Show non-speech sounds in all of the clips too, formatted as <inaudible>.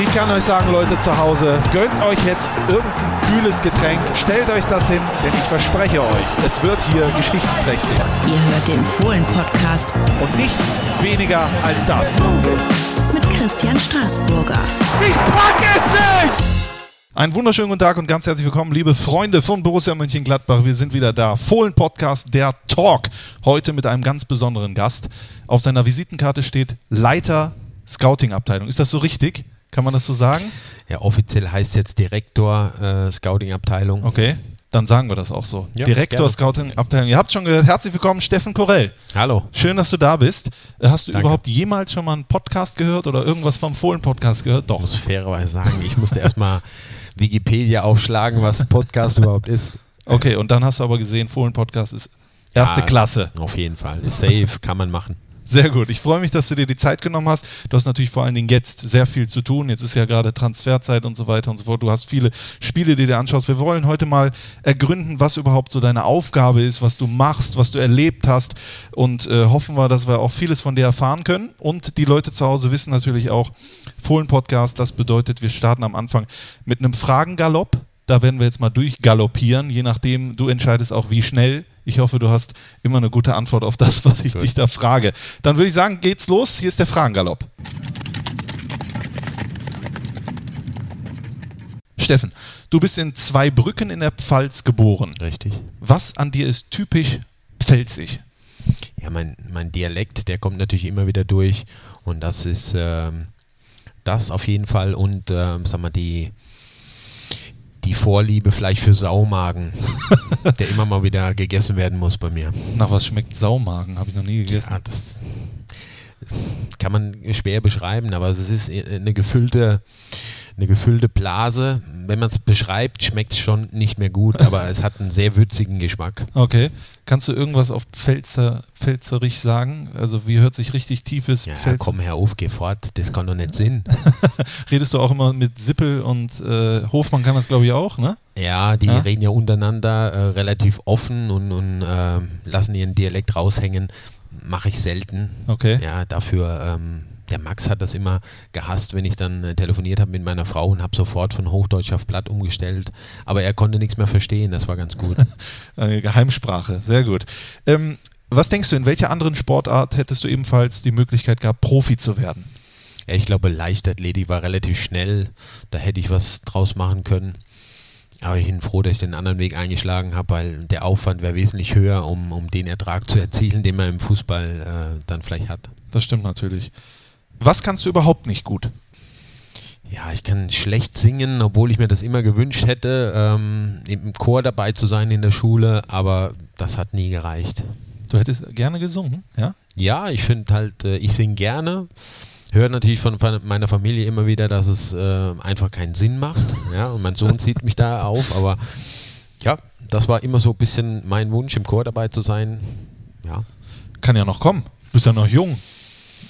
Ich kann euch sagen, Leute zu Hause, gönnt euch jetzt irgendein kühles Getränk, stellt euch das hin, denn ich verspreche euch, es wird hier geschichtsträchtig. Ihr hört den Fohlen-Podcast Und nichts weniger als das. mit Christian Straßburger. Ich pack es nicht! Einen wunderschönen guten Tag und ganz herzlich willkommen, liebe Freunde von Borussia Mönchengladbach. Wir sind wieder da. Fohlen Podcast, der Talk. Heute mit einem ganz besonderen Gast. Auf seiner Visitenkarte steht Leiter Scouting-Abteilung. Ist das so richtig? Kann man das so sagen? Ja, offiziell heißt jetzt Direktor äh, Scouting-Abteilung. Okay, dann sagen wir das auch so. Ja, Direktor. Scouting-Abteilung. Ihr habt schon gehört. Herzlich willkommen, Steffen Korell. Hallo. Schön, dass du da bist. Äh, Hast du Danke. überhaupt jemals schon mal einen Podcast gehört oder irgendwas vom Fohlen-Podcast gehört? Doch. muss fairerweise sagen, ich musste erstmal Wikipedia aufschlagen, was Podcast <laughs> überhaupt ist. Okay, und dann hast du aber gesehen, Fohlen-Podcast ist erste Ja, Klasse. Auf jeden Fall. Ist safe, kann man machen. Sehr gut. Ich freue mich, dass du dir die Zeit genommen hast. Du hast natürlich vor allen Dingen jetzt sehr viel zu tun. Jetzt ist ja gerade Transferzeit und so weiter und so fort. Du hast viele Spiele, die du dir anschaust. Wir wollen heute mal ergründen, was überhaupt so deine Aufgabe ist, was du machst, was du erlebt hast und äh, hoffen wir, dass wir auch vieles von dir erfahren können. Und die Leute zu Hause wissen natürlich auch, Fohlen-Podcast, das bedeutet, wir starten am Anfang mit einem Fragengalopp. Da werden wir jetzt mal durchgaloppieren, je nachdem, du entscheidest auch wie schnell. Ich hoffe, du hast immer eine gute Antwort auf das, was ich Gut. dich da frage. Dann würde ich sagen, geht's los. Hier ist der Fragengalopp. Steffen, du bist in Zweibrücken in der Pfalz geboren. Richtig. Was an dir ist typisch pfälzig? Ja, mein, mein Dialekt, der kommt natürlich immer wieder durch. Und das ist ähm, das auf jeden Fall. Und ähm, sag mal, die, die Vorliebe vielleicht für Saumagen, <laughs> der immer mal wieder gegessen werden muss bei mir. Nach was schmeckt Saumagen? Habe ich noch nie gegessen. Ja, das kann man schwer beschreiben, aber es ist eine gefüllte, eine gefüllte Blase. Wenn man es beschreibt, schmeckt es schon nicht mehr gut, <laughs> aber es hat einen sehr würzigen Geschmack. Okay. Kannst du irgendwas auf Pfälzer, Pfälzerich sagen? Also wie hört sich richtig tiefes Ja, Pfälzer? komm her auf, geh fort, das kann doch nicht Sinn. <laughs> Redest du auch immer mit Sippel und äh, Hofmann kann das glaube ich auch, ne? Ja, die Ja? reden ja untereinander äh, relativ offen und, und äh, lassen ihren Dialekt raushängen. Mache ich selten. Okay. Ja, dafür, ähm, der Max hat das immer gehasst, wenn ich dann äh, telefoniert habe mit meiner Frau und habe sofort von Hochdeutsch auf Platt umgestellt. Aber er konnte nichts mehr verstehen, das war ganz gut. <laughs> Geheimsprache, sehr gut. Ähm, was denkst du, in welcher anderen Sportart hättest du ebenfalls die Möglichkeit gehabt, Profi zu werden? ja, ich glaube, Leichtathletik war relativ schnell, da hätte ich was draus machen können. Aber ich bin froh, dass ich den anderen Weg eingeschlagen habe, weil der Aufwand wäre wesentlich höher, um, um den Ertrag zu erzielen, den man im Fußball äh, dann vielleicht hat. Das stimmt natürlich. Was kannst du überhaupt nicht gut? Ja, ich kann schlecht singen, obwohl ich mir das immer gewünscht hätte, ähm, im Chor dabei zu sein in der Schule, aber das hat nie gereicht. Du hättest gerne gesungen, ja? Ja, ich finde halt, äh, ich singe gerne. Höre natürlich von meiner Familie immer wieder, dass es äh, einfach keinen Sinn macht. <laughs> Ja, und mein Sohn zieht mich da auf, aber ja, das war immer so ein bisschen mein Wunsch, im Chor dabei zu sein. Ja, Kann ja noch kommen. Du bist ja noch jung.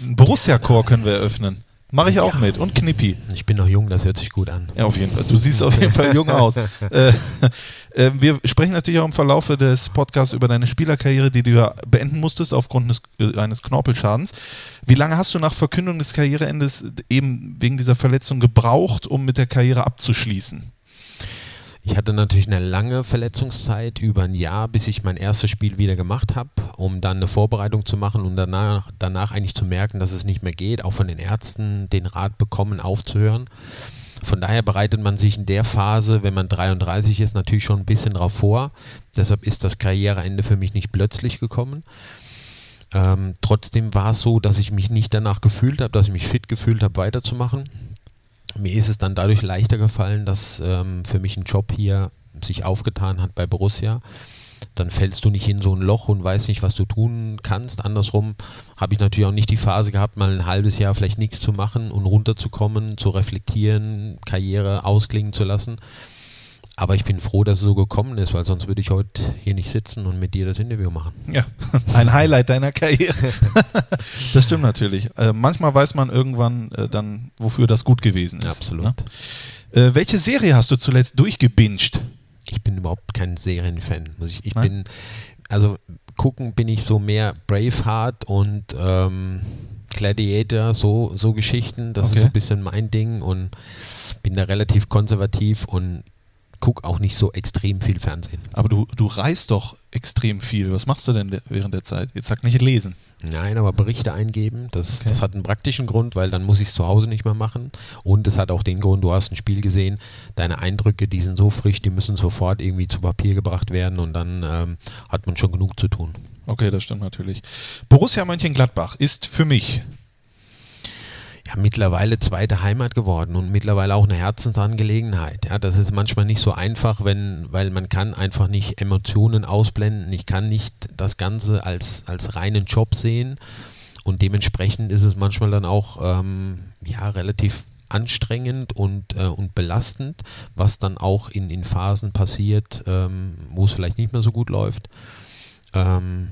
Ein Borussia-Chor können wir eröffnen. Mache ich auch Ja. mit. Und Knippi. ich bin noch jung, das hört sich gut an. Ja, auf jeden Fall. Du siehst auf jeden Fall jung aus. <laughs> Äh, <laughs> äh, wir sprechen natürlich auch im Verlaufe des Podcasts über deine Spielerkarriere, die du ja beenden musstest aufgrund des, äh, eines Knorpelschadens. Wie lange hast du nach Verkündung des Karriereendes eben wegen dieser Verletzung gebraucht, um mit der Karriere abzuschließen? Ich hatte natürlich eine lange Verletzungszeit, über ein Jahr, bis ich mein erstes Spiel wieder gemacht habe, um dann eine Vorbereitung zu machen und danach, danach eigentlich zu merken, dass es nicht mehr geht, auch von den Ärzten den Rat bekommen, aufzuhören. Von daher bereitet man sich in der Phase, wenn man 33 ist, natürlich schon ein bisschen darauf vor. Deshalb ist das Karriereende für mich nicht plötzlich gekommen. Ähm, trotzdem war es so, dass ich mich nicht danach gefühlt habe, dass ich mich fit gefühlt habe, weiterzumachen mir ist es dann dadurch leichter gefallen, dass ähm, für mich ein Job hier sich aufgetan hat bei Borussia. Dann fällst du nicht in so ein Loch und weißt nicht, was du tun kannst. Andersrum habe ich natürlich auch nicht die Phase gehabt, mal ein halbes Jahr vielleicht nichts zu machen und runterzukommen, zu reflektieren, Karriere ausklingen zu lassen. Aber ich bin froh, dass es so gekommen ist, weil sonst würde ich heute hier nicht sitzen und mit dir das Interview machen. Ja, <laughs> ein Highlight deiner Karriere. <laughs> das stimmt natürlich. Äh, manchmal weiß man irgendwann äh, dann, wofür das gut gewesen ist. Absolut. Ne? Äh, welche Serie hast du zuletzt durchgebinged? Ich bin überhaupt kein Serienfan. Ich ich bin, also gucken bin ich so mehr Braveheart und ähm, Gladiator, so, so Geschichten. Das Okay. ist so ein bisschen mein Ding und bin da relativ konservativ und gucke auch nicht so extrem viel Fernsehen. Aber du, du reist doch extrem viel. Was machst du denn de- während der Zeit? Jetzt sag nicht lesen. Nein, aber Berichte eingeben, das, Okay. das hat einen praktischen Grund, weil dann muss ich es zu Hause nicht mehr machen. Und es hat auch den Grund, du hast ein Spiel gesehen, deine Eindrücke, die sind so frisch, die müssen sofort irgendwie zu Papier gebracht werden und dann ähm, hat man schon genug zu tun. Okay, das stimmt natürlich. Borussia Mönchengladbach ist für mich. Ja, mittlerweile zweite Heimat geworden und mittlerweile auch eine Herzensangelegenheit. Ja, das ist manchmal nicht so einfach, wenn, weil man kann einfach nicht Emotionen ausblenden. Ich kann nicht das Ganze als, als reinen Job sehen und dementsprechend ist es manchmal dann auch ähm, ja, relativ anstrengend und, äh, und belastend, was dann auch in, in Phasen passiert, ähm, wo es vielleicht nicht mehr so gut läuft. Ähm,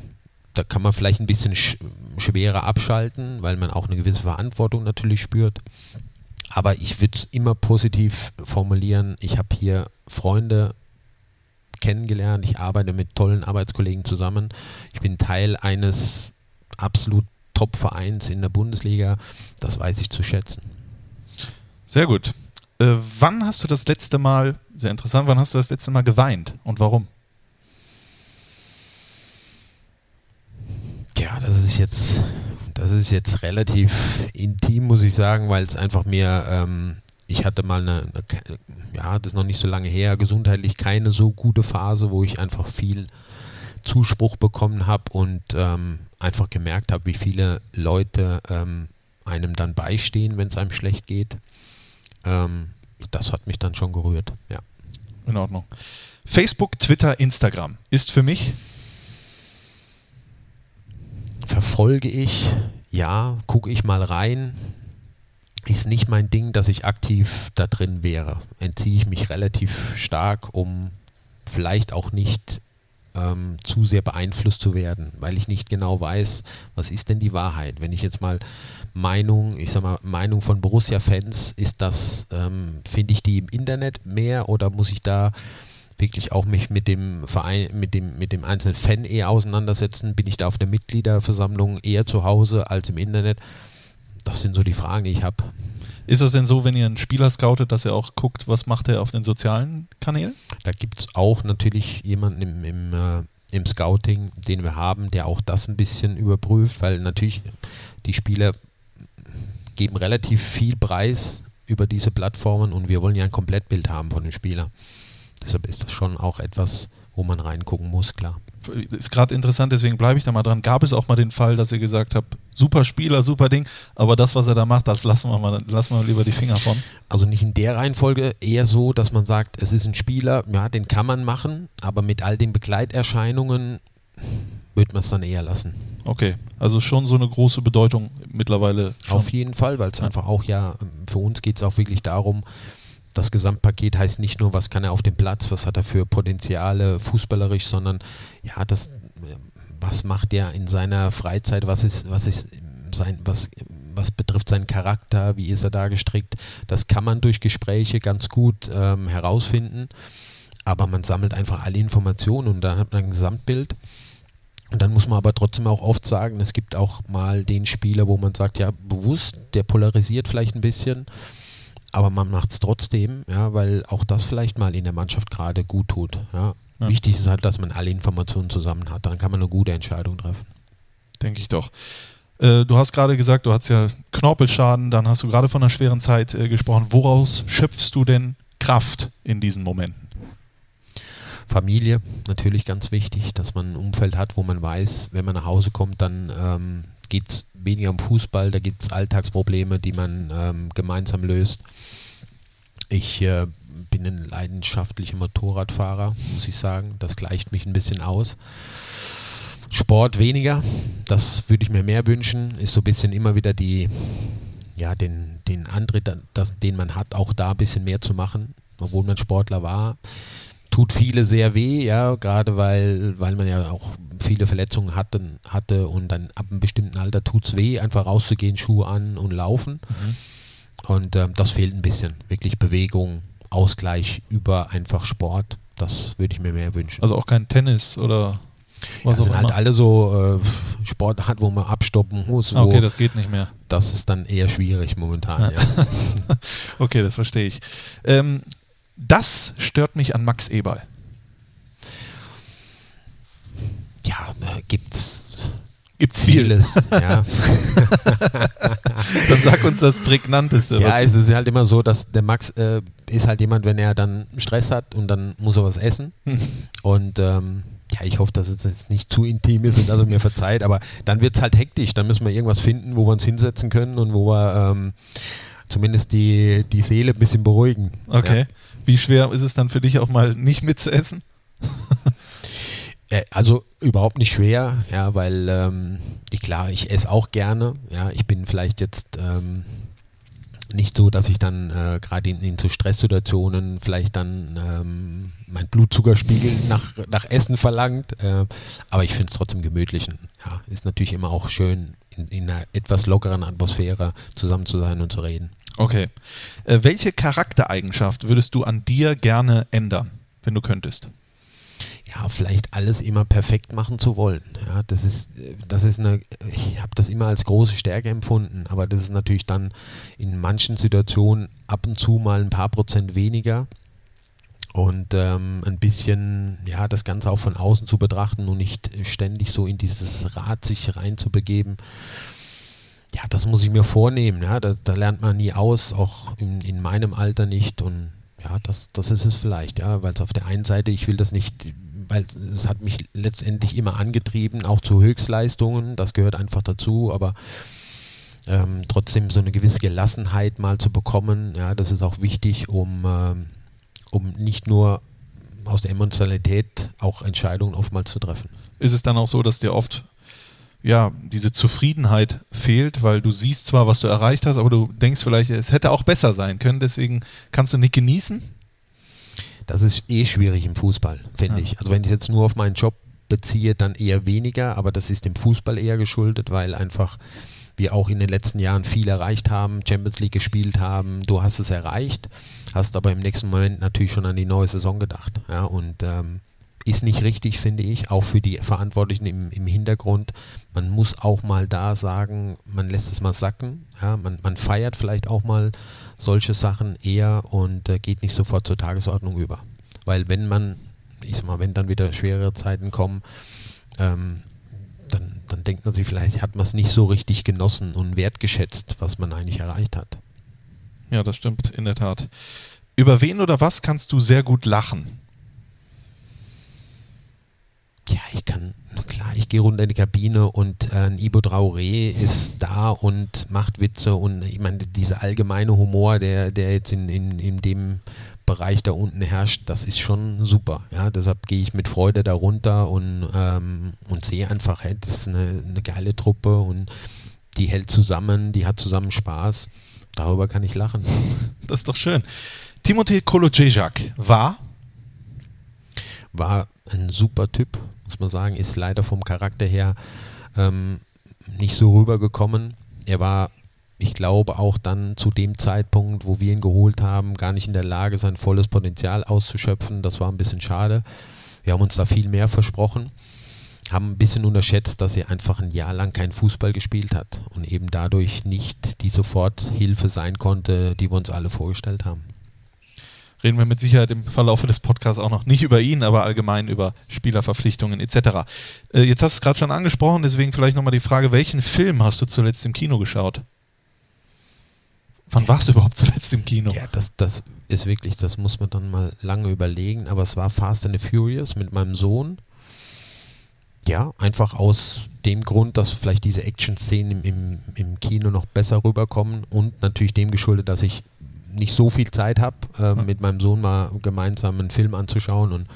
da kann man vielleicht ein bisschen sch schwerer abschalten, weil man auch eine gewisse Verantwortung natürlich spürt. Aber ich würde es immer positiv formulieren. Ich habe hier Freunde kennengelernt. Ich arbeite mit tollen Arbeitskollegen zusammen. Ich bin Teil eines absolut Top-Vereins in der Bundesliga. Das weiß ich zu schätzen. Sehr gut. Äh, wann hast du das letzte Mal, sehr interessant, wann hast du das letzte Mal geweint und warum? Ja, das ist jetzt, das ist jetzt relativ intim, muss ich sagen, weil es einfach mir, ähm, ich hatte mal eine, eine, ja, das ist noch nicht so lange her, gesundheitlich keine so gute Phase, wo ich einfach viel Zuspruch bekommen habe und ähm, einfach gemerkt habe, wie viele Leute ähm, einem dann beistehen, wenn es einem schlecht geht. Ähm, das hat mich dann schon gerührt, ja. In Ordnung. Facebook, Twitter, Instagram ist für mich. Verfolge ich, ja, gucke ich mal rein. Ist nicht mein Ding, dass ich aktiv da drin wäre. Entziehe ich mich relativ stark, um vielleicht auch nicht ähm, zu sehr beeinflusst zu werden, weil ich nicht genau weiß, was ist denn die Wahrheit. Wenn ich jetzt mal Meinung, ich sag mal, Meinung von Borussia-Fans, ist das, ähm, finde ich die im Internet mehr oder muss ich da wirklich auch mich mit dem Verein, mit dem, mit dem einzelnen Fan eher auseinandersetzen? Bin ich da auf der Mitgliederversammlung eher zu Hause als im Internet? Das sind so die Fragen, die ich habe. Ist es denn so, wenn ihr einen Spieler scoutet, dass ihr auch guckt, was macht er auf den sozialen Kanälen? Da gibt es auch natürlich jemanden im, im, äh, im Scouting, den wir haben, der auch das ein bisschen überprüft, weil natürlich die Spieler geben relativ viel Preis über diese Plattformen und wir wollen ja ein Komplettbild haben von dem Spieler. Deshalb ist das schon auch etwas, wo man reingucken muss, klar. Ist gerade interessant, deswegen bleibe ich da mal dran. Gab es auch mal den Fall, dass ihr gesagt habt, super Spieler, super Ding, aber das, was er da macht, das lassen wir mal, lassen wir lieber die Finger von. Also nicht in der Reihenfolge, eher so, dass man sagt, es ist ein Spieler, ja, den kann man machen, aber mit all den Begleiterscheinungen würde man es dann eher lassen. Okay, also schon so eine große Bedeutung mittlerweile. Schon. Auf jeden Fall, weil es einfach auch ja, für uns geht es auch wirklich darum, das Gesamtpaket heißt nicht nur, was kann er auf dem Platz, was hat er für Potenziale fußballerisch, sondern ja, das, äh, was macht er in seiner Freizeit, was ist, was ist sein, was, was betrifft seinen Charakter, wie ist er da gestrickt, das kann man durch Gespräche ganz gut ähm, herausfinden, aber man sammelt einfach alle Informationen und dann hat man ein Gesamtbild. Und dann muss man aber trotzdem auch oft sagen, es gibt auch mal den Spieler, wo man sagt, ja, bewusst, der polarisiert vielleicht ein bisschen, aber man macht es trotzdem, ja, weil auch das vielleicht mal in der Mannschaft gerade gut tut. Ja. Ja. Wichtig ist halt, dass man alle Informationen zusammen hat, dann kann man eine gute Entscheidung treffen. Denke ich doch. Äh, du hast gerade gesagt, du hast ja Knorpelschaden, dann hast du gerade von einer schweren Zeit äh, gesprochen. Woraus schöpfst du denn Kraft in diesen Momenten? Familie, natürlich ganz wichtig, dass man ein Umfeld hat, wo man weiß, wenn man nach Hause kommt, dann ähm, geht es weniger um Fußball, da gibt es Alltagsprobleme, die man ähm, gemeinsam löst. Ich äh, bin ein leidenschaftlicher Motorradfahrer, muss ich sagen. Das gleicht mich ein bisschen aus. Sport weniger, das würde ich mir mehr wünschen. Ist so ein bisschen immer wieder die, ja, den, den Antritt, das, den man hat, auch da ein bisschen mehr zu machen, obwohl man Sportler war tut viele sehr weh, ja, gerade weil, weil man ja auch viele Verletzungen hatte, hatte und dann ab einem bestimmten Alter tut es weh, einfach rauszugehen, Schuhe an und laufen. Mhm. Und ähm, das fehlt ein bisschen. Wirklich Bewegung, Ausgleich über einfach Sport. Das würde ich mir mehr wünschen. Also auch kein Tennis oder Ja, Was auch sind halt alle so äh, Sportarten, wo man abstoppen muss. Okay, das geht nicht mehr. das ist dann eher schwierig momentan. Ja. <laughs> Okay, das verstehe ich. Ähm, das stört mich an Max Eberl. Ja, äh, gibt's Gibt's viel. vieles. ja. <laughs> <laughs> Dann sag uns das Prägnanteste. ja, es ist halt immer so, dass der Max äh, ist halt jemand, wenn er dann Stress hat und dann muss er was essen. <laughs> und ähm, ja, ich hoffe, dass es jetzt nicht zu intim ist und dass er mir verzeiht, aber dann wird es halt hektisch. Dann müssen wir irgendwas finden, wo wir uns hinsetzen können und wo wir ähm, zumindest die, die Seele ein bisschen beruhigen. okay. Wie schwer ist es dann für dich auch mal nicht mitzuessen? <laughs> Äh, Also überhaupt nicht schwer, ja, weil ähm, ich, klar, ich esse auch gerne. Ja, ich bin vielleicht jetzt ähm, nicht so, dass ich dann äh, gerade in, in so Stresssituationen vielleicht dann ähm, mein Blutzuckerspiegel nach, nach Essen verlangt. Äh, aber ich finde es trotzdem gemütlich. Ja, ist natürlich immer auch schön, in, in einer etwas lockeren Atmosphäre zusammen zu sein und zu reden. Okay. Äh, welche Charaktereigenschaft würdest du an dir gerne ändern, wenn du könntest? ja, vielleicht alles immer perfekt machen zu wollen. Ja, das ist, das ist eine, ich habe das immer als große Stärke empfunden, aber das ist natürlich dann in manchen Situationen ab und zu mal ein paar Prozent weniger und ähm, ein bisschen, ja, das Ganze auch von außen zu betrachten und nicht ständig so in dieses Rad sich reinzubegeben. Ja, das muss ich mir vornehmen. Ja, da, da lernt man nie aus, auch in, in meinem Alter nicht und ja, das, das ist es vielleicht, ja, weil es auf der einen Seite, ich will das nicht, weil es hat mich letztendlich immer angetrieben, auch zu Höchstleistungen, das gehört einfach dazu, aber ähm, trotzdem so eine gewisse Gelassenheit mal zu bekommen, ja, das ist auch wichtig, um, ähm, um nicht nur aus der Emotionalität auch Entscheidungen oftmals zu treffen. Ist es dann auch so, dass dir oft ja, diese Zufriedenheit fehlt, weil du siehst zwar, was du erreicht hast, aber du denkst vielleicht, es hätte auch besser sein können, deswegen kannst du nicht genießen? Das ist eh schwierig im Fußball, finde Ja. ich. Also wenn ich jetzt nur auf meinen Job beziehe, dann eher weniger, aber das ist dem Fußball eher geschuldet, weil einfach wir auch in den letzten Jahren viel erreicht haben, Champions League gespielt haben, du hast es erreicht, hast aber im nächsten Moment natürlich schon an die neue Saison gedacht. Ja, und ähm, ist nicht richtig, finde ich, auch für die Verantwortlichen im, im Hintergrund. Man muss auch mal da sagen, man lässt es mal sacken. Ja, man, man feiert vielleicht auch mal solche Sachen eher und äh, geht nicht sofort zur Tagesordnung über. Weil wenn man, ich sag mal, wenn dann wieder schwere Zeiten kommen, ähm, dann, denkt man sich, vielleicht hat man es nicht so richtig genossen und wertgeschätzt, was man eigentlich erreicht hat. Ja, das stimmt in der Tat. Über wen oder was kannst du sehr gut lachen? Ja, ich kann, klar, ich gehe runter in die Kabine und äh, ein Ibo Traoré ist da und macht Witze und ich meine, dieser allgemeine Humor, der, der jetzt in, in, in dem Bereich da unten herrscht, das ist schon super. Ja, deshalb gehe ich mit Freude da runter und, ähm, und sehe einfach, hey, das ist eine, eine geile Truppe und die hält zusammen, die hat zusammen Spaß. Darüber kann ich lachen. <laughs> Das ist doch schön. Timothée Kolodziejczak war war ein super Typ, muss man sagen, ist leider vom Charakter her ähm, nicht so rübergekommen. Er war, ich glaube, auch dann zu dem Zeitpunkt, wo wir ihn geholt haben, gar nicht in der Lage, sein volles Potenzial auszuschöpfen. Das war ein bisschen schade. Wir haben uns da viel mehr versprochen, haben ein bisschen unterschätzt, dass er einfach ein Jahr lang kein Fußball gespielt hat und eben dadurch nicht die Soforthilfe sein konnte, die wir uns alle vorgestellt haben. reden wir mit Sicherheit im Verlaufe des Podcasts auch noch nicht über ihn, aber allgemein über Spielerverpflichtungen etc. Äh, jetzt hast du es gerade schon angesprochen, deswegen vielleicht nochmal die Frage, welchen Film hast du zuletzt im Kino geschaut? Wann warst du überhaupt zuletzt im Kino? Ja, das, das ist wirklich, das muss man dann mal lange überlegen, aber es war Fast and the Furious mit meinem Sohn. Ja, einfach aus dem Grund, dass vielleicht diese Action-Szenen im, im, im Kino noch besser rüberkommen und natürlich dem geschuldet, dass ich nicht so viel Zeit habe, äh, mit meinem Sohn mal gemeinsam einen Film anzuschauen und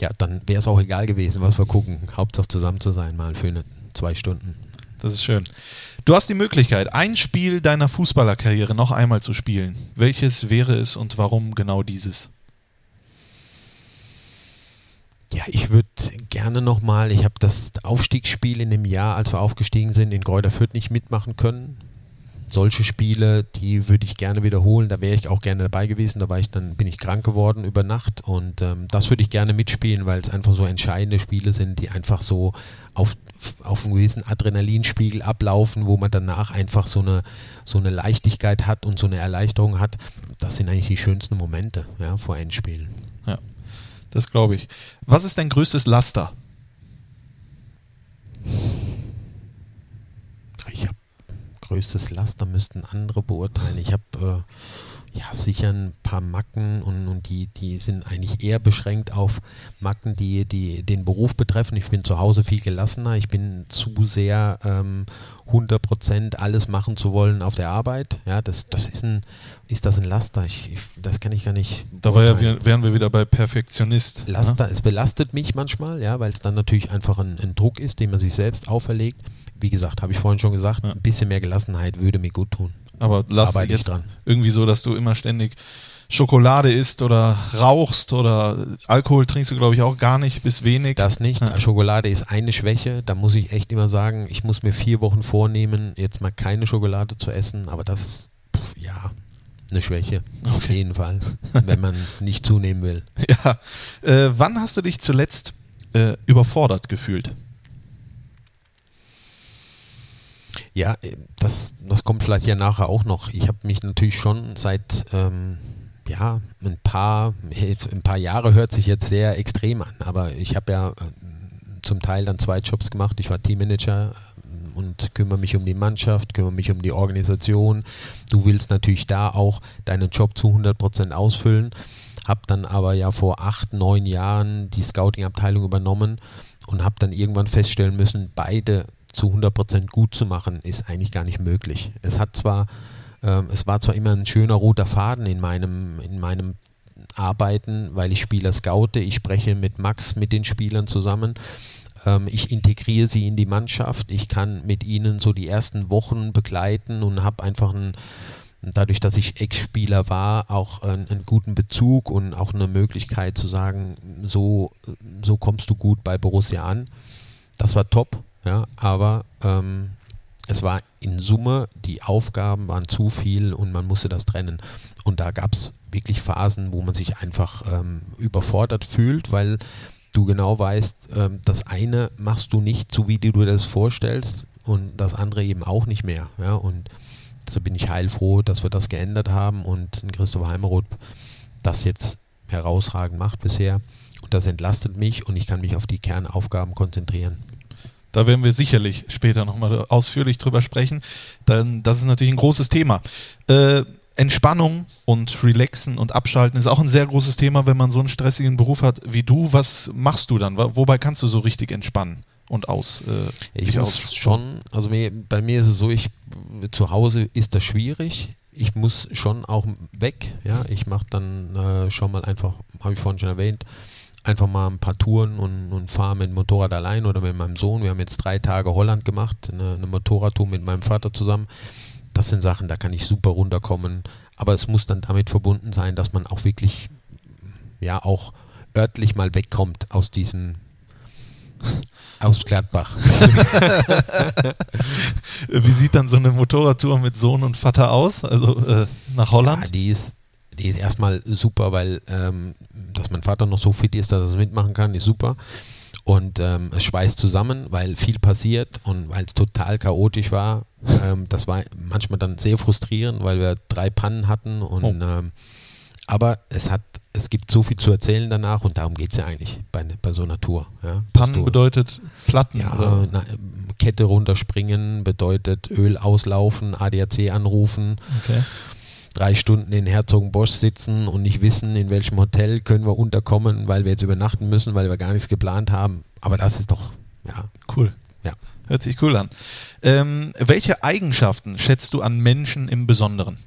ja, dann wäre es auch egal gewesen, was wir gucken. Hauptsache zusammen zu sein, mal für eine, zwei Stunden. Das ist schön. Du hast die Möglichkeit, ein Spiel deiner Fußballerkarriere noch einmal zu spielen. Welches wäre es und warum genau dieses? Ja, ich würde gerne nochmal, ich habe das Aufstiegsspiel in dem Jahr, als wir aufgestiegen sind, in Kräuter Fürth nicht mitmachen können. Solche Spiele, die würde ich gerne wiederholen. Da wäre ich auch gerne dabei gewesen. Da war ich dann, bin ich krank geworden über Nacht und ähm, das würde ich gerne mitspielen, weil es einfach so entscheidende Spiele sind, die einfach so auf, auf einem gewissen Adrenalinspiegel ablaufen, wo man danach einfach so eine, so eine Leichtigkeit hat und so eine Erleichterung hat. Das sind eigentlich die schönsten Momente ja, vor Endspielen. Ja, das glaube ich. Was ist dein größtes Laster? Größtes Laster, müssten andere beurteilen. Ich habe äh, ja sicher ein paar Macken und, und die, die sind eigentlich eher beschränkt auf Macken, die, die den Beruf betreffen. Ich bin zu Hause viel gelassener. Ich bin zu sehr ähm, 100% alles machen zu wollen auf der Arbeit. Ja, das, das ist, ein, ist das ein Laster? Ich, ich, das kann ich gar nicht. Da war ja, wären wir wieder bei Perfektionist. Ne? Laster, ne? es belastet mich manchmal, ja, weil es dann natürlich einfach ein, ein Druck ist, den man sich selbst auferlegt wie gesagt, habe ich vorhin schon gesagt, ja. ein bisschen mehr Gelassenheit würde mir gut tun. Aber lass dich jetzt dran. irgendwie so, dass du immer ständig Schokolade isst oder rauchst oder Alkohol trinkst du, glaube ich, auch gar nicht bis wenig. Das nicht. Ja. Schokolade ist eine Schwäche. Da muss ich echt immer sagen, ich muss mir vier Wochen vornehmen, jetzt mal keine Schokolade zu essen. Aber das ist, pff, ja, eine Schwäche. Okay. Auf jeden Fall. <laughs> wenn man nicht zunehmen will. Ja. Äh, wann hast du dich zuletzt äh, überfordert gefühlt? Ja, das, das kommt vielleicht ja nachher auch noch. Ich habe mich natürlich schon seit ähm, ja, ein paar, ein paar Jahre hört sich jetzt sehr extrem an, aber ich habe ja äh, zum Teil dann zwei Jobs gemacht. Ich war Teammanager ähm, und kümmere mich um die Mannschaft, kümmere mich um die Organisation. Du willst natürlich da auch deinen Job zu 100% ausfüllen. Habe dann aber ja vor acht, neun Jahren die Scouting-Abteilung übernommen und habe dann irgendwann feststellen müssen, beide zu 100% gut zu machen, ist eigentlich gar nicht möglich. Es hat zwar, ähm, es war zwar immer ein schöner roter Faden in meinem, in meinem Arbeiten, weil ich Spieler scoute, ich spreche mit Max, mit den Spielern zusammen, ähm, ich integriere sie in die Mannschaft, ich kann mit ihnen so die ersten Wochen begleiten und habe einfach einen, dadurch, dass ich Ex-Spieler war, auch einen, einen, guten Bezug und auch eine Möglichkeit zu sagen, so, so kommst du gut bei Borussia an. Das war top. Ja, aber ähm, es war in Summe, die Aufgaben waren zu viel und man musste das trennen. Und da gab es wirklich Phasen, wo man sich einfach ähm, überfordert fühlt, weil du genau weißt, ähm, das eine machst du nicht so, wie du dir das vorstellst und das andere eben auch nicht mehr. Ja? Und so bin ich heilfroh, dass wir das geändert haben und Christoph Heimeroth das jetzt herausragend macht bisher. Und das entlastet mich und ich kann mich auf die Kernaufgaben konzentrieren. Da werden wir sicherlich später nochmal ausführlich drüber sprechen. Denn das ist natürlich ein großes Thema. Äh, Entspannung und Relaxen und Abschalten ist auch ein sehr großes Thema, wenn man so einen stressigen Beruf hat wie du. Was machst du dann? Wobei kannst du so richtig entspannen und aus? Äh, ich muss schon, also mir, bei mir ist es so, ich zu Hause ist das schwierig. Ich muss schon auch weg. Ja, ich mache dann äh, schon mal einfach, habe ich vorhin schon erwähnt, einfach mal ein paar Touren und, und fahre mit dem Motorrad allein oder mit meinem Sohn. Wir haben jetzt drei Tage Holland gemacht, eine, eine Motorradtour mit meinem Vater zusammen. Das sind Sachen, da kann ich super runterkommen. Aber es muss dann damit verbunden sein, dass man auch wirklich, ja, auch örtlich mal wegkommt aus diesem <laughs> aus Gladbach. <laughs> Wie sieht dann so eine Motorradtour mit Sohn und Vater aus? Also äh, nach Holland? Ja, die ist, die ist erstmal super, weil ähm, dass mein Vater noch so fit ist, dass er es mitmachen kann, ist super. Und ähm, es schweißt zusammen, weil viel passiert und weil es total chaotisch war. Ähm, das war manchmal dann sehr frustrierend, weil wir drei Pannen hatten. Und, oh. ähm, aber es hat, es gibt so viel zu erzählen danach und darum geht es ja eigentlich bei, bei so einer Tour. Ja, Pannen du, bedeutet Platten? Ja, na, Kette runterspringen bedeutet Öl auslaufen, ADAC anrufen. Okay drei Stunden in Herzogenbosch sitzen und nicht wissen, in welchem Hotel können wir unterkommen, weil wir jetzt übernachten müssen, weil wir gar nichts geplant haben. Aber das ist doch, ja. Cool. Ja. Hört sich cool an. Ähm, welche Eigenschaften schätzt du an Menschen im Besonderen?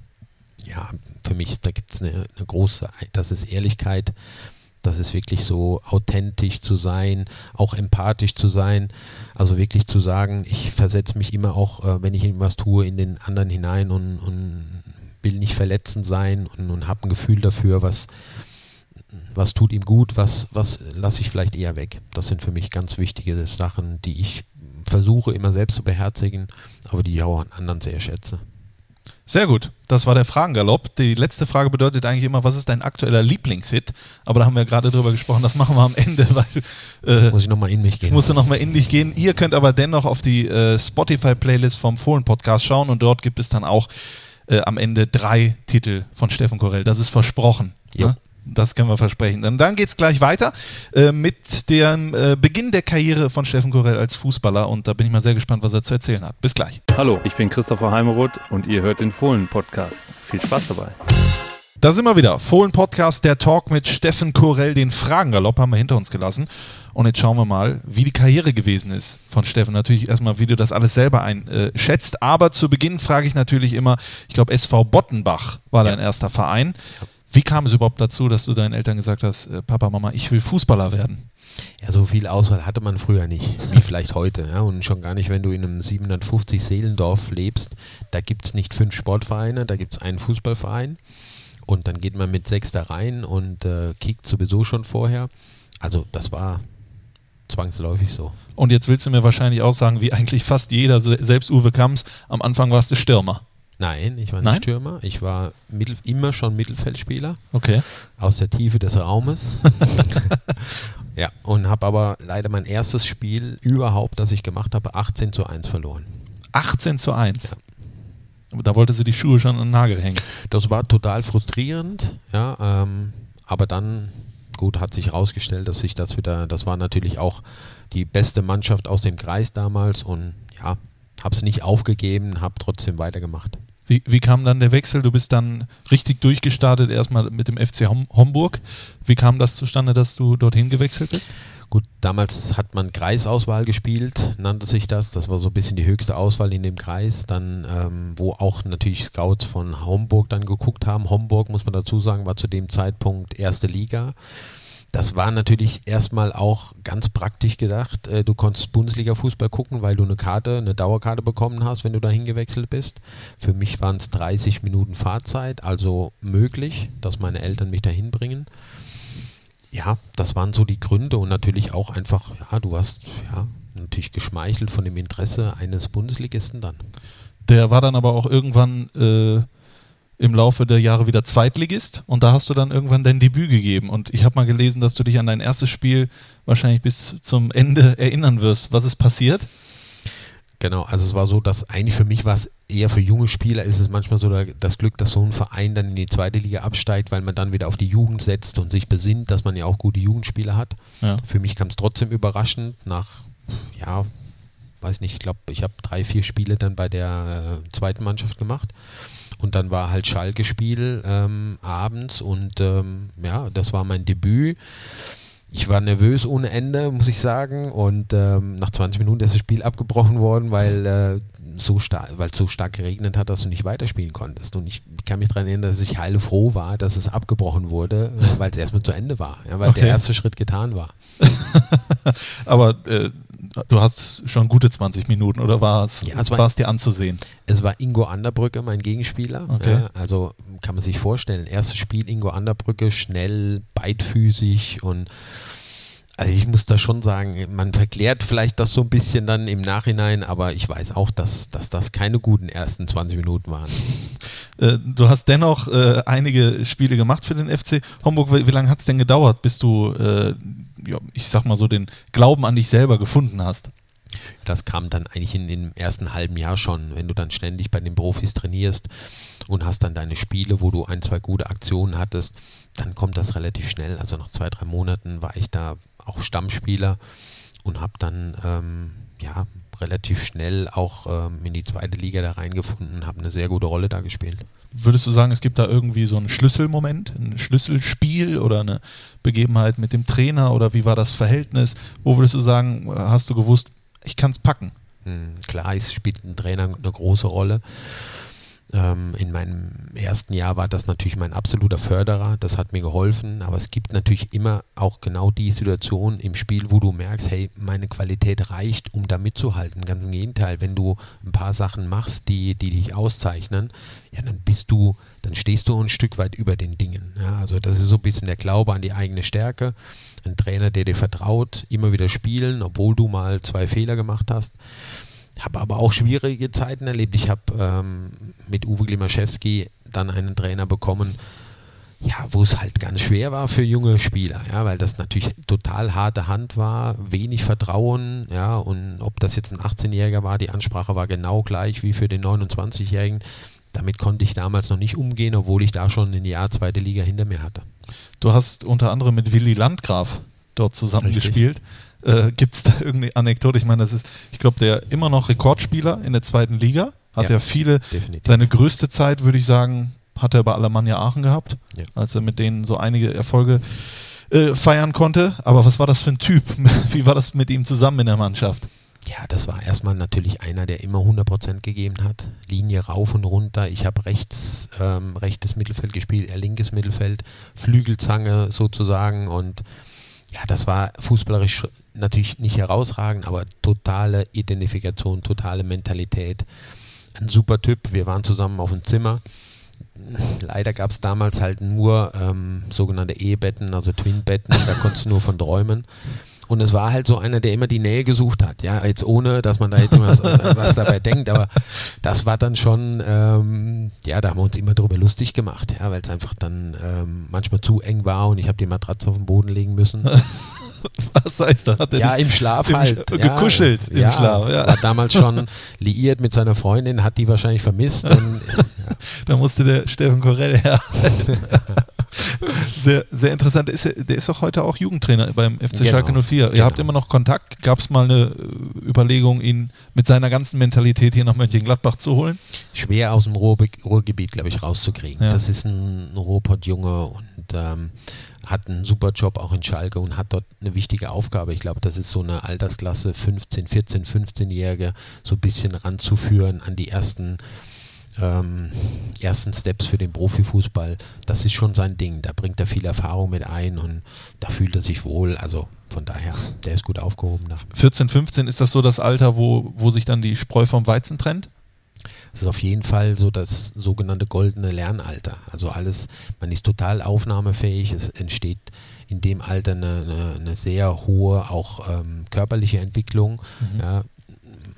Ja, für mich, da gibt es eine, eine große, das ist Ehrlichkeit, das ist wirklich so authentisch zu sein, auch empathisch zu sein. Also wirklich zu sagen, ich versetze mich immer auch, äh, wenn ich irgendwas tue, in den anderen hinein und, und will nicht verletzend sein und, und habe ein Gefühl dafür, was, was tut ihm gut, was, was lasse ich vielleicht eher weg. Das sind für mich ganz wichtige Sachen, die ich versuche immer selbst zu beherzigen, aber die ich auch an anderen sehr schätze. Sehr gut. Das war der Fragengalopp. Die letzte Frage bedeutet eigentlich immer, was ist dein aktueller Lieblingshit? Aber da haben wir gerade drüber gesprochen. Das machen wir am Ende, <laughs> weil. Äh, Muss ich nochmal in mich gehen. Musste nochmal in dich gehen. Ihr könnt aber dennoch auf die äh, Spotify-Playlist vom Fohlen-Podcast schauen und dort gibt es dann auch äh, am Ende drei Titel von Steffen Korell. Das ist versprochen. Ja. Ne? Das können wir versprechen. Dann, dann geht es gleich weiter äh, mit dem äh, Beginn der Karriere von Steffen Korell als Fußballer und da bin ich mal sehr gespannt, was er zu erzählen hat. Bis gleich. Hallo, ich bin Christopher Heimeroth und ihr hört den Fohlen-Podcast. Viel Spaß dabei. Da sind wir wieder. Fohlen-Podcast, der Talk mit Steffen Korell. Den Fragengalopp haben wir hinter uns gelassen. Und jetzt schauen wir mal, wie die Karriere gewesen ist von Steffen. Natürlich erstmal, wie du das alles selber einschätzt. Aber zu Beginn frage ich natürlich immer, ich glaube, SV Bottenbach war ja. dein erster Verein. Wie kam es überhaupt dazu, dass du deinen Eltern gesagt hast, äh, Papa, Mama, ich will Fußballer werden? Ja, so viel Auswahl hatte man früher nicht, wie vielleicht heute. Ja, und schon gar nicht, wenn du in einem 750 Seelendorf lebst. Da gibt es nicht fünf Sportvereine, da gibt es einen Fußballverein. Und dann geht man mit sechs da rein und äh, kickt sowieso schon vorher. Also das war zwangsläufig so. Und jetzt willst du mir wahrscheinlich auch sagen, wie eigentlich fast jeder, selbst Uwe Kamms, am Anfang warst du Stürmer. Nein, ich war nicht Nein? Stürmer. Ich war Mittel, immer schon Mittelfeldspieler. Okay. Aus der Tiefe des Raumes. <laughs> ja, und habe aber leider mein erstes Spiel überhaupt, das ich gemacht habe, 18 zu 1 verloren. 18 zu 1? Ja. Da wollte sie die Schuhe schon an den Nagel hängen. Das war total frustrierend, ja. Ähm, aber dann, gut, hat sich herausgestellt, dass sich das wieder, das war natürlich auch die beste Mannschaft aus dem Kreis damals und ja, habe es nicht aufgegeben, habe trotzdem weitergemacht. Wie, wie kam dann der Wechsel? Du bist dann richtig durchgestartet, erstmal mit dem FC Homburg. Wie kam das zustande, dass du dorthin gewechselt bist? Gut, damals hat man Kreisauswahl gespielt, nannte sich das. Das war so ein bisschen die höchste Auswahl in dem Kreis. Dann, ähm, wo auch natürlich Scouts von Homburg dann geguckt haben. Homburg, muss man dazu sagen, war zu dem Zeitpunkt erste Liga. Das war natürlich erstmal auch ganz praktisch gedacht. Äh, du konntest Bundesliga-Fußball gucken, weil du eine Karte, eine Dauerkarte bekommen hast, wenn du dahin gewechselt bist. Für mich waren es 30 Minuten Fahrzeit, also möglich, dass meine Eltern mich dahin bringen. Ja, das waren so die Gründe und natürlich auch einfach, ja, du warst ja natürlich geschmeichelt von dem Interesse eines Bundesligisten dann. Der war dann aber auch irgendwann äh, im Laufe der Jahre wieder Zweitligist und da hast du dann irgendwann dein Debüt gegeben. Und ich habe mal gelesen, dass du dich an dein erstes Spiel wahrscheinlich bis zum Ende erinnern wirst. Was ist passiert? Genau, also es war so, dass eigentlich für mich war es eher für junge Spieler ist es manchmal so das Glück, dass so ein Verein dann in die zweite Liga absteigt, weil man dann wieder auf die Jugend setzt und sich besinnt, dass man ja auch gute Jugendspieler hat. Ja. Für mich kam es trotzdem überraschend nach, ja, weiß nicht, ich glaube, ich habe drei, vier Spiele dann bei der äh, zweiten Mannschaft gemacht. Und dann war halt Schalke-Spiel ähm, abends und ähm, ja, das war mein Debüt. Ich war nervös ohne Ende, muss ich sagen. Und ähm, nach 20 Minuten ist das Spiel abgebrochen worden, weil äh, so weil es so stark geregnet hat, dass du nicht weiterspielen konntest. Und ich kann mich daran erinnern, dass ich heilfroh war, dass es abgebrochen wurde, äh, weil es erstmal zu Ende war, ja, weil okay. der erste Schritt getan war. <laughs> Aber äh, du hast schon gute 20 Minuten oder war es ja, war, dir anzusehen? Es war Ingo Anderbrücke, mein Gegenspieler. Okay. Ja, also kann man sich vorstellen, erstes Spiel Ingo Anderbrücke, schnell, beidfüßig und also ich muss da schon sagen, man verklärt vielleicht das so ein bisschen dann im Nachhinein, aber ich weiß auch, dass, dass das keine guten ersten 20 Minuten waren. Äh, du hast dennoch äh, einige Spiele gemacht für den FC Homburg. Wie, wie lange hat es denn gedauert, bis du, äh, ja, ich sag mal so, den Glauben an dich selber gefunden hast? Das kam dann eigentlich in, im ersten halben Jahr schon, wenn du dann ständig bei den Profis trainierst und hast dann deine Spiele, wo du ein, zwei gute Aktionen hattest, dann kommt das relativ schnell. Also nach zwei, drei Monaten war ich da auch Stammspieler und habe dann ähm, ja, relativ schnell auch ähm, in die zweite Liga da reingefunden, habe eine sehr gute Rolle da gespielt. Würdest du sagen, es gibt da irgendwie so einen Schlüsselmoment, ein Schlüsselspiel oder eine Begebenheit mit dem Trainer oder wie war das Verhältnis? Wo würdest du sagen, hast du gewusst, ich kann es packen? Hm, klar, es spielt ein Trainer eine große Rolle. Ähm, in meinem ersten Jahr war das natürlich mein absoluter Förderer, das hat mir geholfen, aber es gibt natürlich immer auch genau die Situation im Spiel, wo du merkst, hey, meine Qualität reicht, um da mitzuhalten. Ganz im Gegenteil, wenn du ein paar Sachen machst, die, die dich auszeichnen, ja, dann bist du, dann stehst du ein Stück weit über den Dingen. Ja, also das ist so ein bisschen der Glaube an die eigene Stärke. Ein Trainer, der dir vertraut, immer wieder spielen, obwohl du mal zwei Fehler gemacht hast Habe aber auch schwierige Zeiten erlebt. Ich habe ähm, mit Uwe Glimaschewski dann einen Trainer bekommen, ja, wo es halt ganz schwer war für junge Spieler, ja, weil das natürlich total harte Hand war, wenig Vertrauen, ja, und ob das jetzt ein 18-Jähriger war, die Ansprache war genau gleich wie für den 29-Jährigen. Damit konnte ich damals noch nicht umgehen, obwohl ich da schon ein Jahr zweite Liga hinter mir hatte. Du hast unter anderem mit Willi Landgraf dort zusammengespielt. Äh, Gibt es da irgendeine Anekdote? Ich meine, das ist, ich glaube, der immer noch Rekordspieler in der zweiten Liga. Hat ja, Ja, viele, definitiv. seine größte Zeit, würde ich sagen, hat er bei Alemannia Aachen gehabt, Ja. als er mit denen so einige Erfolge äh, feiern konnte. Aber was war das für ein Typ? <laughs> Wie war das mit ihm zusammen in der Mannschaft? Ja, das war erstmal natürlich einer, der immer 100% gegeben hat. Linie rauf und runter. Ich habe rechts, ähm, rechtes Mittelfeld gespielt, er linkes Mittelfeld, Flügelzange sozusagen. Und ja, das war fußballerisch natürlich nicht herausragend, aber totale Identifikation, totale Mentalität. Ein super Typ. Wir waren zusammen auf dem Zimmer. Leider gab es damals halt nur ähm, sogenannte Ehebetten, also Twinbetten, da konntest du nur von träumen. Und es war halt so einer, der immer die Nähe gesucht hat. Ja, jetzt ohne, dass man da jetzt was, äh, was dabei denkt, aber das war dann schon, ähm, ja, da haben wir uns immer drüber lustig gemacht, ja, weil es einfach dann ähm, manchmal zu eng war und ich habe die Matratze auf den Boden legen müssen. Was heißt das? Hat er Ja, im Schlaf im halt. Sch- ja, gekuschelt im ja, Schlaf, ja. War damals schon liiert mit seiner Freundin, hat die wahrscheinlich vermisst. Und, <laughs> Da musste der Steffen Korell her. <laughs> sehr, sehr interessant. Der ist, der ist auch heute auch Jugendtrainer beim FC Genau, Schalke 04. Ihr genau. habt immer noch Kontakt. Gab es mal eine äh, Überlegung, ihn mit seiner ganzen Mentalität hier nach Mönchengladbach zu holen? schwer aus dem Ruhrbe Ruhrgebiet, glaube ich, rauszukriegen. Ja. Das ist ein Ruhrpott-Junge und ähm, hat einen super Job auch in Schalke und hat dort eine wichtige Aufgabe. Ich glaube, das ist so eine Altersklasse 15, 14, 15-Jährige so ein bisschen ranzuführen an die ersten ähm, ersten Steps für den Profifußball. Das ist schon sein Ding. Da bringt er viel Erfahrung mit ein und da fühlt er sich wohl. Also von daher, der ist gut aufgehoben. Da. 14, 15 ist das so das Alter, wo, wo sich dann die Spreu vom Weizen trennt? Es ist auf jeden Fall so das sogenannte goldene Lernalter. Also alles, man ist total aufnahmefähig, es entsteht in dem Alter eine, eine, eine sehr hohe, auch ähm, körperliche Entwicklung. Ja,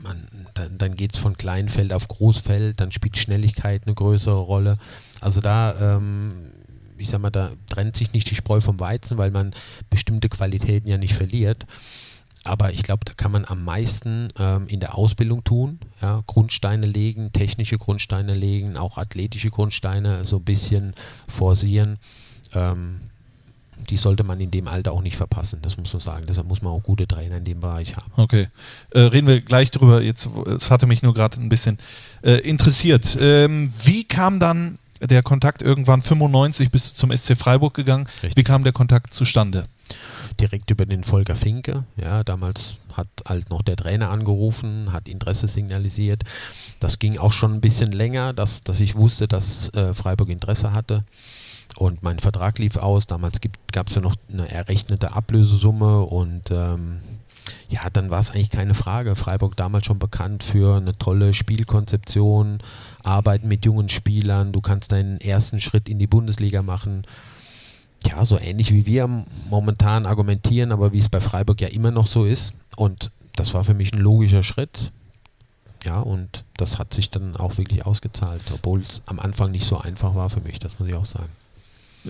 man, dann dann geht es von Kleinfeld auf Großfeld, dann spielt Schnelligkeit eine größere Rolle. Also da, ähm, ich sag mal, da trennt sich nicht die Spreu vom Weizen, weil man bestimmte Qualitäten ja nicht verliert. Aber ich glaube, da kann man am meisten ähm, in der Ausbildung tun. Ja, Grundsteine legen, technische Grundsteine legen, auch athletische Grundsteine so ein bisschen forcieren. Ähm, die sollte man in dem Alter auch nicht verpassen, das muss man sagen. Deshalb muss man auch gute Trainer in dem Bereich haben. Okay. Äh, reden wir gleich drüber. Jetzt, es hatte mich nur gerade ein bisschen äh, interessiert. Ähm, wie kam dann der Kontakt irgendwann 95 bis zum SC Freiburg gegangen? Richtig. Wie kam der Kontakt zustande? Direkt über den Volker Finke. Ja, damals hat halt noch der Trainer angerufen, hat Interesse signalisiert. Das ging auch schon ein bisschen länger, dass, dass ich wusste, dass äh, Freiburg Interesse hatte. Und mein Vertrag lief aus. Damals gab es ja noch eine errechnete Ablösesumme und ähm, ja, dann war es eigentlich keine Frage. Freiburg damals schon bekannt für eine tolle Spielkonzeption, Arbeiten mit jungen Spielern. Du kannst deinen ersten Schritt in die Bundesliga machen ja, so ähnlich wie wir momentan argumentieren, aber wie es bei Freiburg ja immer noch so ist. Und das war für mich ein logischer Schritt. Ja, und das hat sich dann auch wirklich ausgezahlt, obwohl es am Anfang nicht so einfach war für mich, das muss ich auch sagen.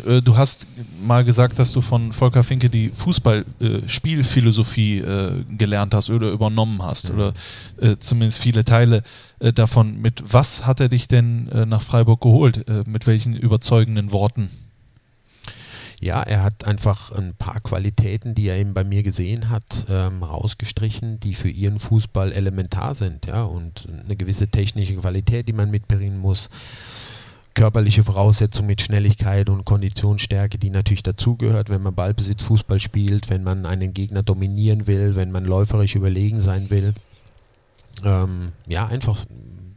Äh, Du hast mal gesagt, dass du von Volker Finke die Fußballspielphilosophie äh, gelernt hast oder übernommen hast Mhm. oder äh, zumindest viele Teile äh, davon. Mit was hat er dich denn äh, nach Freiburg geholt? Äh, mit welchen überzeugenden Worten? Ja, er hat einfach ein paar Qualitäten, die er eben bei mir gesehen hat, ähm, rausgestrichen, die für ihren Fußball elementar sind. Ja, und eine gewisse technische Qualität, die man mitbringen muss. Körperliche Voraussetzungen mit Schnelligkeit und Konditionsstärke, die natürlich dazugehört, wenn man Ballbesitz Fußball spielt, wenn man einen Gegner dominieren will, wenn man läuferisch überlegen sein will. Ähm, ja, einfach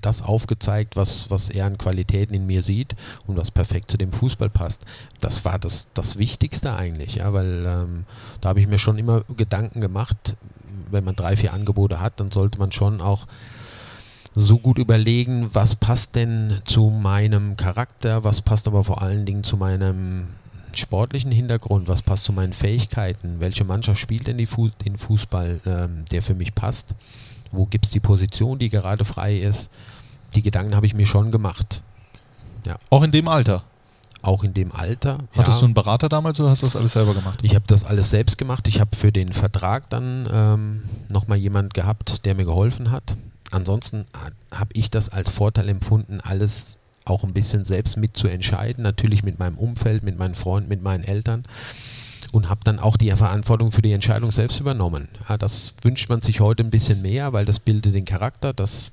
das aufgezeigt, was, was er an Qualitäten in mir sieht und was perfekt zu dem Fußball passt. Das war das, das Wichtigste eigentlich, ja, weil ähm, da habe ich mir schon immer Gedanken gemacht, wenn man drei, vier Angebote hat, dann sollte man schon auch so gut überlegen, was passt denn zu meinem Charakter, was passt aber vor allen Dingen zu meinem sportlichen Hintergrund, was passt zu meinen Fähigkeiten, welche Mannschaft spielt denn Fu den Fußball, ähm, der für mich passt. Wo gibt es die Position, die gerade frei ist? Die Gedanken habe ich mir schon gemacht. Auch in dem Alter. Auch in dem Alter. Hattest ja. du einen Berater damals oder hast du das alles selber gemacht? Ich habe das alles selbst gemacht. Ich habe für den Vertrag dann ähm, nochmal jemand gehabt, der mir geholfen hat. Ansonsten habe ich das als Vorteil empfunden, alles auch ein bisschen selbst mitzuentscheiden. Natürlich mit meinem Umfeld, mit meinen Freunden, mit meinen Eltern. Und habe dann auch die Verantwortung für die Entscheidung selbst übernommen. Ja, das wünscht man sich heute ein bisschen mehr, weil das bildet den Charakter. Das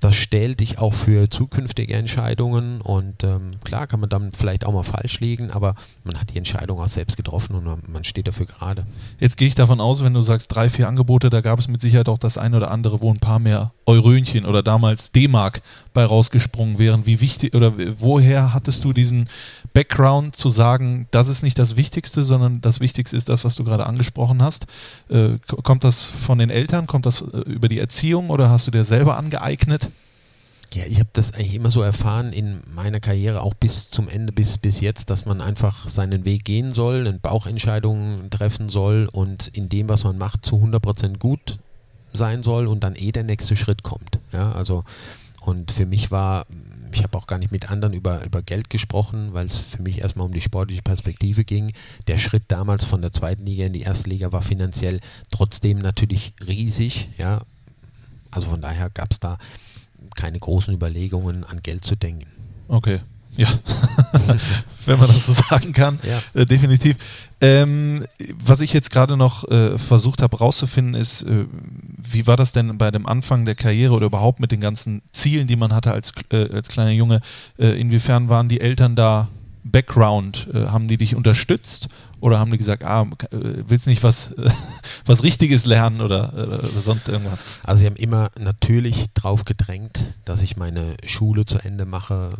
das stellt dich auch für zukünftige Entscheidungen und ähm, klar kann man dann vielleicht auch mal falsch liegen, aber man hat die Entscheidung auch selbst getroffen und man, man steht dafür gerade. Jetzt gehe ich davon aus, wenn du sagst drei, vier Angebote, da gab es mit Sicherheit auch das ein oder andere, wo ein paar mehr Eurönchen oder damals D-Mark bei rausgesprungen wären. Wie wichtig oder woher hattest du diesen Background zu sagen, das ist nicht das Wichtigste, sondern das Wichtigste ist das, was du gerade angesprochen hast? Äh, kommt das von den Eltern? Kommt das äh, über die Erziehung oder hast du dir selber angeeignet? Ja, ich habe das eigentlich immer so erfahren in meiner Karriere, auch bis zum Ende, bis, bis jetzt, dass man einfach seinen Weg gehen soll, Bauchentscheidungen treffen soll und in dem, was man macht, zu 100% gut sein soll und dann eh der nächste Schritt kommt. Ja, also und für mich war, ich habe auch gar nicht mit anderen über, über Geld gesprochen, weil es für mich erstmal um die sportliche Perspektive ging. Der Schritt damals von der zweiten Liga in die erste Liga war finanziell trotzdem natürlich riesig. Ja, also von daher gab es da keine großen Überlegungen, an Geld zu denken. Okay. Ja, <laughs> wenn man das so sagen kann, Ja. äh, definitiv. Ähm, was ich jetzt gerade noch äh, versucht habe rauszufinden, ist, äh, wie war das denn bei dem Anfang der Karriere oder überhaupt mit den ganzen Zielen, die man hatte als, äh, als kleiner Junge? Äh, inwiefern waren die Eltern da Background? Äh, haben die dich unterstützt oder haben die gesagt, ah, willst nicht was, <laughs> was Richtiges lernen oder, oder sonst irgendwas? Also sie haben immer natürlich drauf gedrängt, dass ich meine Schule zu Ende mache.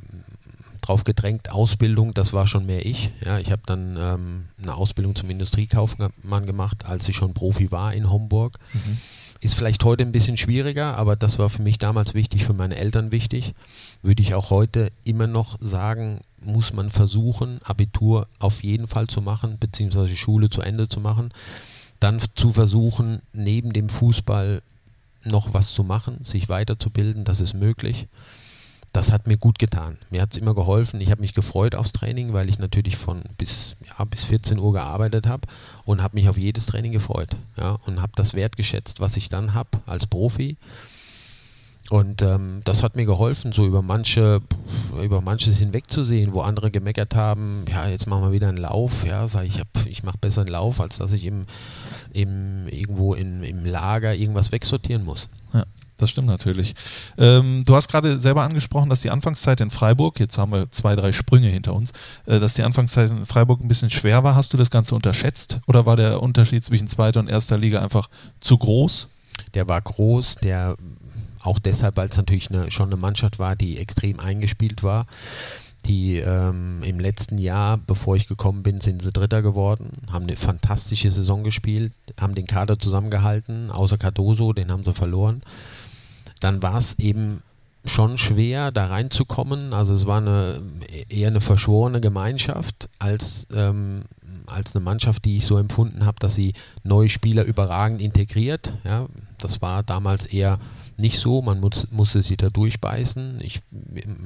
Drauf gedrängt, Ausbildung, das war schon mehr ich. Ja, ich habe dann ähm, eine Ausbildung zum Industriekaufmann gemacht, als ich schon Profi war in Homburg. Ist vielleicht heute ein bisschen schwieriger, aber das war für mich damals wichtig, für meine Eltern wichtig. Würde ich auch heute immer noch sagen, muss man versuchen, Abitur auf jeden Fall zu machen, beziehungsweise Schule zu Ende zu machen. Dann zu versuchen, neben dem Fußball noch was zu machen, sich weiterzubilden, das ist möglich. Das hat mir gut getan. Mir hat es immer geholfen. Ich habe mich gefreut aufs Training, weil ich natürlich von bis, ja, bis 14 Uhr gearbeitet habe und habe mich auf jedes Training gefreut. Ja, und habe das wertgeschätzt, was ich dann habe als Profi. Und ähm, das hat mir geholfen, so über manche, über manches hinwegzusehen, wo andere gemeckert haben, ja, jetzt machen wir wieder einen Lauf, ja, sage ich, ich mache besser einen Lauf, als dass ich im, im, irgendwo in, im Lager irgendwas wegsortieren muss. Ja, das stimmt natürlich. Ähm, du hast gerade selber angesprochen, dass die Anfangszeit in Freiburg, jetzt haben wir zwei, drei Sprünge hinter uns, äh, dass die Anfangszeit in Freiburg ein bisschen schwer war. Hast du das Ganze unterschätzt oder war der Unterschied zwischen zweiter und erster Liga einfach zu groß? Der war groß, der auch deshalb, weil es natürlich eine, schon eine Mannschaft war, die extrem eingespielt war. Die ähm, im letzten Jahr, bevor ich gekommen bin, sind sie Dritter geworden, haben eine fantastische Saison gespielt, haben den Kader zusammengehalten, außer Cardoso, den haben sie verloren. Dann war es eben schon schwer, da reinzukommen. Also es war eine eher eine verschworene Gemeinschaft als, ähm, als eine Mannschaft, die ich so empfunden habe, dass sie neue Spieler überragend integriert. Ja, das war damals eher nicht so, man muss, musste sich da durchbeißen. Ich,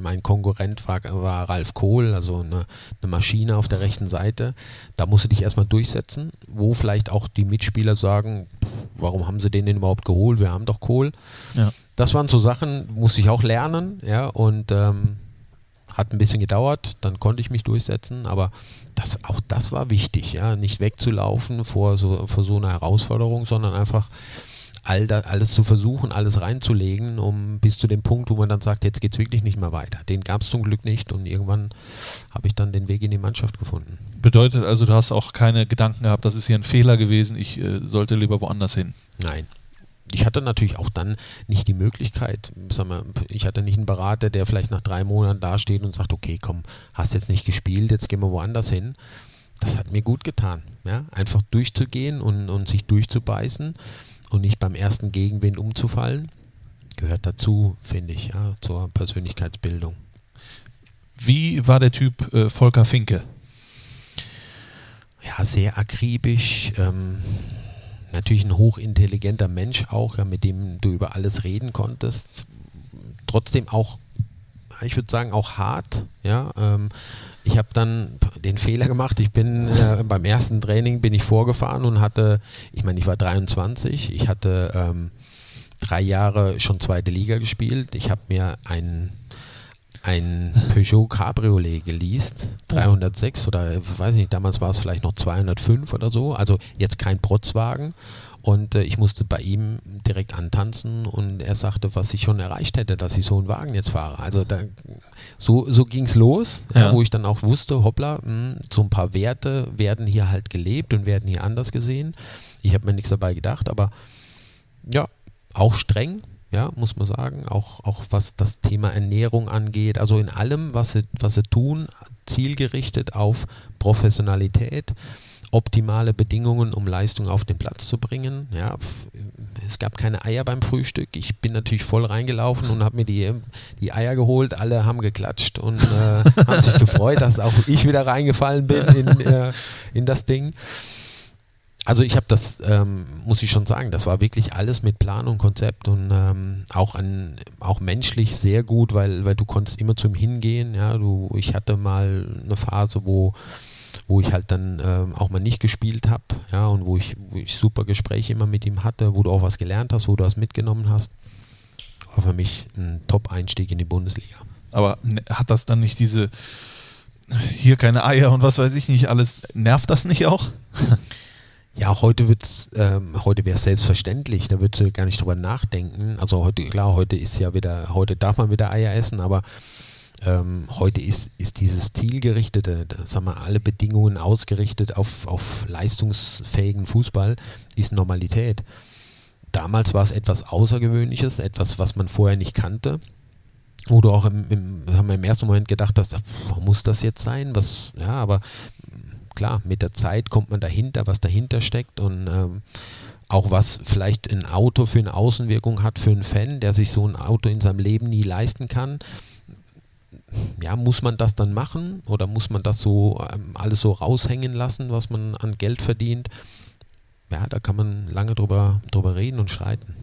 mein Konkurrent war, war Ralf Kohl, also eine, eine Maschine auf der rechten Seite. Da musste dich erstmal durchsetzen, wo vielleicht auch die Mitspieler sagen, warum haben sie den denn überhaupt geholt? Wir haben doch Kohl. Ja. Das waren so Sachen, musste ich auch lernen, ja, und ähm, hat ein bisschen gedauert, dann konnte ich mich durchsetzen, aber das, auch das war wichtig, ja, nicht wegzulaufen vor so, vor so einer Herausforderung, sondern einfach all da, alles zu versuchen, alles reinzulegen, um bis zu dem Punkt, wo man dann sagt, jetzt geht es wirklich nicht mehr weiter. Den gab es zum Glück nicht und irgendwann habe ich dann den Weg in die Mannschaft gefunden. Bedeutet also, du hast auch keine Gedanken gehabt, das ist hier ein Fehler gewesen, ich äh, sollte lieber woanders hin. Nein. Ich hatte natürlich auch dann nicht die Möglichkeit, sag mal, ich hatte nicht einen Berater, der vielleicht nach drei Monaten dasteht und sagt, okay, komm, hast jetzt nicht gespielt, jetzt gehen wir woanders hin. Das hat mir gut getan, ja, einfach durchzugehen und, und sich durchzubeißen und nicht beim ersten Gegenwind umzufallen, gehört dazu, finde ich, ja, zur Persönlichkeitsbildung. Wie war der Typ äh, Volker Finke? Ja, sehr akribisch, ähm, natürlich ein hochintelligenter Mensch auch, ja, mit dem du über alles reden konntest. Trotzdem auch, ich würde sagen, auch hart. Ja, ähm, ich habe dann den Fehler gemacht. Ich bin äh, beim ersten Training bin ich vorgefahren und hatte, ich meine, ich war 23, ich hatte ähm, drei Jahre schon zweite Liga gespielt. Ich habe mir ein ein Peugeot Cabriolet geleast, 306 oder weiß nicht, damals war es vielleicht noch 205 oder so, also jetzt kein Protzwagen. Und äh, ich musste bei ihm direkt antanzen und er sagte, was ich schon erreicht hätte, dass ich so einen Wagen jetzt fahre. Also da, so, so ging es los, ja. Wo ich dann auch wusste, hoppla, mh, hm, so ein paar Werte werden hier halt gelebt und werden hier anders gesehen. Ich habe mir nichts dabei gedacht, aber ja, auch streng, ja, muss man sagen, auch, auch was das Thema Ernährung angeht, also in allem, was sie, was sie tun, zielgerichtet auf Professionalität, optimale Bedingungen, um Leistung auf den Platz zu bringen. Ja, es gab keine Eier beim Frühstück. Ich bin natürlich voll reingelaufen und habe mir die, die Eier geholt. Alle haben geklatscht und äh, haben sich gefreut, dass auch ich wieder reingefallen bin in, äh, in das Ding. Also ich habe das, ähm, muss ich schon sagen, das war wirklich alles mit Plan und Konzept und ähm, auch an, auch menschlich sehr gut, weil, weil du konntest immer zum Hingehen. Ja, du, ich hatte mal eine Phase, wo, wo ich halt dann ähm, auch mal nicht gespielt habe, ja, und wo ich, wo ich super Gespräche immer mit ihm hatte, wo du auch was gelernt hast, wo du was mitgenommen hast. War für mich ein Top-Einstieg in die Bundesliga. Aber hat das dann nicht diese hier keine Eier und was weiß ich nicht alles, nervt das nicht auch? <laughs> Ja, heute wird's, ähm, heute wäre es selbstverständlich, da würdest du gar nicht drüber nachdenken. Also heute, klar, heute ist ja wieder, heute darf man wieder Eier essen, aber ähm, heute ist, ist dieses zielgerichtete, sagen wir, alle Bedingungen ausgerichtet auf, auf leistungsfähigen Fußball, ist Normalität. Damals war es etwas Außergewöhnliches, etwas, was man vorher nicht kannte du auch im, im, haben wir im ersten Moment gedacht hast, muss das jetzt sein? Was, ja, aber klar, mit der Zeit kommt man dahinter, was dahinter steckt und ähm, auch was vielleicht ein Auto für eine Außenwirkung hat für einen Fan, der sich so ein Auto in seinem Leben nie leisten kann. Ja, muss man das dann machen oder muss man das so ähm, alles so raushängen lassen, was man an Geld verdient? Ja, da kann man lange drüber, drüber reden und streiten.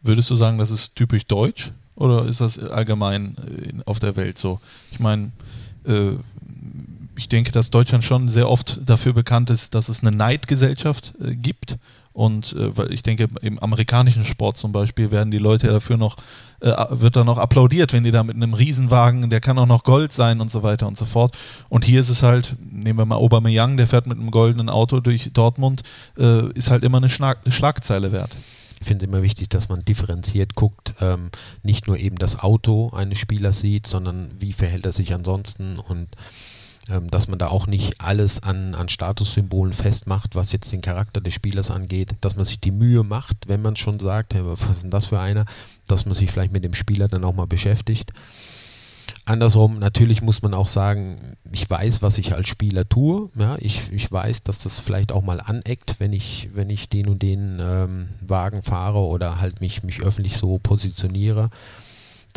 Würdest du sagen, das ist typisch deutsch oder ist das allgemein äh, auf der Welt so? Ich meine, äh, ich denke, dass Deutschland schon sehr oft dafür bekannt ist, dass es eine Neidgesellschaft äh, gibt. Und äh, weil ich denke, im amerikanischen Sport zum Beispiel werden die Leute dafür noch, äh, wird da noch applaudiert, wenn die da mit einem Riesenwagen, der kann auch noch Gold sein und so weiter und so fort. Und hier ist es halt, nehmen wir mal Aubameyang, der fährt mit einem goldenen Auto durch Dortmund, äh, ist halt immer eine, Schlag eine Schlagzeile wert. Ich finde es immer wichtig, dass man differenziert guckt, ähm, nicht nur eben das Auto eines Spielers sieht, sondern wie verhält er sich ansonsten und ähm, dass man da auch nicht alles an, an Statussymbolen festmacht, was jetzt den Charakter des Spielers angeht, dass man sich die Mühe macht, wenn man schon sagt, hey, was ist denn das für einer, dass man sich vielleicht mit dem Spieler dann auch mal beschäftigt. Andersrum, natürlich muss man auch sagen, ich weiß, was ich als Spieler tue. Ja, ich, ich weiß, dass das vielleicht auch mal aneckt, wenn ich, wenn ich den und den ähm, Wagen fahre oder halt mich, mich öffentlich so positioniere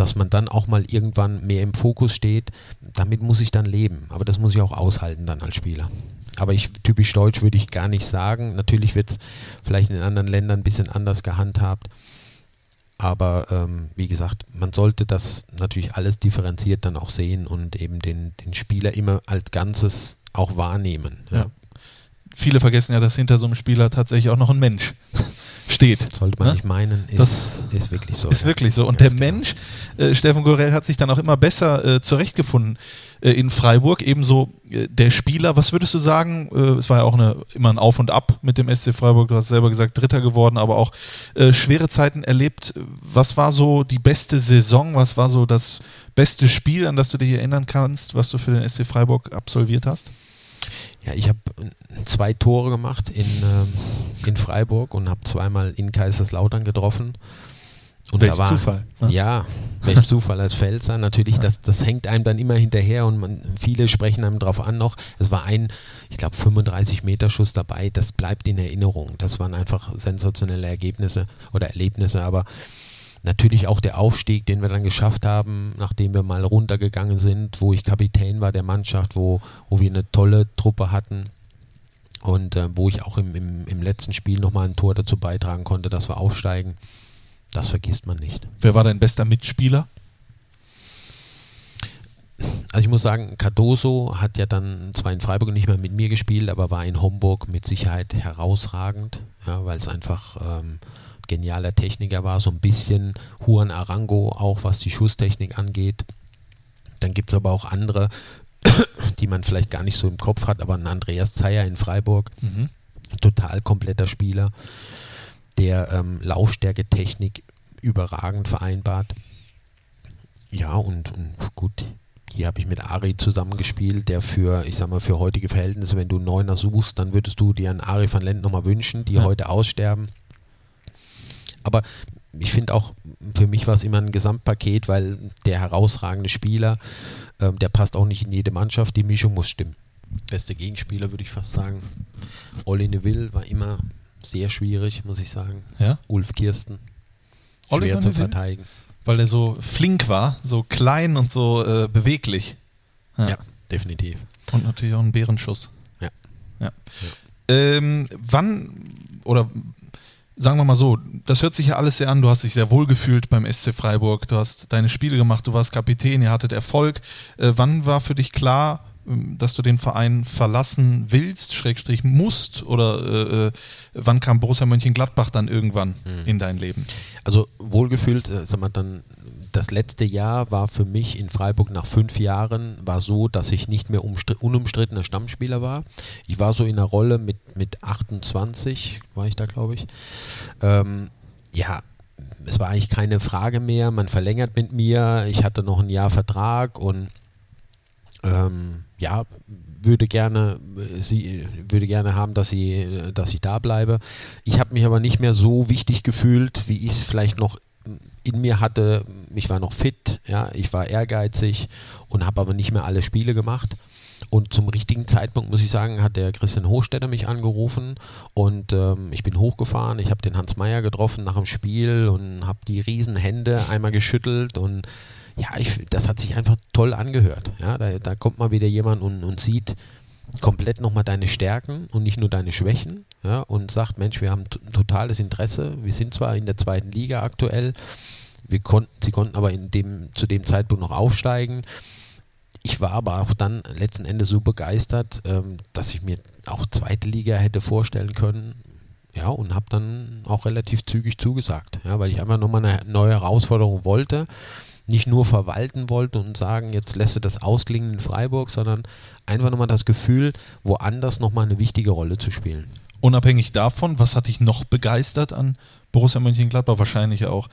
dass man dann auch mal irgendwann mehr im Fokus steht, damit muss ich dann leben. Aber das muss ich auch aushalten dann als Spieler. Aber ich, typisch deutsch würde ich gar nicht sagen. Natürlich wird es vielleicht in anderen Ländern ein bisschen anders gehandhabt. Aber ähm, wie gesagt, man sollte das natürlich alles differenziert dann auch sehen und eben den, den Spieler immer als Ganzes auch wahrnehmen. Ja. Ja. Viele vergessen ja, dass hinter so einem Spieler tatsächlich auch noch ein Mensch <laughs> steht. Sollte man ne? nicht meinen, ist, das ist wirklich so. Ist ja. wirklich so. Und der. Mensch, äh, Steffen Gorell, hat sich dann auch immer besser äh, zurechtgefunden äh, in Freiburg. Ebenso äh, der Spieler. Was würdest du sagen? Äh, es war ja auch eine, immer ein Auf und Ab mit dem SC Freiburg. Du hast selber gesagt, Dritter geworden, aber auch äh, schwere Zeiten erlebt. Was war so die beste Saison? Was war so das beste Spiel, an das du dich erinnern kannst, was du für den SC Freiburg absolviert hast? Ja, ich habe zwei Tore gemacht in, äh, in Freiburg und habe zweimal in Kaiserslautern getroffen. Und welch war, Zufall. Ne? Ja, welch Zufall als Pfälzer. Natürlich, ja. das, das hängt einem dann immer hinterher und man, viele sprechen einem darauf an noch. Es war ein, ich glaube, 35 Meter Schuss dabei. Das bleibt in Erinnerung. Das waren einfach sensationelle Ergebnisse oder Erlebnisse. Aber Natürlich auch der Aufstieg, den wir dann geschafft haben, nachdem wir mal runtergegangen sind, wo ich Kapitän war der Mannschaft, wo, wo wir eine tolle Truppe hatten. Und äh, wo ich auch im, im, im letzten Spiel nochmal ein Tor dazu beitragen konnte, dass wir aufsteigen, das vergisst man nicht. Wer war dein bester Mitspieler? Also ich muss sagen, Cardoso hat ja dann zwar in Freiburg nicht mehr mit mir gespielt, aber war in Homburg mit Sicherheit herausragend, ja, weil es einfach ähm, genialer Techniker war, so ein bisschen Juan Arango auch, was die Schusstechnik angeht. Dann gibt es aber auch andere, <coughs> die man vielleicht gar nicht so im Kopf hat, aber ein Andreas Zeyer in Freiburg, Mhm. total kompletter Spieler, der ähm, Laufstärke, Technik überragend vereinbart. Ja, und, und gut, hier habe ich mit Ari zusammengespielt, der für, ich sag mal, für heutige Verhältnisse, wenn du einen Neuner suchst, dann würdest du dir einen Ari van Lent nochmal wünschen, die Ja. heute aussterben. Aber ich finde auch, für mich war es immer ein Gesamtpaket, weil der herausragende Spieler, ähm, der passt auch nicht in jede Mannschaft, die Mischung muss stimmen. Beste Gegenspieler würde ich fast sagen. Olli Neville war immer sehr schwierig, muss ich sagen. Ja. Ulf Kirsten, Oliver schwer zu Neville? verteidigen. Weil er so flink war, so klein und so äh, beweglich. Ja. definitiv. Und natürlich auch ein Bärenschuss. Ja. ja. Ähm, wann, oder sagen wir mal so, das hört sich ja alles sehr an, du hast dich sehr wohl gefühlt beim SC Freiburg, du hast deine Spiele gemacht, du warst Kapitän, ihr hattet Erfolg. Äh, wann war für dich klar, ähm, dass du den Verein verlassen willst, Schrägstrich musst, oder äh, äh, wann kam Borussia Mönchengladbach dann irgendwann Mhm. in dein Leben? Also wohlgefühlt, äh, sag mal, dann das letzte Jahr war für mich in Freiburg nach fünf Jahren war so, dass ich nicht mehr umstri- unumstrittener Stammspieler war. Ich war so in einer Rolle mit, mit 28, war ich da, glaube ich. Ähm, ja, es war eigentlich keine Frage mehr. Man verlängert mit mir. Ich hatte noch ein Jahr Vertrag und ähm, ja, würde gerne, äh, sie würde gerne haben, dass sie, äh, dass ich da bleibe. Ich habe mich aber nicht mehr so wichtig gefühlt, wie ich es vielleicht noch in mir hatte. Ich war noch fit, ja, ich war ehrgeizig und habe aber nicht mehr alle Spiele gemacht. Und zum richtigen Zeitpunkt, muss ich sagen, hat der Christian Hochstetter mich angerufen und ähm, ich bin hochgefahren. Ich habe den Hans Meyer getroffen nach dem Spiel und habe die Riesenhände einmal geschüttelt und ja, ich, das hat sich einfach toll angehört. Ja, da, da kommt mal wieder jemand und, und sieht komplett nochmal deine Stärken und nicht nur deine Schwächen ja, und sagt, Mensch, wir haben ein totales Interesse. Wir sind zwar in der zweiten Liga aktuell, wir konnten, sie konnten aber in dem, zu dem Zeitpunkt noch aufsteigen. Ich war aber auch dann letzten Endes so begeistert, ähm, dass ich mir auch zweite Liga hätte vorstellen können. Ja, und habe dann auch relativ zügig zugesagt, ja, weil ich einfach nochmal eine neue Herausforderung wollte. Nicht nur verwalten wollte und sagen, jetzt lässt du das ausklingen in Freiburg, sondern einfach nochmal das Gefühl, woanders nochmal eine wichtige Rolle zu spielen. Unabhängig davon, was hat dich noch begeistert an Borussia Mönchengladbach? Wahrscheinlich auch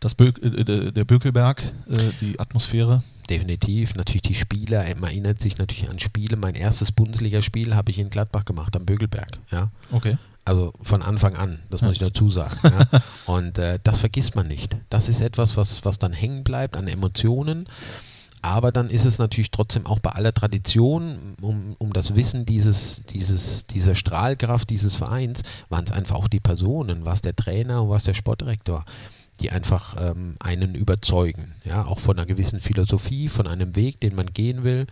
das Bö äh, der der Bökelberg, äh, die Atmosphäre. Definitiv, natürlich die Spiele, man erinnert sich natürlich an Spiele. Mein erstes Bundesligaspiel habe ich in Gladbach gemacht, am Bögelberg. Ja. Okay. Also von Anfang an, das muss ich dazu sagen. Ja. <laughs> Und äh, das vergisst man nicht. Das ist etwas, was, was dann hängen bleibt an Emotionen. Aber dann ist es natürlich trotzdem auch bei aller Tradition, um, um das Wissen dieses, dieses, dieser Strahlkraft dieses Vereins, waren es einfach auch die Personen, was der Trainer und was der Sportdirektor, die einfach ähm, einen überzeugen. Ja, auch von einer gewissen Philosophie, von einem Weg, den man gehen will.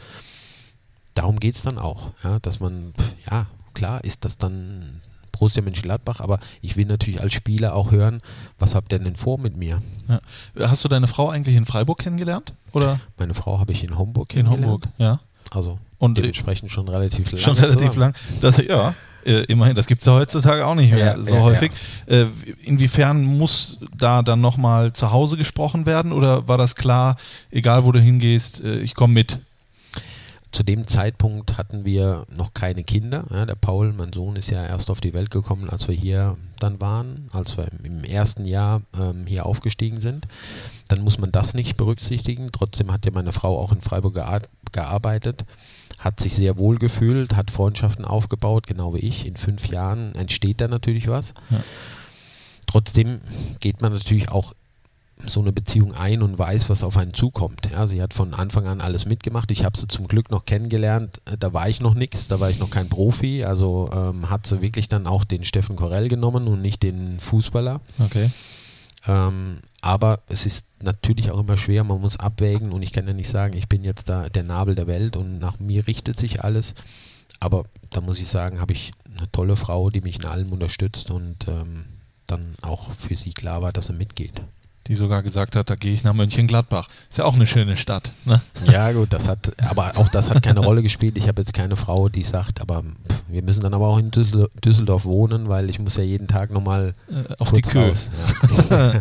Darum geht es dann auch, ja, dass man, ja, klar ist das dann Borussia Mönchengladbach, aber ich will natürlich als Spieler auch hören, was habt ihr denn vor mit mir? Ja. Hast du deine Frau eigentlich in Freiburg kennengelernt? Oder Meine Frau habe ich in Homburg in kennengelernt. Hamburg? Ja. Also Und, äh, dementsprechend schon relativ lang. Schon relativ lang. Das, ja, äh, immerhin, das gibt es ja heutzutage auch nicht mehr Ja, so ja, häufig. Äh, inwiefern muss da dann nochmal zu Hause gesprochen werden oder war das klar, egal wo du hingehst, ich komme mit? Zu dem Zeitpunkt hatten wir noch keine Kinder. Ja, der Paul, mein Sohn, ist ja erst auf die Welt gekommen, als wir hier dann waren, als wir im, ersten Jahr ähm, hier aufgestiegen sind. Dann muss man das nicht berücksichtigen. Trotzdem hat ja meine Frau auch in Freiburg gear gearbeitet, hat sich sehr wohl gefühlt, hat Freundschaften aufgebaut, genau wie ich. In fünf Jahren entsteht da natürlich was. Ja. Trotzdem geht man natürlich auch so eine Beziehung ein und weiß, was auf einen zukommt. Ja, sie hat von Anfang an alles mitgemacht. Ich habe sie zum Glück noch kennengelernt. Äh, Da war ich noch nichts, da war ich noch kein Profi. Also ähm, hat sie wirklich dann auch den Steffen Korell genommen und nicht den Fußballer. Okay. Ähm, aber es ist natürlich auch immer schwer, man muss abwägen und ich kann ja nicht sagen, ich bin jetzt da der Nabel der Welt und nach mir richtet sich alles. Aber da muss ich sagen, habe ich eine tolle Frau, die mich in allem unterstützt und ähm, dann auch für sie klar war, dass sie mitgeht. Die sogar gesagt hat, da gehe ich nach Mönchengladbach. Ist ja auch eine schöne Stadt. Ne? Ja, gut, das hat, aber auch das hat keine Rolle gespielt. Ich habe jetzt keine Frau, die sagt, aber pff, wir müssen dann aber auch in Düssel Düsseldorf wohnen, weil ich muss ja jeden Tag nochmal Äh, auf die Kühe. raus. <laughs> Ja.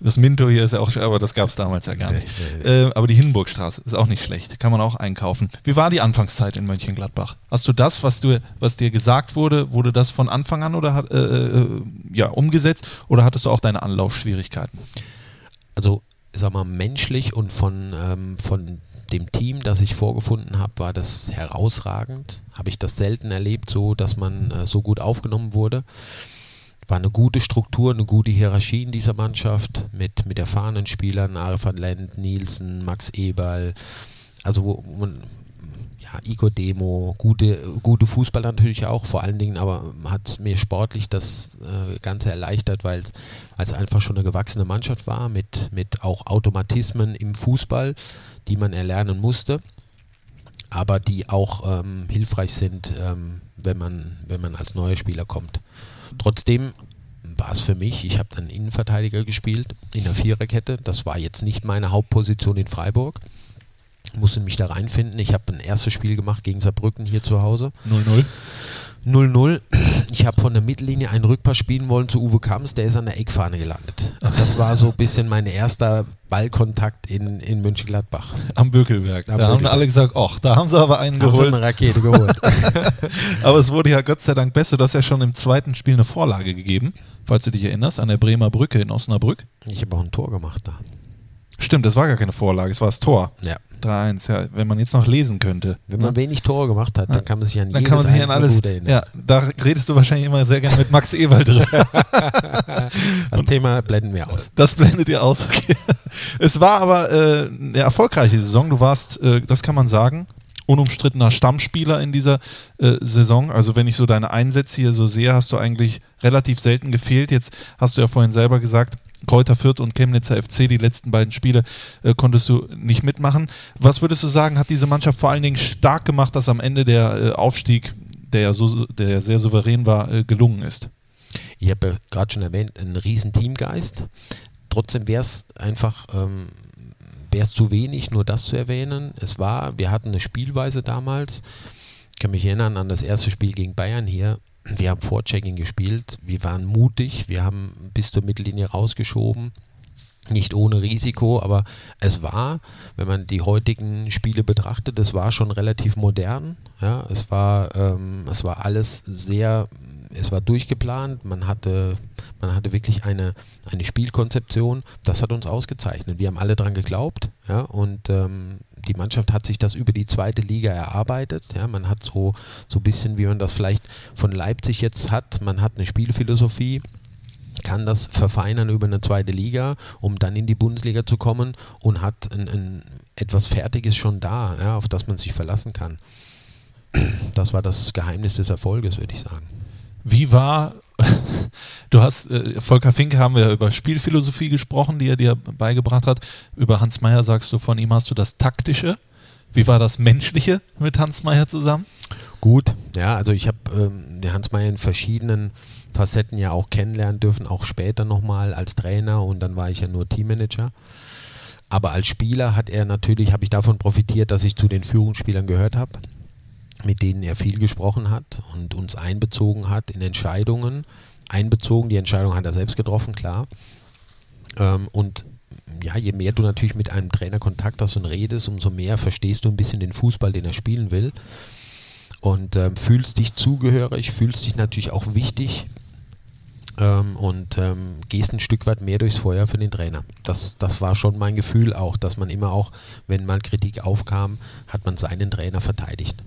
Das Minto hier ist ja auch, aber das gab es damals ja gar nicht. Äh, aber die Hindenburgstraße ist auch nicht schlecht. Kann man auch einkaufen. Wie war die Anfangszeit in Mönchengladbach? Hast du das, was, du, was dir gesagt wurde, wurde das von Anfang an oder hat, äh, äh, ja, umgesetzt oder hattest du auch deine Anlaufschwierigkeiten? also sag mal menschlich und von, ähm, von dem Team, das ich vorgefunden habe, war das herausragend. Habe ich das selten erlebt, so dass man äh, so gut aufgenommen wurde. War eine gute Struktur, eine gute Hierarchie in dieser Mannschaft mit, mit erfahrenen Spielern, Arifan Lent, Nielsen, Max Eberl, also wo, wo ja, Igor Demo, gute, gute Fußballer natürlich auch, vor allen Dingen, aber hat mir sportlich das äh, Ganze erleichtert, weil es einfach schon eine gewachsene Mannschaft war, mit, mit auch Automatismen im Fußball, die man erlernen musste, aber die auch ähm, hilfreich sind, ähm, wenn, man, wenn man als neuer Spieler kommt. Trotzdem war es für mich, ich habe dann Innenverteidiger gespielt in der Viererkette, das war jetzt nicht meine Hauptposition in Freiburg musste mich da reinfinden. Ich habe ein erstes Spiel gemacht gegen Saarbrücken hier zu Hause. 0-0. 0-0. Ich habe von der Mittellinie einen Rückpass spielen wollen zu Uwe Kamps, der ist an der Eckfahne gelandet. Das war so ein bisschen mein erster Ballkontakt in, in Mönchengladbach. Am Bökelberg. Am da haben Bökelberg. alle gesagt, ach, da haben sie aber einen Haben sie geholt. eine Rakete geholt. <laughs> Aber es wurde ja Gott sei Dank besser. Du hast ja schon im zweiten Spiel eine Vorlage gegeben, falls du dich erinnerst, an der Bremer Brücke in Osnabrück. ich habe auch ein Tor gemacht da. Stimmt, das war gar keine Vorlage, es war das Tor. Ja. 3-1, ja, wenn man jetzt noch lesen könnte. Wenn man Ne? wenig Tore gemacht hat, dann kann man sich an Dann jedes kann man sich an alles. gut erinnern. Ja, da redest du wahrscheinlich immer sehr gerne mit Max Ewald drüber. <laughs> Das Thema blenden wir aus. Das blendet ihr aus. Okay. Es war aber äh, eine erfolgreiche Saison. Du warst, äh, das kann man sagen, unumstrittener Stammspieler in dieser äh, Saison. Also wenn ich so deine Einsätze hier so sehe, hast du eigentlich relativ selten gefehlt. Jetzt hast du ja vorhin selber gesagt, Kräuter Fürth und Chemnitzer FC, die letzten beiden Spiele, äh, konntest du nicht mitmachen. Was würdest du sagen, hat diese Mannschaft vor allen Dingen stark gemacht, dass am Ende der äh, Aufstieg, der ja so, der sehr souverän war, äh, gelungen ist? Ich habe ja gerade schon erwähnt, einen riesen Teamgeist. Trotzdem wäre es einfach, ähm, wäre zu wenig, nur das zu erwähnen. Es war, wir hatten eine Spielweise damals. Ich kann mich erinnern an das erste Spiel gegen Bayern hier. Wir haben Vorchecking gespielt. Wir waren mutig. Wir haben bis zur Mittellinie rausgeschoben. Nicht ohne Risiko, aber es war, wenn man die heutigen Spiele betrachtet, es war schon relativ modern. Ja, es war, ähm, es war alles sehr, es war durchgeplant. Man hatte, man hatte wirklich eine, eine Spielkonzeption. Das hat uns ausgezeichnet. Wir haben alle dran geglaubt. Ja, und ähm, die Mannschaft hat sich das über die zweite Liga erarbeitet. Ja, man hat so, so ein bisschen, wie man das vielleicht von Leipzig jetzt hat. Man hat eine Spielphilosophie kann das verfeinern über eine zweite Liga, um dann in die Bundesliga zu kommen und hat ein, ein etwas Fertiges schon da, ja, auf das man sich verlassen kann. Das war das Geheimnis des Erfolges, würde ich sagen. Wie war, <laughs> du hast, äh, Volker Finke haben wir über Spielphilosophie gesprochen, die er dir beigebracht hat. Über Hans Meyer sagst du, von ihm hast du das Taktische. Wie war das Menschliche mit Hans Meyer zusammen? Gut, ja, also ich habe ähm, Hans Meyer in verschiedenen Facetten ja auch kennenlernen dürfen, auch später nochmal als Trainer und dann war ich ja nur Teammanager. Aber als Spieler hat er natürlich, habe ich davon profitiert, dass ich zu den Führungsspielern gehört habe, mit denen er viel gesprochen hat und uns einbezogen hat in Entscheidungen. Einbezogen, die Entscheidung hat er selbst getroffen, klar. Ähm, und ja, je mehr du natürlich mit einem Trainer Kontakt hast und redest, umso mehr verstehst du ein bisschen den Fußball, den er spielen will. Und ähm, fühlst dich zugehörig, fühlst dich natürlich auch wichtig ähm, und ähm, gehst ein Stück weit mehr durchs Feuer für den Trainer. Das, das war schon mein Gefühl auch, dass man immer auch, wenn mal Kritik aufkam, hat man seinen Trainer verteidigt.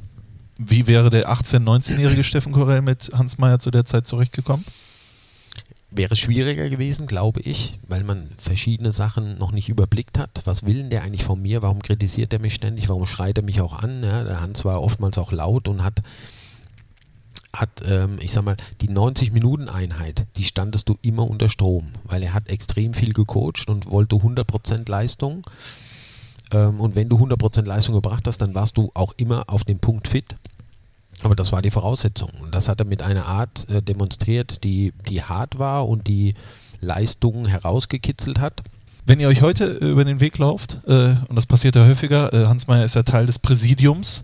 Wie wäre der 18-, 19-jährige Steffen Korell mit Hans Meyer zu der Zeit zurechtgekommen? Wäre schwieriger gewesen, glaube ich, weil man verschiedene Sachen noch nicht überblickt hat. Was will denn der eigentlich von mir? Warum kritisiert er mich ständig? Warum schreit er mich auch an? Ja, der Hans war oftmals auch laut und hat, hat ähm, ich sag mal, die 90-Minuten-Einheit, die standest du immer unter Strom, weil er hat extrem viel gecoacht und wollte 100% Leistung. Ähm, und wenn du 100% Leistung gebracht hast, dann warst du auch immer auf dem Punkt fit. Aber das war die Voraussetzung. Und das hat er mit einer Art äh, demonstriert, die, die hart war und die Leistungen herausgekitzelt hat. Wenn ihr euch heute über den Weg lauft, äh, und das passiert ja häufiger, äh, Hans Meyer ist ja Teil des Präsidiums.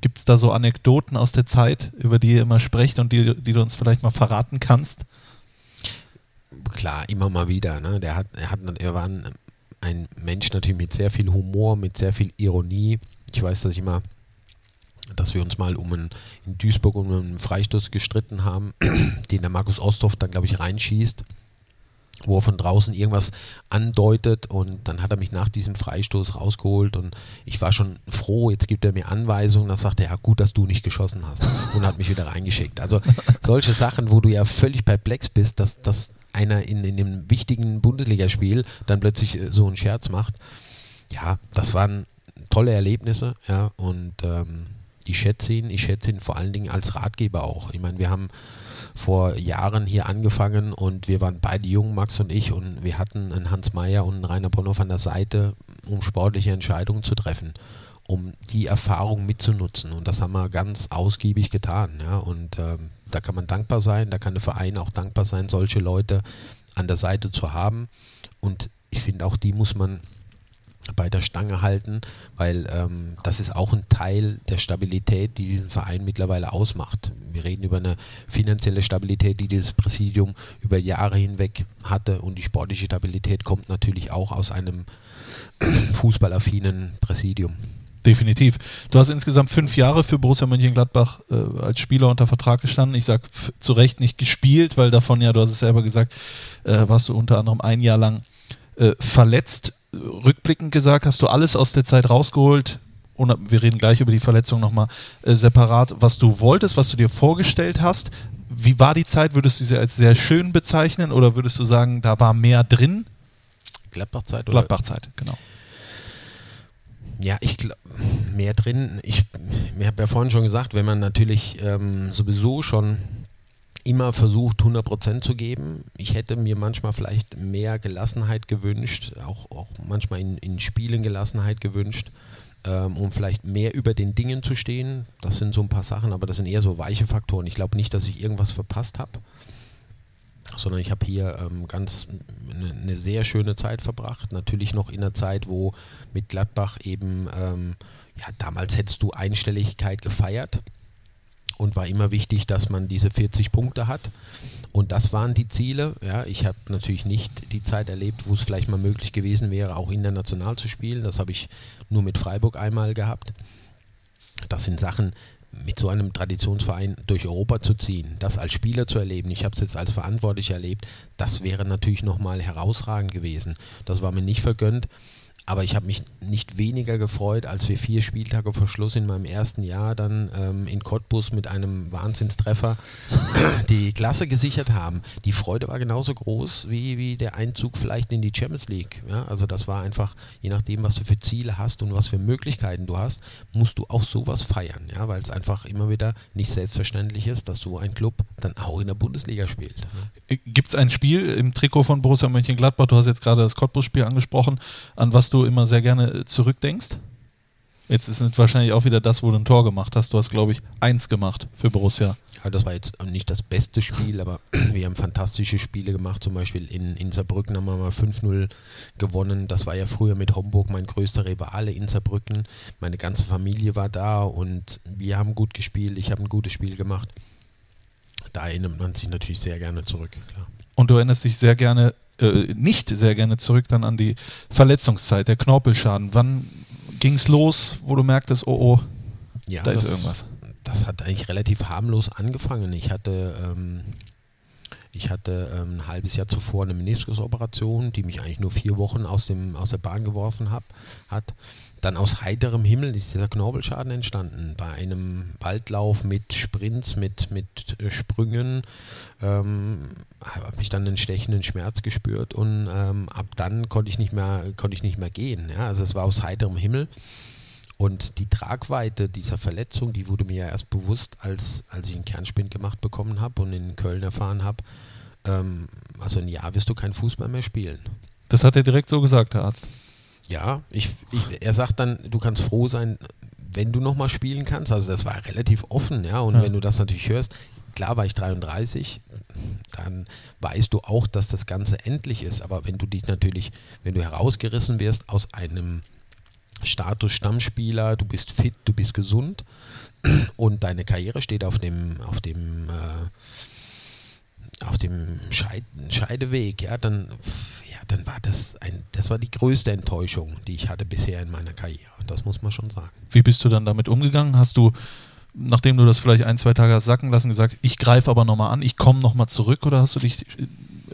Gibt es da so Anekdoten aus der Zeit, über die ihr immer sprecht und die, die du uns vielleicht mal verraten kannst? Klar, immer mal wieder. Ne? Der hat, er, hat, er war ein, ein Mensch natürlich mit sehr viel Humor, mit sehr viel Ironie. Ich weiß, dass ich immer dass wir uns mal um einen, in Duisburg um einen Freistoß gestritten haben, <clears throat> den der Markus Osthoff dann, glaube ich, reinschießt wo er von draußen irgendwas andeutet und dann hat er mich nach diesem Freistoß rausgeholt und ich war schon froh, jetzt gibt er mir Anweisungen, dann sagt er, ja gut, dass du nicht geschossen hast <laughs> und hat mich wieder reingeschickt. Also solche Sachen, wo du ja völlig perplex bist, dass, dass einer in, in dem wichtigen Bundesligaspiel dann plötzlich äh, so einen Scherz macht. Ja, das waren tolle Erlebnisse, ja, und ähm, ich schätze ihn, ich schätze ihn vor allen Dingen als Ratgeber auch. Ich meine, wir haben vor Jahren hier angefangen und wir waren beide jung, Max und ich, und wir hatten einen Hans Meyer und einen Rainer Bonhoff an der Seite, um sportliche Entscheidungen zu treffen, um die Erfahrung mitzunutzen. Und das haben wir ganz ausgiebig getan. Ja? Und ähm, da kann man dankbar sein, da kann der Verein auch dankbar sein, solche Leute an der Seite zu haben. Und ich finde, auch die muss man bei der Stange halten, weil ähm, das ist auch ein Teil der Stabilität, die diesen Verein mittlerweile ausmacht. Wir reden über eine finanzielle Stabilität, die dieses Präsidium über Jahre hinweg hatte und die sportliche Stabilität kommt natürlich auch aus einem <clears throat> fußballaffinen Präsidium. Definitiv. Du hast insgesamt fünf Jahre für Borussia Mönchengladbach äh, als Spieler unter Vertrag gestanden. Ich sage zu Recht nicht gespielt, weil davon ja, du hast es selber gesagt, äh, warst du unter anderem ein Jahr lang äh, verletzt rückblickend gesagt, hast du alles aus der Zeit rausgeholt, und wir reden gleich über die Verletzung nochmal äh, separat, was du wolltest, was du dir vorgestellt hast. Wie war die Zeit? Würdest du sie als sehr schön bezeichnen oder würdest du sagen, da war mehr drin? Gladbach-Zeit? Gladbach-Zeit, genau. Ja, ich glaube, mehr drin. Ich, ich habe ja vorhin schon gesagt, wenn man natürlich ähm, sowieso schon immer versucht, 100% zu geben. Ich hätte mir manchmal vielleicht mehr Gelassenheit gewünscht, auch, auch manchmal in, in Spielen Gelassenheit gewünscht, ähm, um vielleicht mehr über den Dingen zu stehen. Das sind so ein paar Sachen, aber das sind eher so weiche Faktoren. Ich glaube nicht, dass ich irgendwas verpasst habe, sondern ich habe hier ähm, ganz eine, eine, sehr schöne Zeit verbracht. Natürlich noch in einer Zeit, wo mit Gladbach eben, ähm, ja, damals hättest du Einstelligkeit gefeiert und war immer wichtig, dass man diese 40 Punkte hat. Und das waren die Ziele. Ja, ich habe natürlich nicht die Zeit erlebt, wo es vielleicht mal möglich gewesen wäre, auch international zu spielen. Das habe ich nur mit Freiburg einmal gehabt. Das sind Sachen, mit so einem Traditionsverein durch Europa zu ziehen, das als Spieler zu erleben, ich habe es jetzt als Verantwortlicher erlebt, das wäre natürlich nochmal herausragend gewesen. Das war mir nicht vergönnt. Aber ich habe mich nicht weniger gefreut, als wir vier Spieltage vor Schluss in meinem ersten Jahr dann ähm, in Cottbus mit einem Wahnsinnstreffer <coughs> die Klasse gesichert haben. Die Freude war genauso groß wie, wie der Einzug vielleicht in die Champions League. Ja? Also das war einfach, je nachdem, was du für Ziele hast und was für Möglichkeiten du hast, musst du auch sowas feiern, ja? weil es einfach immer wieder nicht selbstverständlich ist, dass so ein Club dann auch in der Bundesliga spielt. Ja? Gibt es ein Spiel im Trikot von Borussia Mönchengladbach, du hast jetzt gerade das Cottbus-Spiel angesprochen, an was du immer sehr gerne äh, zurückdenkst? Jetzt ist es wahrscheinlich auch wieder das, wo du ein Tor gemacht hast. Du hast, glaube ich, eins gemacht für Borussia. Ja, das war jetzt nicht das beste Spiel, aber <clears throat> wir haben fantastische Spiele gemacht. Zum Beispiel in, in Saarbrücken haben wir mal 5-0 gewonnen. Das war ja früher mit Homburg mein größter Rivale in Saarbrücken. Meine ganze Familie war da und wir haben gut gespielt. Ich habe ein gutes Spiel gemacht. Da erinnert man sich natürlich sehr gerne zurück. Klar. Und du erinnerst dich sehr gerne äh, nicht sehr gerne zurück dann an die Verletzungszeit, der Knorpelschaden. Wann ging es los, wo du merktest, oh oh, ja, da das, ist irgendwas? Das hat eigentlich relativ harmlos angefangen. Ich hatte, ähm, ich hatte ähm, ein halbes Jahr zuvor eine Meniskusoperation, die mich eigentlich nur vier Wochen aus, dem, aus der Bahn geworfen hab, hat dann aus heiterem Himmel ist dieser Knorpelschaden entstanden. Bei einem Waldlauf mit Sprints, mit, mit äh, Sprüngen ähm, habe ich dann einen stechenden Schmerz gespürt und ähm, ab dann konnte ich nicht mehr, konnte ich nicht mehr gehen. Ja? Also es war aus heiterem Himmel. Und die Tragweite dieser Verletzung, die wurde mir ja erst bewusst, als, als ich einen Kernspind gemacht bekommen habe und in Köln erfahren habe, ähm, also ein Jahr wirst du keinen Fußball mehr spielen. Das hat er direkt so gesagt, Herr Arzt. Ja, ich, ich, er sagt dann, du kannst froh sein, wenn du nochmal spielen kannst, also das war relativ offen, ja, und Ja. wenn du das natürlich hörst, klar war ich 33, dann weißt du auch, dass das Ganze endlich ist, aber wenn du dich natürlich, wenn du herausgerissen wirst aus einem Status Stammspieler, du bist fit, du bist gesund <clears throat> und deine Karriere steht auf dem, auf dem, äh, auf dem Scheid Scheideweg, ja, dann, ja, dann war das ein, das war die größte Enttäuschung, die ich hatte bisher in meiner Karriere. Das muss man schon sagen. Wie bist du dann damit umgegangen? Hast du, nachdem du das vielleicht ein, zwei Tage hast sacken lassen, gesagt, ich greife aber nochmal an, ich komme nochmal zurück oder hast du dich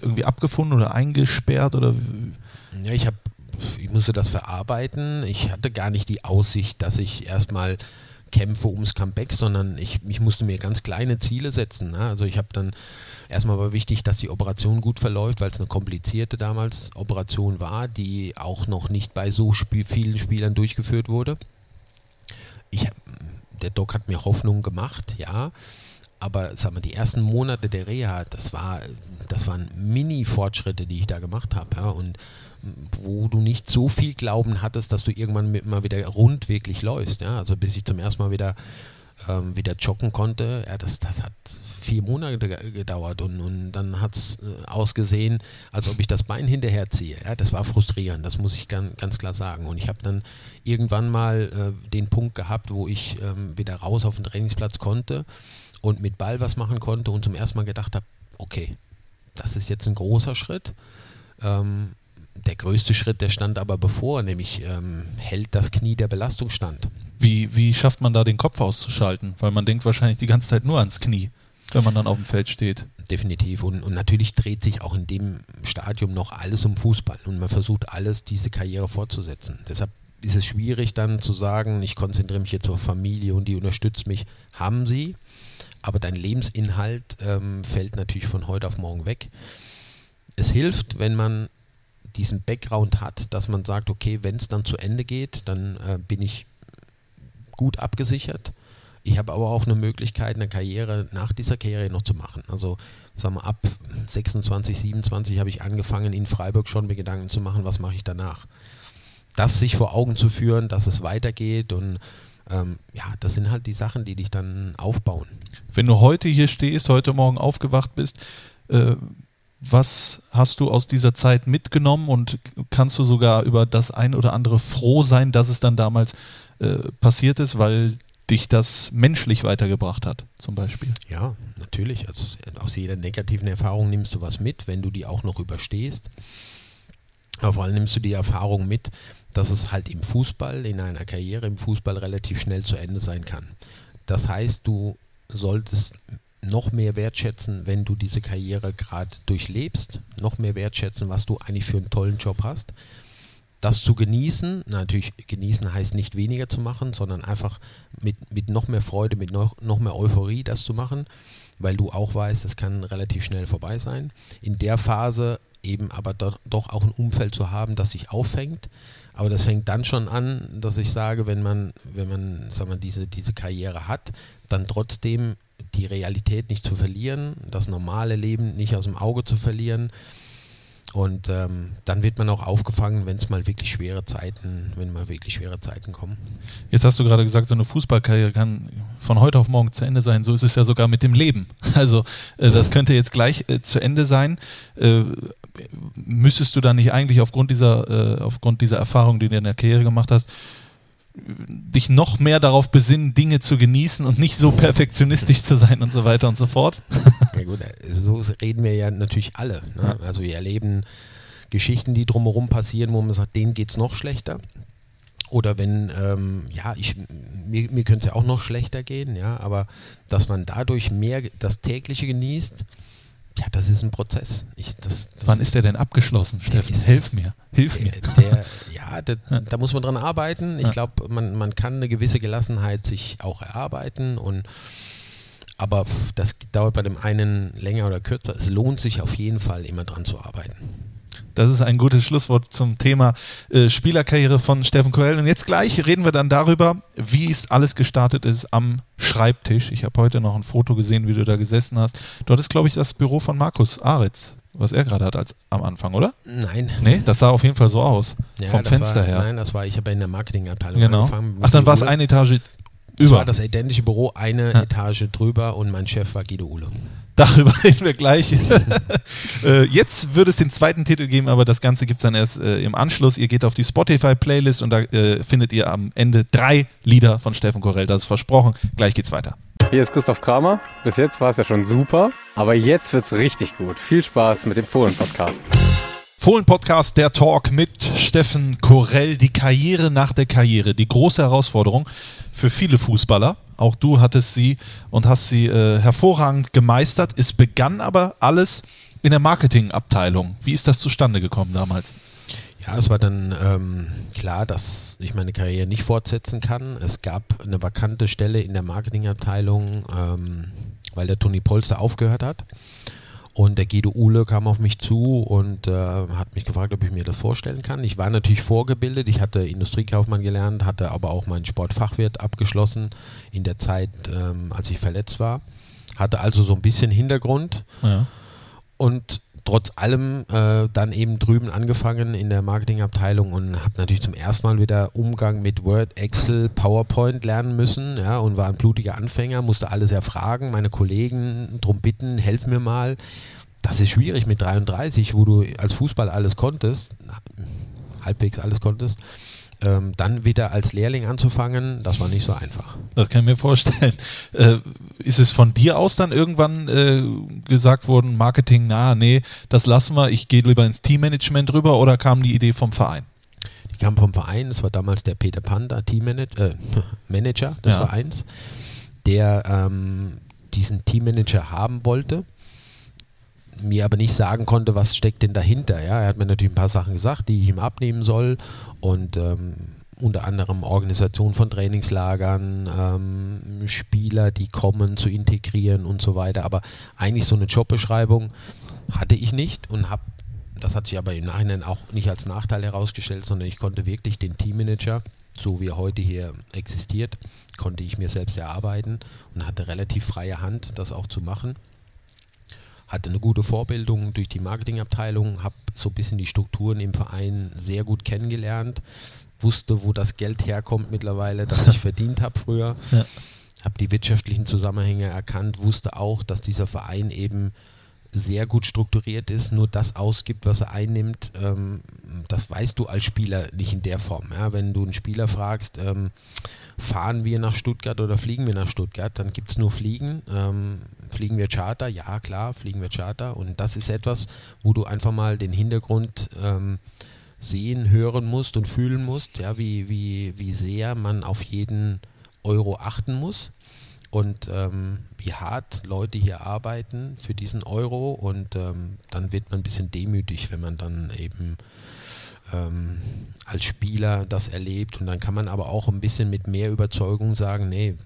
irgendwie abgefunden oder eingesperrt oder Ja, ich habe, ich musste das verarbeiten. Ich hatte gar nicht die Aussicht, dass ich erstmal kämpfe ums Comeback, sondern ich, ich musste mir ganz kleine Ziele setzen. Ne? Also ich habe dann erstmal war wichtig, dass die Operation gut verläuft, weil es eine komplizierte damals Operation war, die auch noch nicht bei so spiel vielen Spielern durchgeführt wurde. Ich, der Doc hat mir Hoffnung gemacht, ja. Aber sag mal, die ersten Monate der Reha, das war, das waren Mini-Fortschritte, die ich da gemacht habe, ja. Und wo du nicht so viel Glauben hattest, dass du irgendwann mit, mal wieder rund wirklich läufst, ja. Also bis ich zum ersten Mal wieder ähm, wieder joggen konnte, ja, das, das hat vier Monate ge- gedauert und, und dann hat es äh, ausgesehen, als ob ich das Bein hinterherziehe. Ja, das war frustrierend, das muss ich ganz, ganz klar sagen. Und ich habe dann irgendwann mal äh, den Punkt gehabt, wo ich ähm, wieder raus auf den Trainingsplatz konnte und mit Ball was machen konnte und zum ersten Mal gedacht habe, okay, das ist jetzt ein großer Schritt. Ähm, der größte Schritt, der stand aber bevor, nämlich ähm, hält das Knie der Belastung stand. wie, wie schafft man da den Kopf auszuschalten? Weil man denkt wahrscheinlich die ganze Zeit nur ans Knie, wenn man dann auf dem Feld steht. Definitiv. Und, und natürlich dreht sich auch in dem Stadium noch alles um Fußball. Und man versucht alles, diese Karriere fortzusetzen. Deshalb ist es schwierig dann zu sagen, ich konzentriere mich jetzt auf Familie und die unterstützt mich. Haben sie, aber dein Lebensinhalt ähm, fällt natürlich von heute auf morgen weg. Es hilft, wenn man diesen Background hat, dass man sagt, okay, wenn es dann zu Ende geht, dann äh, bin ich gut abgesichert. Ich habe aber auch eine Möglichkeit, eine Karriere nach dieser Karriere noch zu machen. Also sagen wir, ab 26, 27 habe ich angefangen, in Freiburg schon mir Gedanken zu machen, was mache ich danach. Das sich vor Augen zu führen, dass es weitergeht und ähm, ja, das sind halt die Sachen, die dich dann aufbauen. Wenn du heute hier stehst, heute Morgen aufgewacht bist, äh, was hast du aus dieser Zeit mitgenommen und kannst du sogar über das ein oder andere froh sein, dass es dann damals äh, passiert ist, weil dich das menschlich weitergebracht hat, zum Beispiel? Ja, natürlich. Also aus jeder negativen Erfahrung nimmst du was mit, wenn du die auch noch überstehst. Aber vor allem nimmst du die Erfahrung mit, dass es halt im Fußball, in einer Karriere im Fußball relativ schnell zu Ende sein kann. Das heißt, du solltest noch mehr wertschätzen, wenn du diese Karriere gerade durchlebst, noch mehr wertschätzen, was du eigentlich für einen tollen Job hast. Das zu genießen, natürlich genießen heißt nicht weniger zu machen, sondern einfach mit, mit noch mehr Freude, mit noch, noch mehr Euphorie das zu machen, weil du auch weißt, es kann relativ schnell vorbei sein. In der Phase eben aber doch, doch auch ein Umfeld zu haben, das sich auffängt. Aber das fängt dann schon an, dass ich sage, wenn man, wenn man, sag mal, diese, diese Karriere hat, dann trotzdem die Realität nicht zu verlieren, das normale Leben nicht aus dem Auge zu verlieren. Und ähm, dann wird man auch aufgefangen, wenn es mal wirklich schwere Zeiten, wenn mal wirklich schwere Zeiten kommen. Jetzt hast du gerade gesagt, so eine Fußballkarriere kann von heute auf morgen zu Ende sein. So ist es ja sogar mit dem Leben. <laughs> Also äh, das könnte jetzt gleich äh, zu Ende sein. Äh, müsstest du dann nicht eigentlich aufgrund dieser, äh, aufgrund dieser Erfahrung, die du in der Karriere gemacht hast, dich noch mehr darauf besinnen, Dinge zu genießen und nicht so perfektionistisch zu sein und so weiter und so fort? <laughs> Ja gut, so reden wir ja natürlich alle. Ne? Also wir erleben Geschichten, die drumherum passieren, wo man sagt, denen geht es noch schlechter. Oder wenn, ähm, ja, ich, mir, mir könnte es ja auch noch schlechter gehen, ja, aber dass man dadurch mehr das tägliche genießt, ja, das ist ein Prozess. Ich, das, das Wann ist der denn abgeschlossen, Steffen? ist- Hilf mir. Hilf mir. der, der, ja, der, da muss man dran arbeiten. Ich glaube, man, man kann eine gewisse Gelassenheit sich auch erarbeiten und aber pff, das dauert bei dem einen länger oder kürzer. Es lohnt sich auf jeden Fall immer dran zu arbeiten. Das ist ein gutes Schlusswort zum Thema äh, Spielerkarriere von Steffen Koell. Und jetzt gleich reden wir dann darüber, wie es alles gestartet ist am Schreibtisch. Ich habe heute noch ein Foto gesehen, wie du da gesessen hast. Dort ist, glaube ich, das Büro von Markus Aritz. was er gerade hat als am Anfang, oder? Nein. Nee, das sah auf jeden Fall so aus. Ja, vom Fenster war, her. Nein, das war, ich habe ja in der Marketingabteilung genau. angefangen. Ach, dann war es eine Etage über. war das identische Büro, eine Ja. Etage drüber und mein Chef war Guido Uhle. Darüber <laughs> reden wir gleich. <laughs> äh, jetzt wird es den zweiten Titel geben, aber das Ganze gibt es dann erst äh, im Anschluss. Ihr geht auf die Spotify-Playlist und da äh, findet ihr am Ende drei Lieder von Steffen Korell. Das ist versprochen. Gleich geht's weiter. Hier ist Christoph Kramer. Bis jetzt war es ja schon super, aber jetzt wird's richtig gut. Viel Spaß mit dem Fohlen-Podcast. Fohlen-Podcast, der Talk mit Steffen Korell. Die Karriere nach der Karriere. Die große Herausforderung für viele Fußballer. Auch du hattest sie und hast sie äh, hervorragend gemeistert. Es begann aber alles in der Marketingabteilung. Wie ist das zustande gekommen damals? Ja, es war dann ähm, klar, dass ich meine Karriere nicht fortsetzen kann. Es gab eine vakante Stelle in der Marketingabteilung, ähm, weil der Toni Polster aufgehört hat. Und der Guido Uhle kam auf mich zu und äh, hat mich gefragt, ob ich mir das vorstellen kann. Ich war natürlich vorgebildet, ich hatte Industriekaufmann gelernt, hatte aber auch meinen Sportfachwirt abgeschlossen in der Zeit, ähm, als ich verletzt war. Hatte also so ein bisschen Hintergrund Ja. und trotz allem äh, dann eben drüben angefangen in der Marketingabteilung und habe natürlich zum ersten Mal wieder Umgang mit Word, Excel, PowerPoint lernen müssen ja, und war ein blutiger Anfänger, musste alles erfragen, meine Kollegen drum bitten, helf mir mal. Das ist schwierig mit 33, wo du als Fußball alles konntest, halbwegs alles konntest. Ähm, dann wieder als Lehrling anzufangen, das war nicht so einfach. Das kann ich mir vorstellen. <laughs> Äh, ist es von dir aus dann irgendwann äh, gesagt worden, Marketing, na, nee, das lassen wir, ich gehe lieber ins Teammanagement rüber oder kam die Idee vom Verein? Die kam vom Verein, das war damals der Peter Panda, Teammanager äh, <laughs> Manager des Ja. Vereins, der ähm, diesen Teammanager haben wollte, mir aber nicht sagen konnte, was steckt denn dahinter. Ja? Er hat mir natürlich ein paar Sachen gesagt, die ich ihm abnehmen soll und ähm, unter anderem Organisation von Trainingslagern, ähm, Spieler, die kommen, zu integrieren und so weiter. Aber eigentlich so eine Jobbeschreibung hatte ich nicht und habe, das hat sich aber im Nachhinein auch nicht als Nachteil herausgestellt, sondern ich konnte wirklich den Teammanager, so wie er heute hier existiert, konnte ich mir selbst erarbeiten und hatte relativ freie Hand, das auch zu machen hatte eine gute Vorbildung durch die Marketingabteilung, habe so ein bisschen die Strukturen im Verein sehr gut kennengelernt, wusste, wo das Geld herkommt mittlerweile, das ich <laughs> verdient habe früher, Ja. habe die wirtschaftlichen Zusammenhänge erkannt, wusste auch, dass dieser Verein eben sehr gut strukturiert ist, nur das ausgibt, was er einnimmt, ähm, das weißt du als Spieler nicht in der Form. Ja? Wenn du einen Spieler fragst, ähm, fahren wir nach Stuttgart oder fliegen wir nach Stuttgart, dann gibt es nur Fliegen. Ähm, fliegen wir Charter? Ja, klar, fliegen wir Charter. Und das ist etwas, wo du einfach mal den Hintergrund ähm, sehen, hören musst und fühlen musst, ja, wie, wie, wie sehr man auf jeden Euro achten muss und ähm, wie hart Leute hier arbeiten für diesen Euro und ähm, dann wird man ein bisschen demütig, wenn man dann eben ähm, als Spieler das erlebt und dann kann man aber auch ein bisschen mit mehr Überzeugung sagen, nee,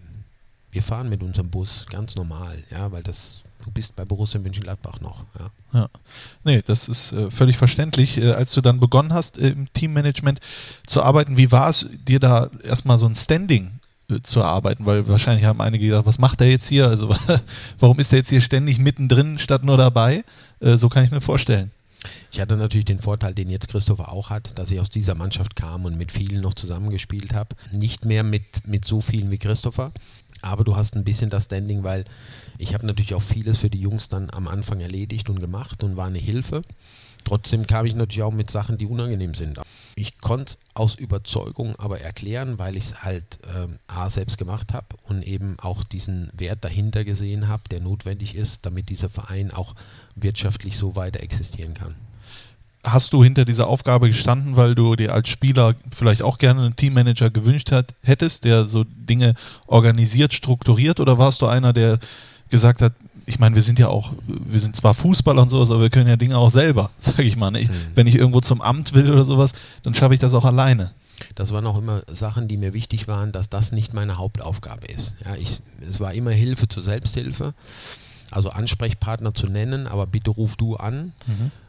wir fahren mit unserem Bus ganz normal, ja, weil das du bist bei Borussia Mönchengladbach noch, ja. Ja. Nee, das ist äh, völlig verständlich. Äh, als du dann begonnen hast, äh, im Teammanagement zu arbeiten, wie war es dir da erstmal so ein Standing äh, zu erarbeiten? Weil wahrscheinlich haben einige gedacht, was macht der jetzt hier? Also <laughs> warum ist der jetzt hier ständig mittendrin statt nur dabei? Äh, so kann ich mir vorstellen. Ich hatte natürlich den Vorteil, den jetzt Christopher auch hat, dass ich aus dieser Mannschaft kam und mit vielen noch zusammengespielt habe. Nicht mehr mit, mit so vielen wie Christopher, aber du hast ein bisschen das Standing, weil ich habe natürlich auch vieles für die Jungs dann am Anfang erledigt und gemacht und war eine Hilfe. Trotzdem kam ich natürlich auch mit Sachen, die unangenehm sind. Ich konnte es aus Überzeugung aber erklären, weil ich es halt ähm, A selbst gemacht habe und eben auch diesen Wert dahinter gesehen habe, der notwendig ist, damit dieser Verein auch wirtschaftlich so weiter existieren kann. Hast du hinter dieser Aufgabe gestanden, weil du dir als Spieler vielleicht auch gerne einen Teammanager gewünscht hat, hättest, der so Dinge organisiert, strukturiert, oder warst du einer, der gesagt hat, ich meine, wir sind ja auch, wir sind zwar Fußballer und sowas, aber wir können ja Dinge auch selber, <laughs> sage ich mal. Ne? Ich, Mhm. Wenn ich irgendwo zum Amt will oder sowas, dann schaffe ich das auch alleine. Das waren auch immer Sachen, die mir wichtig waren, dass das nicht meine Hauptaufgabe ist. Ja, ich, es war immer Hilfe zur Selbsthilfe, also Ansprechpartner zu nennen, aber bitte ruf du an,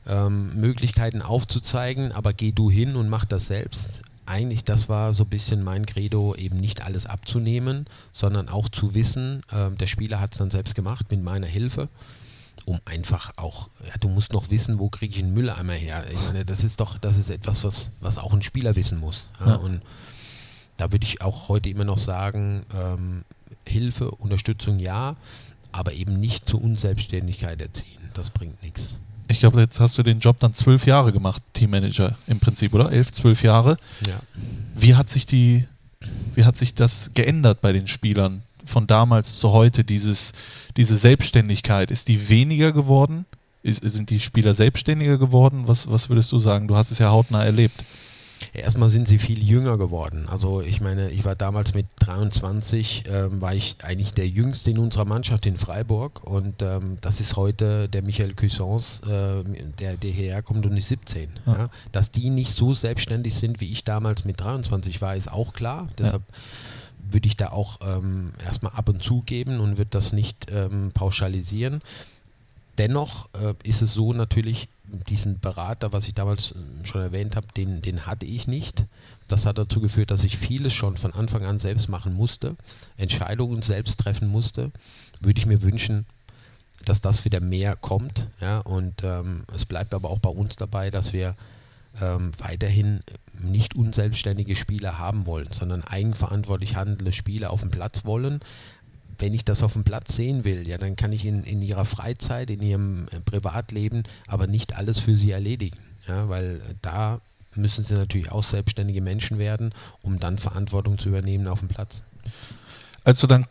ähm, Möglichkeiten aufzuzeigen, aber geh du hin und mach das selbst. Eigentlich, das war so ein bisschen mein Credo, eben nicht alles abzunehmen, sondern auch zu wissen, ähm, der Spieler hat es dann selbst gemacht mit meiner Hilfe. um einfach auch, ja, du musst noch wissen, wo kriege ich einen Mülleimer her. Ich meine, das ist doch, das ist etwas, was, was auch ein Spieler wissen muss. Ja? Ja. Und da würde ich auch heute immer noch sagen, ähm, Hilfe, Unterstützung ja, aber eben nicht zur Unselbstständigkeit erziehen. Das bringt nichts. Ich glaube, jetzt hast du den Job dann zwölf Jahre gemacht, Teammanager im Prinzip, oder? Elf, zwölf Jahre. Ja. Wie hat sich die, wie hat sich das geändert bei den Spielern von damals zu heute? Dieses, diese Selbstständigkeit, ist die weniger geworden? Ist, sind die Spieler selbstständiger geworden? Was, was würdest du sagen? Du hast es ja hautnah erlebt. Erstmal sind sie viel jünger geworden. Also ich meine, ich war damals mit 23, ähm, war ich eigentlich der Jüngste in unserer Mannschaft in Freiburg und ähm, das ist heute der Michael Cuisance, äh, der, der hierher kommt und ist 17. Ja. Ja. Dass die nicht so selbstständig sind, wie ich damals mit 23 war, ist auch klar. Deshalb würde ich da auch ähm, erstmal ab und zu geben und würde das nicht ähm, pauschalisieren. Dennoch äh, ist es so natürlich, diesen Berater, was ich damals äh, schon erwähnt habe, den, den hatte ich nicht. Das hat dazu geführt, dass ich vieles schon von Anfang an selbst machen musste, Entscheidungen selbst treffen musste. Würde ich mir wünschen, dass das wieder mehr kommt. Ja? Und ähm, es bleibt aber auch bei uns dabei, dass wir ähm, weiterhin nicht unselbstständige Spieler haben wollen, sondern eigenverantwortlich handelnde Spieler auf dem Platz wollen. Wenn ich das auf dem Platz sehen will, ja, dann kann ich in, in ihrer Freizeit, in ihrem äh, Privatleben aber nicht alles für sie erledigen. Ja, weil äh, da müssen sie natürlich auch selbstständige Menschen werden, um dann Verantwortung zu übernehmen auf dem Platz. Als du dann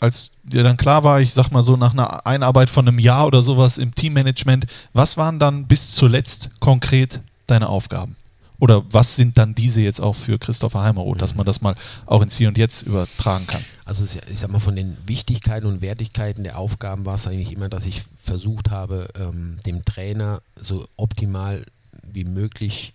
als dir dann klar war, ich sag mal so nach einer Einarbeit von einem Jahr oder sowas im Teammanagement, was waren dann bis zuletzt konkret deine Aufgaben? Oder was sind dann diese jetzt auch für Christopher Heimeroth, dass man das mal auch ins Hier und Jetzt übertragen kann? Also ich sag mal, von den Wichtigkeiten und Wertigkeiten der Aufgaben war es eigentlich immer, dass ich versucht habe, ähm, dem Trainer so optimal wie möglich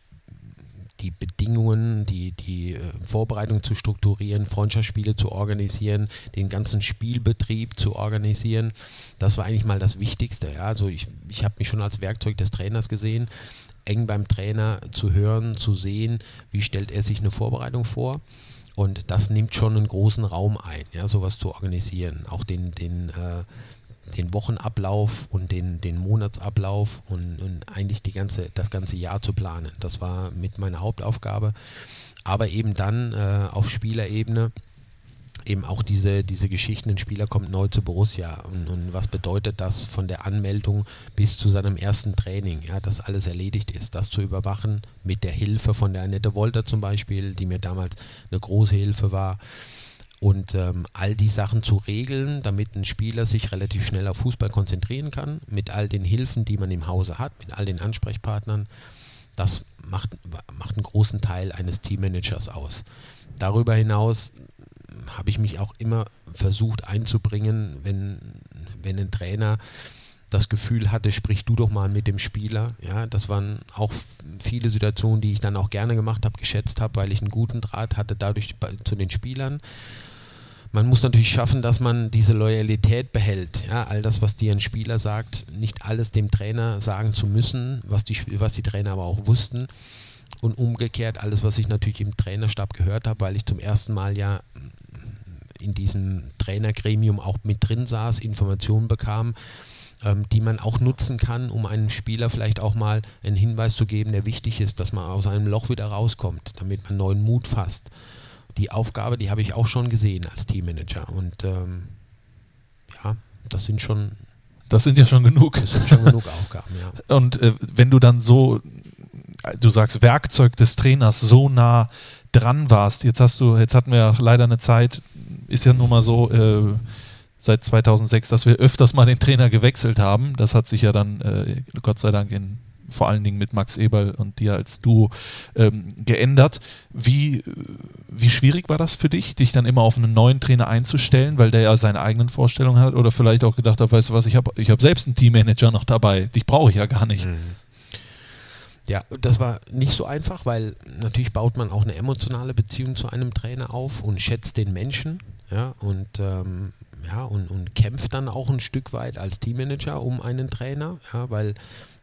die Bedingungen, die, die äh, Vorbereitung zu strukturieren, Freundschaftsspiele zu organisieren, den ganzen Spielbetrieb zu organisieren. Das war eigentlich mal das Wichtigste. Ja? Also ich, ich habe mich schon als Werkzeug des Trainers gesehen, eng beim Trainer zu hören, zu sehen, wie stellt er sich eine Vorbereitung vor. Und das nimmt schon einen großen Raum ein, ja, sowas zu organisieren. Auch den, den, äh, den Wochenablauf und den, den Monatsablauf und, und eigentlich die ganze, das ganze Jahr zu planen. Das war mit meiner Hauptaufgabe. Aber eben dann äh, auf Spielerebene eben auch diese, diese Geschichten, ein Spieler kommt neu zu Borussia und, und was bedeutet das von der Anmeldung bis zu seinem ersten Training, ja, dass alles erledigt ist, das zu überwachen mit der Hilfe von der Annette Wolter zum Beispiel, die mir damals eine große Hilfe war und ähm, all die Sachen zu regeln, damit ein Spieler sich relativ schnell auf Fußball konzentrieren kann, mit all den Hilfen, die man im Hause hat, mit all den Ansprechpartnern, das macht, macht einen großen Teil eines Teammanagers aus. Darüber hinaus habe ich mich auch immer versucht einzubringen, wenn, wenn ein Trainer das Gefühl hatte, sprich du doch mal mit dem Spieler. Ja, das waren auch viele Situationen, die ich dann auch gerne gemacht habe, geschätzt habe, weil ich einen guten Draht hatte dadurch zu den Spielern. Man muss natürlich schaffen, dass man diese Loyalität behält. Ja, all das, was dir ein Spieler sagt, nicht alles dem Trainer sagen zu müssen, was die, was die Trainer aber auch wussten. Und umgekehrt alles, was ich natürlich im Trainerstab gehört habe, weil ich zum ersten Mal ja in diesem Trainergremium auch mit drin saß, Informationen bekam, ähm, die man auch nutzen kann, um einem Spieler vielleicht auch mal einen Hinweis zu geben, der wichtig ist, dass man aus einem Loch wieder rauskommt, damit man neuen Mut fasst. Die Aufgabe, die habe ich auch schon gesehen als Teammanager. Und ähm, ja, das sind schon, Das sind ja schon genug. das sind schon genug Aufgaben, ja. <laughs> Und äh, wenn du dann so, du sagst Werkzeug des Trainers so nah dran warst, jetzt hast du, jetzt hatten wir leider eine Zeit, ist ja nun mal so, äh, seit 2006, dass wir öfters mal den Trainer gewechselt haben. Das hat sich ja dann äh, Gott sei Dank in vor allen Dingen mit Max Eberl und dir als Duo ähm, geändert. Wie, wie schwierig war das für dich, dich dann immer auf einen neuen Trainer einzustellen, weil der ja seine eigenen Vorstellungen hat oder vielleicht auch gedacht hat, weißt du was, ich habe ich hab selbst einen Teammanager noch dabei, dich brauche ich ja gar nicht. Ja, das war nicht so einfach, weil natürlich baut man auch eine emotionale Beziehung zu einem Trainer auf und schätzt den Menschen. Ja, und ähm, ja, und, und kämpft dann auch ein Stück weit als Teammanager um einen Trainer, ja, weil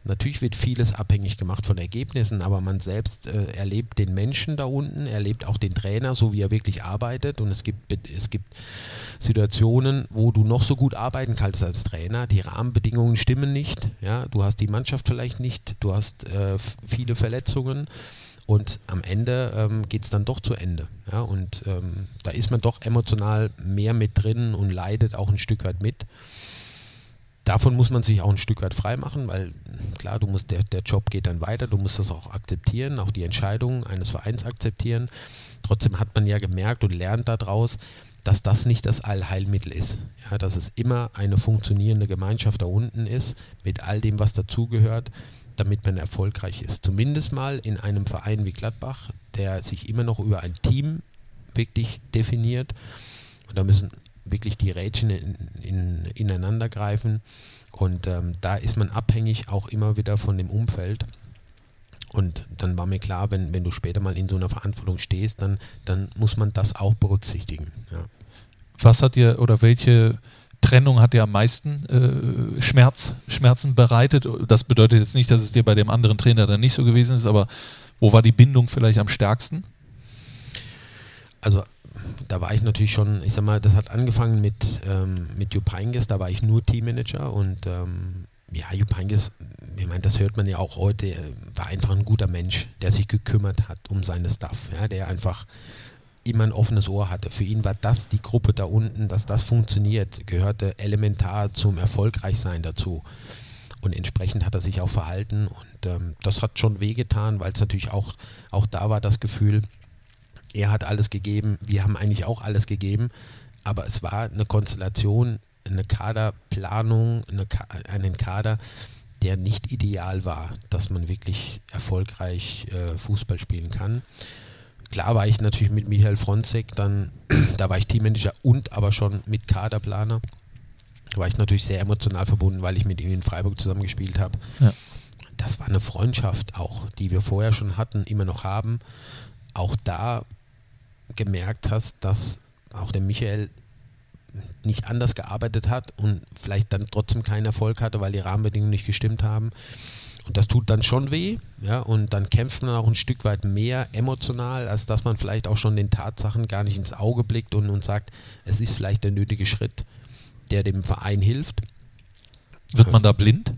natürlich wird vieles abhängig gemacht von Ergebnissen, aber man selbst äh, erlebt den Menschen da unten, erlebt auch den Trainer, so wie er wirklich arbeitet und es gibt, es gibt Situationen, wo du noch so gut arbeiten kannst als Trainer, die Rahmenbedingungen stimmen nicht, ja, du hast die Mannschaft vielleicht nicht, du hast äh, viele Verletzungen und am Ende ähm, geht es dann doch zu Ende. Ja? Und ähm, da ist man doch emotional mehr mit drin und leidet auch ein Stück weit mit. Davon muss man sich auch ein Stück weit frei machen, weil klar, du musst, der, der Job geht dann weiter, du musst das auch akzeptieren, auch die Entscheidung eines Vereins akzeptieren. Trotzdem hat man ja gemerkt und lernt daraus, dass das nicht das Allheilmittel ist. Ja, dass es immer eine funktionierende Gemeinschaft da unten ist, mit all dem, was dazugehört damit man erfolgreich ist. Zumindest mal in einem Verein wie Gladbach, der sich immer noch über ein Team wirklich definiert. Und da müssen wirklich die Rädchen in, in, ineinander greifen. Und ähm, da ist man abhängig auch immer wieder von dem Umfeld. Und dann war mir klar, wenn, wenn du später mal in so einer Verantwortung stehst, dann, dann muss man das auch berücksichtigen. Ja. Was hat dir oder welche Trennung hat dir am meisten äh, Schmerz, Schmerzen bereitet. Das bedeutet jetzt nicht, dass es dir bei dem anderen Trainer dann nicht so gewesen ist, aber wo war die Bindung vielleicht am stärksten? Also da war ich natürlich schon, ich sag mal, das hat angefangen mit, ähm, mit Jupp Heynckes, da war ich nur Teammanager und ähm, ja, Jupp Heynckes, ich meine, das hört man ja auch heute, war einfach ein guter Mensch, der sich gekümmert hat um seine Staff, ja, der einfach immer ein offenes Ohr hatte. Für ihn war das die Gruppe da unten, dass das funktioniert, gehörte elementar zum Erfolgreichsein dazu. Und entsprechend hat er sich auch verhalten und ähm, das hat schon wehgetan, weil es natürlich auch, auch da war das Gefühl, er hat alles gegeben, wir haben eigentlich auch alles gegeben, aber es war eine Konstellation, eine Kaderplanung, eine Ka einen Kader, der nicht ideal war, dass man wirklich erfolgreich äh, Fußball spielen kann klar war ich natürlich mit Michael Fronzek, dann, <clears throat> da war ich Teammanager und aber schon mit Kaderplaner. Da war ich natürlich sehr emotional verbunden, weil ich mit ihm in Freiburg zusammengespielt habe. Ja. Das war eine Freundschaft auch, die wir vorher schon hatten, immer noch haben. Auch da gemerkt hast, dass auch der Michael nicht anders gearbeitet hat und vielleicht dann trotzdem keinen Erfolg hatte, weil die Rahmenbedingungen nicht gestimmt haben. Und das tut dann schon weh, ja, und dann kämpft man auch ein Stück weit mehr emotional, als dass man vielleicht auch schon den Tatsachen gar nicht ins Auge blickt und, und sagt, es ist vielleicht der nötige Schritt, der dem Verein hilft. Wird man da blind?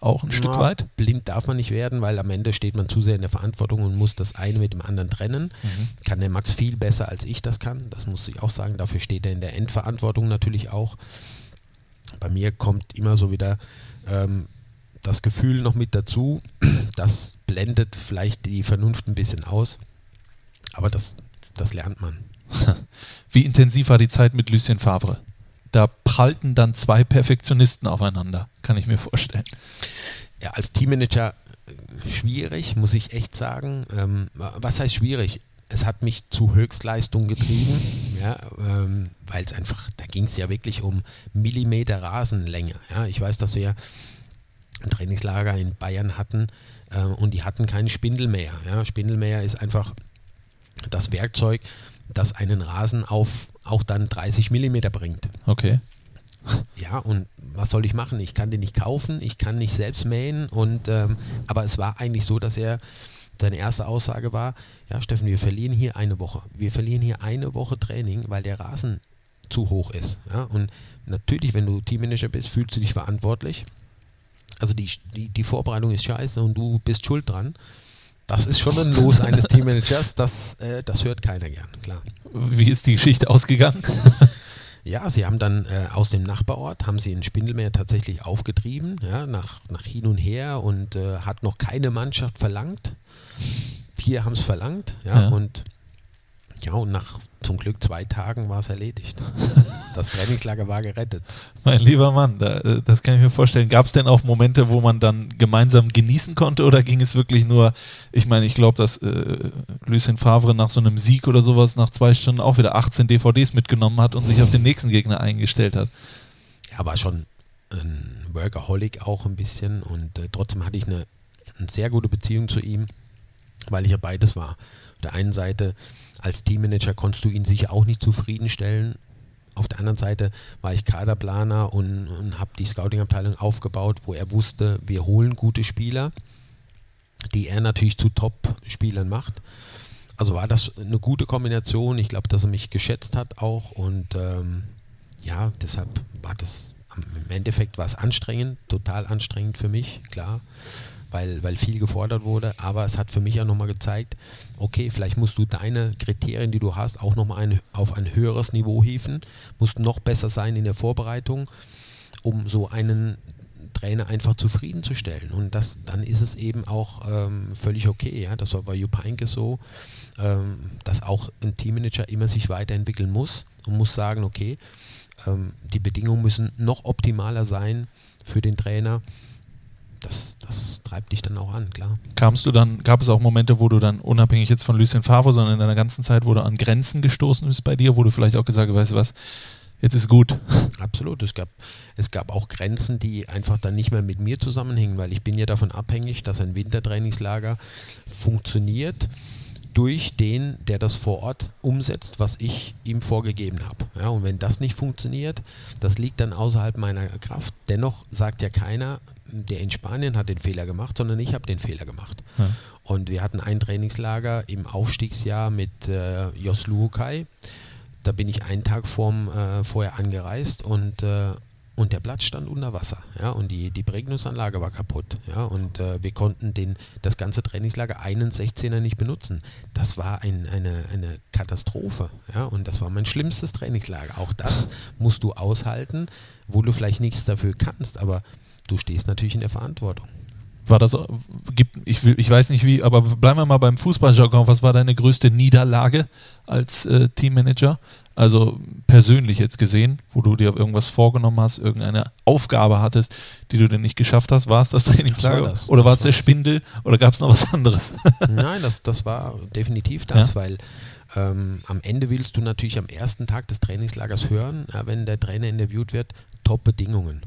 Auch ein ja, Stück weit? Blind darf man nicht werden, weil am Ende steht man zu sehr in der Verantwortung und muss das eine mit dem anderen trennen. Mhm. Kann der Max viel besser, als ich das kann. Das muss ich auch sagen. Dafür steht er in der Endverantwortung natürlich auch. Bei mir kommt immer so wieder, ähm, das Gefühl noch mit dazu. <clears throat> Das blendet vielleicht die Vernunft ein bisschen aus, aber das, das lernt man. <laughs> Wie intensiv war die Zeit mit Lucien Favre? Da prallten dann zwei Perfektionisten aufeinander, kann ich mir vorstellen. Ja, als Teammanager äh, schwierig, muss ich echt sagen. Ähm, was heißt schwierig? Es hat mich zu Höchstleistung getrieben, ja, ähm, weil es einfach, da ging es ja wirklich um Millimeter Rasenlänge. Ja. Ich weiß, dass wir ein Trainingslager in Bayern hatten äh, und die hatten keinen Spindelmäher. Ja. Spindelmäher ist einfach das Werkzeug, das einen Rasen auf auch dann 30 mm bringt. Okay. Ja, und was soll ich machen? Ich kann den nicht kaufen, ich kann nicht selbst mähen und ähm, aber es war eigentlich so, dass er seine erste Aussage war, ja Steffen, wir verlieren hier eine Woche. Wir verlieren hier eine Woche Training, weil der Rasen zu hoch ist. Ja? Und natürlich, wenn du Teammanager bist, fühlst du dich verantwortlich also die, die, die Vorbereitung ist scheiße und du bist schuld dran. Das ist schon ein Los eines Teammanagers, das, äh, das hört keiner gern, klar. Wie ist die Geschichte ausgegangen? <laughs> Ja, sie haben dann äh, aus dem Nachbarort, haben sie in Spindelmeer tatsächlich aufgetrieben, ja, nach, nach hin und her und äh, hat noch keine Mannschaft verlangt. Vier haben es verlangt, ja, ja, und ja, und nach zum Glück zwei Tagen war es erledigt. <laughs> Das Trainingslager war gerettet. Mein lieber Mann, da, äh, das kann ich mir vorstellen. Gab es denn auch Momente, wo man dann gemeinsam genießen konnte oder ging es wirklich nur, ich meine, ich glaube, dass äh, Lucien Favre nach so einem Sieg oder sowas nach zwei Stunden auch wieder 18 DVDs mitgenommen hat und sich auf den nächsten Gegner eingestellt hat? Ja, war schon ein Workaholic auch ein bisschen und äh, trotzdem hatte ich eine, eine sehr gute Beziehung zu ihm, weil ich ja beides war. Auf der einen Seite als Teammanager konntest du ihn sicher auch nicht zufriedenstellen, auf der anderen Seite war ich Kaderplaner und, und habe die Scouting-Abteilung aufgebaut, wo er wusste, wir holen gute Spieler, die er natürlich zu Top-Spielern macht. Also war das eine gute Kombination. Ich glaube, dass er mich geschätzt hat auch und ähm, ja, deshalb war das im Endeffekt war es anstrengend, total anstrengend für mich, klar weil, weil viel gefordert wurde. Aber es hat für mich auch nochmal gezeigt, okay, vielleicht musst du deine Kriterien, die du hast, auch nochmal ein, auf ein höheres Niveau hieven, musst noch besser sein in der Vorbereitung, um so einen Trainer einfach zufriedenzustellen. Und das, dann ist es eben auch ähm, völlig okay. Ja? Das war bei Jupp Heynckes so, ähm, dass auch ein Teammanager immer sich weiterentwickeln muss und muss sagen, okay, ähm, die Bedingungen müssen noch optimaler sein für den Trainer das, das treibt dich dann auch an, klar. Kamst du dann, gab es auch Momente, wo du dann unabhängig jetzt von Lucien Favre, sondern in deiner ganzen Zeit, wo du an Grenzen gestoßen bist bei dir, wo du vielleicht auch gesagt hast, weißt du was, jetzt ist gut. Absolut. Es gab, es gab auch Grenzen, die einfach dann nicht mehr mit mir zusammenhängen, weil ich bin ja davon abhängig, dass ein Wintertrainingslager funktioniert durch den, der das vor Ort umsetzt, was ich ihm vorgegeben habe. Ja, und wenn das nicht funktioniert, das liegt dann außerhalb meiner Kraft. Dennoch sagt ja keiner, der in Spanien hat den Fehler gemacht, sondern ich habe den Fehler gemacht. Ja. Und wir hatten ein Trainingslager im Aufstiegsjahr mit äh, Jos Luokai. Da bin ich einen Tag vorm, äh, vorher angereist und äh, und der Platz stand unter Wasser, ja, und die, die Prägnusanlage war kaputt, ja, und äh, wir konnten den, das ganze Trainingslager einen 16er nicht benutzen. Das war ein, eine, eine Katastrophe, ja, und das war mein schlimmstes Trainingslager. Auch das musst du aushalten, wo du vielleicht nichts dafür kannst, aber du stehst natürlich in der Verantwortung. War das, ich, ich weiß nicht wie, aber bleiben wir mal beim Fußballjargon. Was war deine größte Niederlage als äh, Teammanager? Also persönlich jetzt gesehen, wo du dir irgendwas vorgenommen hast, irgendeine Aufgabe hattest, die du denn nicht geschafft hast. War es das Trainingslager? Das war das. Oder war es der Spindel? Oder gab es noch was anderes? <laughs> Nein, das, das war definitiv das, ja? weil ähm, am Ende willst du natürlich am ersten Tag des Trainingslagers hören, ja, wenn der Trainer interviewt wird, Top-Bedingungen.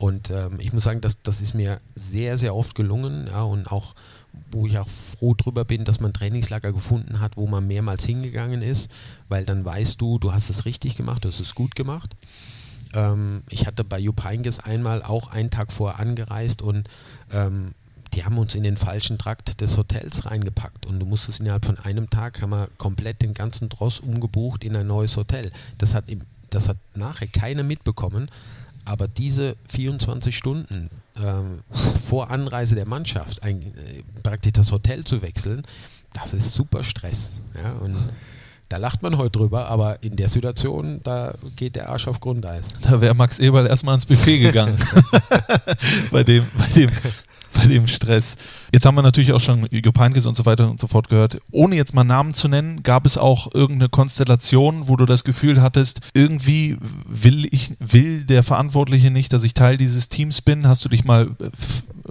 Und ähm, ich muss sagen, das, das ist mir sehr, sehr oft gelungen ja, und auch, wo ich auch froh drüber bin, dass man Trainingslager gefunden hat, wo man mehrmals hingegangen ist, weil dann weißt du, du hast es richtig gemacht, du hast es gut gemacht. Ähm, ich hatte bei Jupp Heynckes einmal auch einen Tag vorher angereist und ähm, die haben uns in den falschen Trakt des Hotels reingepackt und du musstest innerhalb von einem Tag, haben wir komplett den ganzen Dross umgebucht in ein neues Hotel. Das hat, das hat nachher keiner mitbekommen, aber diese 24 Stunden ähm, vor Anreise der Mannschaft ein, äh, praktisch das Hotel zu wechseln, das ist super Stress. Ja? Und da lacht man heute drüber, aber in der Situation, da geht der Arsch auf Grundeis. Da wäre Max Eberl erstmal ins Buffet gegangen. <laughs> <laughs> bei, dem, bei dem dem Stress. Jetzt haben wir natürlich auch schon Jupp Heynckes und so weiter und so fort gehört. Ohne jetzt mal Namen zu nennen, gab es auch irgendeine Konstellation, wo du das Gefühl hattest, irgendwie will ich, will der Verantwortliche nicht, dass ich Teil dieses Teams bin? Hast du dich mal,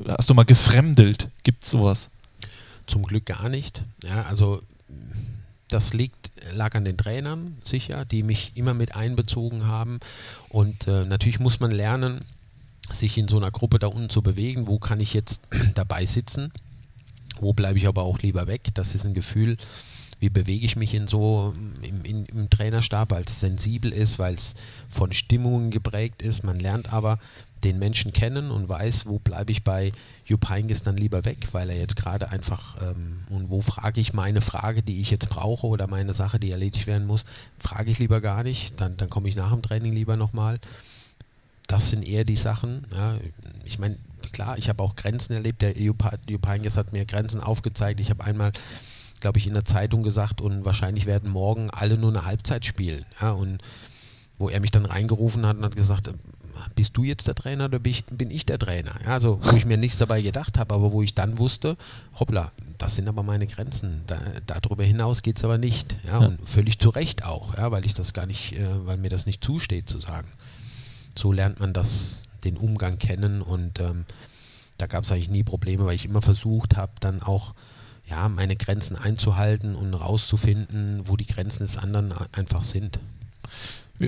hast du mal gefremdelt? Gibt es sowas? Zum Glück gar nicht. Ja, also das liegt, lag an den Trainern sicher, die mich immer mit einbezogen haben. Und äh, natürlich muss man lernen, sich in so einer Gruppe da unten zu bewegen. Wo kann ich jetzt <clears throat> dabei sitzen? Wo bleibe ich aber auch lieber weg? Das ist ein Gefühl, wie bewege ich mich in so im, in, im Trainerstab, weil es sensibel ist, weil es von Stimmungen geprägt ist. Man lernt aber den Menschen kennen und weiß, wo bleibe ich bei Jupp Heynckes dann lieber weg, weil er jetzt gerade einfach, ähm, und wo frage ich meine Frage, die ich jetzt brauche oder meine Sache, die erledigt werden muss, frage ich lieber gar nicht, dann, dann komme ich nach dem Training lieber nochmal das sind eher die Sachen. Ja. Ich meine, klar, ich habe auch Grenzen erlebt. Der Jupp Heynckes hat mir Grenzen aufgezeigt. Ich habe einmal, glaube ich, in der Zeitung gesagt, und wahrscheinlich werden morgen alle nur eine Halbzeit spielen. Ja. Und wo er mich dann reingerufen hat und hat gesagt, bist du jetzt der Trainer oder bin ich, bin ich der Trainer? Ja, also wo ich mir nichts dabei gedacht habe, aber wo ich dann wusste, hoppla, das sind aber meine Grenzen. Da, darüber hinaus geht es aber nicht. Ja, ja, Und völlig zu Recht auch, ja, weil ich das gar nicht, äh, weil mir das nicht zusteht zu sagen so lernt man das, den Umgang kennen und ähm, da gab es eigentlich nie Probleme, weil ich immer versucht habe, dann auch ja, meine Grenzen einzuhalten und rauszufinden, wo die Grenzen des anderen einfach sind.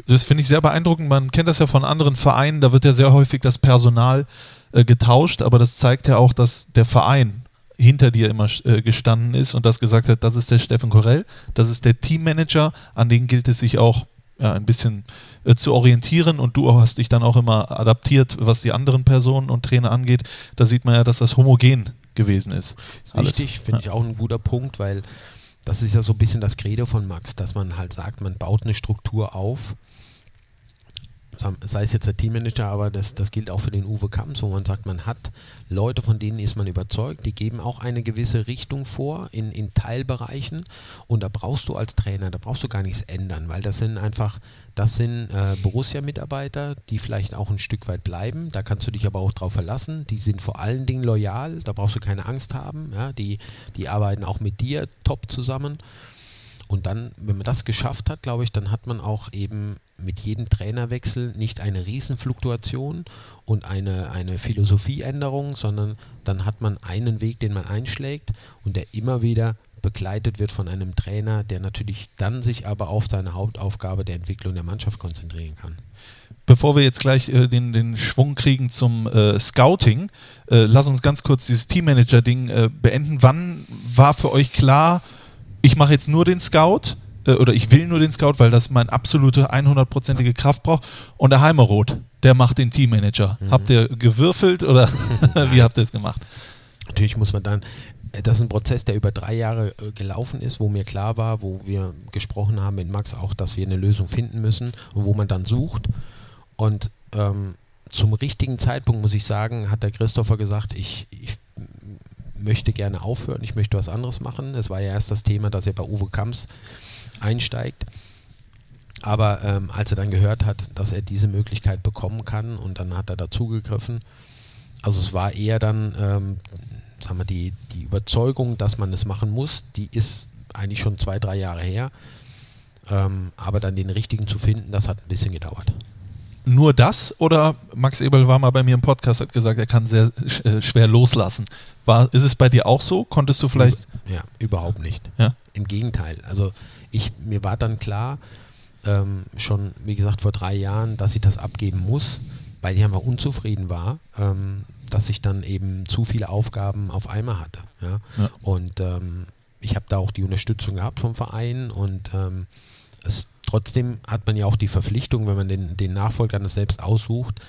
Das finde ich sehr beeindruckend. Man kennt das ja von anderen Vereinen, da wird ja sehr häufig das Personal äh, getauscht, aber das zeigt ja auch, dass der Verein hinter dir immer äh, gestanden ist und das gesagt hat, das ist der Steffen Korell, das ist der Teammanager, an den gilt es sich auch ja, ein bisschen äh, zu orientieren und du hast dich dann auch immer adaptiert, was die anderen Personen und Trainer angeht. Da sieht man ja, dass das homogen gewesen ist. ist richtig, finde ja. ich auch ein guter Punkt, weil das ist ja so ein bisschen das Credo von Max, dass man halt sagt, man baut eine Struktur auf sei es jetzt der Teammanager, aber das, das gilt auch für den Uwe Kamps, wo man sagt, man hat Leute, von denen ist man überzeugt, die geben auch eine gewisse Richtung vor in, in Teilbereichen. Und da brauchst du als Trainer, da brauchst du gar nichts ändern, weil das sind einfach, das sind äh, Borussia-Mitarbeiter, die vielleicht auch ein Stück weit bleiben, da kannst du dich aber auch drauf verlassen, die sind vor allen Dingen loyal, da brauchst du keine Angst haben, ja, die, die arbeiten auch mit dir top zusammen. Und dann, wenn man das geschafft hat, glaube ich, dann hat man auch eben mit jedem Trainerwechsel nicht eine Riesenfluktuation und eine, eine Philosophieänderung, sondern dann hat man einen Weg, den man einschlägt und der immer wieder begleitet wird von einem Trainer, der natürlich dann sich aber auf seine Hauptaufgabe der Entwicklung der Mannschaft konzentrieren kann. Bevor wir jetzt gleich äh, den, den Schwung kriegen zum äh, Scouting, äh, lass uns ganz kurz dieses Teammanager-Ding äh, beenden. Wann war für euch klar, ich mache jetzt nur den Scout? äh, oder ich will nur den Scout, weil das meine absolute 100%ige Kraft braucht. Und der Heimeroth, der macht den Teammanager. Mhm. Habt ihr gewürfelt oder <laughs> wie habt ihr es gemacht? Natürlich muss man dann, äh, das ist ein Prozess, der über drei Jahre äh, gelaufen ist, wo mir klar war, wo wir gesprochen haben mit Max auch, dass wir eine Lösung finden müssen und wo man dann sucht. Und ähm, zum richtigen Zeitpunkt, muss ich sagen, hat der Christopher gesagt, ich, ich möchte gerne aufhören, ich möchte was anderes machen. Es war ja erst das Thema, dass er bei Uwe Kamps einsteigt. Aber ähm, als er dann gehört hat, dass er diese Möglichkeit bekommen kann und dann hat er dazugegriffen. Also es war eher dann, ähm, sagen wir, die, die Überzeugung, dass man es machen muss, die ist eigentlich schon zwei, drei Jahre her. Ähm, aber dann den richtigen zu finden, das hat ein bisschen gedauert. Nur das oder Max Ebel war mal bei mir im Podcast, hat gesagt, er kann sehr äh, schwer loslassen. War, ist es bei dir auch so? Konntest du vielleicht. Ja, überhaupt nicht. Ja? Im Gegenteil. Also ich, mir war dann klar, ähm, schon wie gesagt vor drei Jahren, dass ich das abgeben muss, weil ich einfach unzufrieden war, ähm, dass ich dann eben zu viele Aufgaben auf einmal hatte. Ja? ja. Und ähm, ich habe da auch die Unterstützung gehabt vom Verein und ähm, es, trotzdem hat man ja auch die Verpflichtung, wenn man den, den Nachfolger dann selbst aussucht,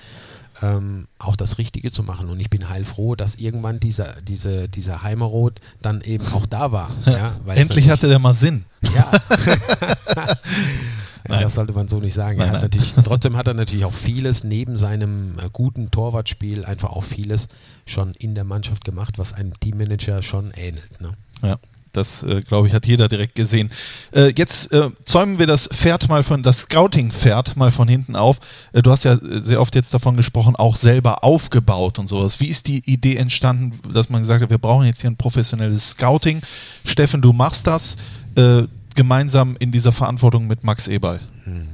ähm, auch das Richtige zu machen. Und ich bin heilfroh, dass irgendwann dieser, diese, dieser Heimerot dann eben auch da war. Ja, Endlich hatte der mal Sinn. Ja. <laughs> das sollte man so nicht sagen. Nein, hat trotzdem hat er natürlich auch vieles neben seinem äh, guten Torwartspiel einfach auch vieles schon in der Mannschaft gemacht, was einem Teammanager schon ähnelt. Ne? Ja. Das, äh, glaube ich, hat jeder direkt gesehen. Äh, jetzt äh, zäumen wir das Pferd mal von, das Scouting-Pferd mal von hinten auf. Äh, du hast ja sehr oft jetzt davon gesprochen, auch selber aufgebaut und sowas. Wie ist die Idee entstanden, dass man gesagt hat, wir brauchen jetzt hier ein professionelles Scouting? Steffen, du machst das äh, gemeinsam in dieser Verantwortung mit Max Eberl. Hm.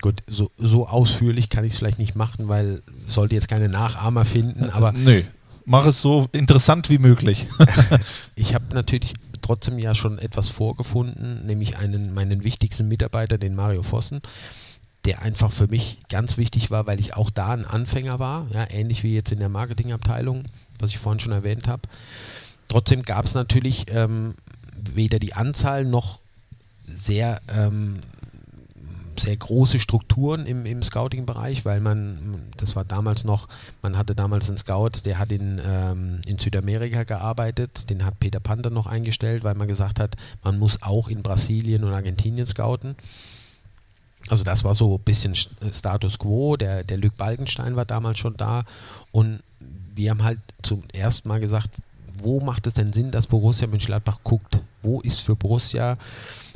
Gut, so, so ausführlich kann ich es vielleicht nicht machen, weil sollte jetzt keine Nachahmer finden, aber <laughs> Nö mach es so interessant wie möglich. <laughs> ich habe natürlich trotzdem ja schon etwas vorgefunden, nämlich einen meinen wichtigsten Mitarbeiter, den Mario Vossen, der einfach für mich ganz wichtig war, weil ich auch da ein Anfänger war, ja, ähnlich wie jetzt in der Marketingabteilung, was ich vorhin schon erwähnt habe. Trotzdem gab es natürlich ähm, weder die Anzahl noch sehr ähm, sehr große Strukturen im, im Scouting-Bereich, weil man, das war damals noch, man hatte damals einen Scout, der hat in, ähm, in Südamerika gearbeitet, den hat Peter Panther noch eingestellt, weil man gesagt hat, man muss auch in Brasilien und Argentinien scouten. Also das war so ein bisschen Status quo, der, der Luc Balkenstein war damals schon da und wir haben halt zum ersten Mal gesagt, wo macht es denn Sinn, dass Borussia Mönchengladbach guckt? Wo ist für Borussia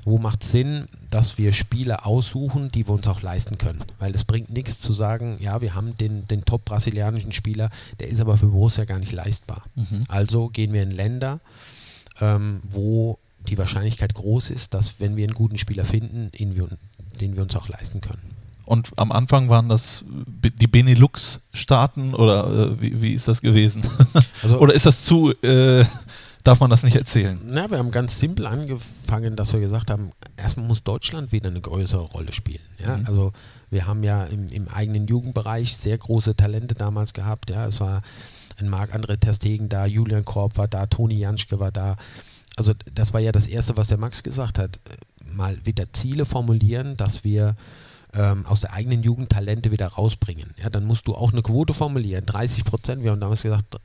wo macht es Sinn, dass wir Spieler aussuchen, die wir uns auch leisten können. Weil es bringt nichts zu sagen, ja, wir haben den, den top-brasilianischen Spieler, der ist aber für Borussia gar nicht leistbar. Mhm. Also gehen wir in Länder, ähm, wo die Wahrscheinlichkeit groß ist, dass wenn wir einen guten Spieler finden, wir, den wir uns auch leisten können. Und am Anfang waren das die Benelux-Staaten oder äh, wie, wie, ist das gewesen? Also <laughs> oder ist das zu äh, darf man das nicht erzählen? Na, wir haben ganz simpel angefangen, dass wir gesagt haben, erstmal muss Deutschland wieder eine größere Rolle spielen. Ja? Mhm. Also wir haben ja im, im, eigenen Jugendbereich sehr große Talente damals gehabt. Ja? Es war ein Marc-André Terstegen da, Julian Korb war da, Toni Janschke war da. Also das war ja das Erste, was der Max gesagt hat. mal wieder Ziele formulieren, dass wir ähm, aus der eigenen Jugend Talente wieder rausbringen. Ja, dann musst du auch eine Quote formulieren. 30 Prozent, wir haben damals gesagt,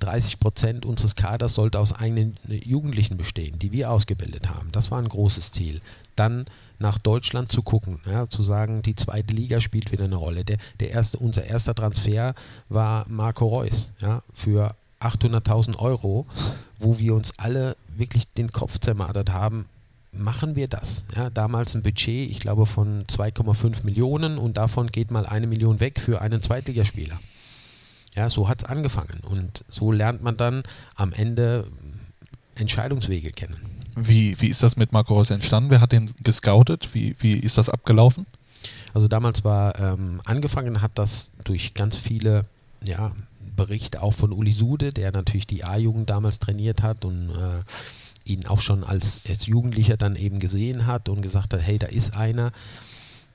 30 Prozent unseres Kaders sollte aus eigenen äh, Jugendlichen bestehen, die wir ausgebildet haben. Das war ein großes Ziel. Dann nach Deutschland zu gucken, ja, zu sagen, die zweite Liga spielt wieder eine Rolle. Der, der erste, unser erster Transfer war Marco Reus ja, für 800.000 Euro, wo wir uns alle wirklich den Kopf zermartert haben. Machen wir das? Ja, damals ein Budget, ich glaube, von 2,5 Millionen und davon geht mal eine Million weg für einen Zweitligaspieler. Ja, so hat es angefangen und so lernt man dann am Ende Entscheidungswege kennen. Wie, wie ist das mit Marco Reus entstanden? Wer hat den gescoutet? Wie, wie ist das abgelaufen? Also damals war ähm, angefangen hat das durch ganz viele ja, Berichte auch von Uli Sude, der natürlich die A-Jugend damals trainiert hat und äh, ihn auch schon als, als Jugendlicher dann eben gesehen hat und gesagt hat, hey, da ist einer.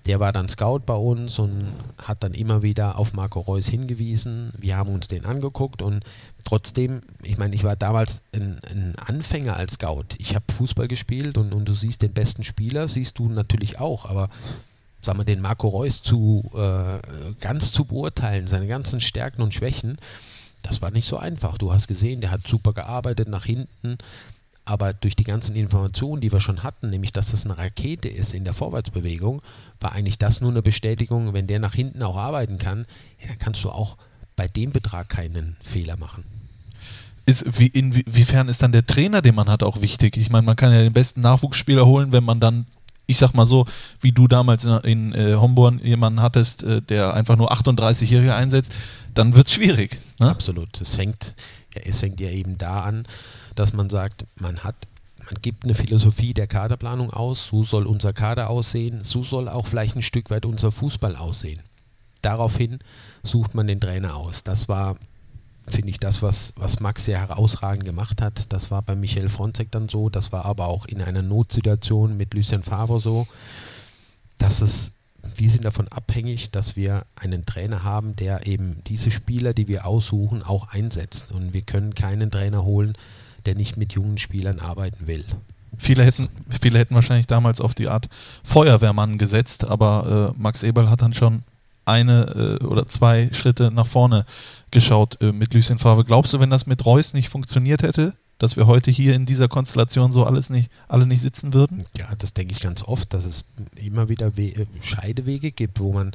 Der war dann Scout bei uns und hat dann immer wieder auf Marco Reus hingewiesen. Wir haben uns den angeguckt und trotzdem, ich meine, ich war damals ein, ein Anfänger als Scout. Ich habe Fußball gespielt und, und du siehst den besten Spieler, siehst du natürlich auch, aber sagen wir, den Marco Reus zu äh, ganz zu beurteilen, seine ganzen Stärken und Schwächen, das war nicht so einfach. Du hast gesehen, der hat super gearbeitet nach hinten, aber durch die ganzen Informationen, die wir schon hatten, nämlich dass das eine Rakete ist in der Vorwärtsbewegung, war eigentlich das nur eine Bestätigung, wenn der nach hinten auch arbeiten kann, ja, dann kannst du auch bei dem Betrag keinen Fehler machen. Ist, wie, inwiefern ist dann der Trainer, den man hat, auch wichtig? Ich meine, man kann ja den besten Nachwuchsspieler holen, wenn man dann ich sag mal so, wie du damals in, in äh, Homborn jemanden hattest, äh, der einfach nur 38-Jährige einsetzt, dann wird es schwierig. Ne? Absolut. Es fängt, ja, es fängt ja eben da an, dass man sagt, man hat man gibt eine Philosophie der Kaderplanung aus, so soll unser Kader aussehen, so soll auch vielleicht ein Stück weit unser Fußball aussehen. Daraufhin sucht man den Trainer aus. Das war finde ich das, was, was Max sehr herausragend gemacht hat. Das war bei Michael Fronzek dann so, das war aber auch in einer Notsituation mit Lucien Favre so, dass es, wir sind davon abhängig, dass wir einen Trainer haben, der eben diese Spieler, die wir aussuchen, auch einsetzt. Und wir können keinen Trainer holen, der nicht mit jungen Spielern arbeiten will. Viele hätten, viele hätten wahrscheinlich damals auf die Art Feuerwehrmann gesetzt, aber äh, Max Eberl hat dann schon eine äh, oder zwei Schritte nach vorne geschaut äh, mit Lucien Favre. Glaubst du, wenn das mit Reus nicht funktioniert hätte, dass wir heute hier in dieser Konstellation so alles nicht, alle nicht sitzen würden? Ja, das denke ich ganz oft, dass es immer wieder We äh, Scheidewege gibt, wo man,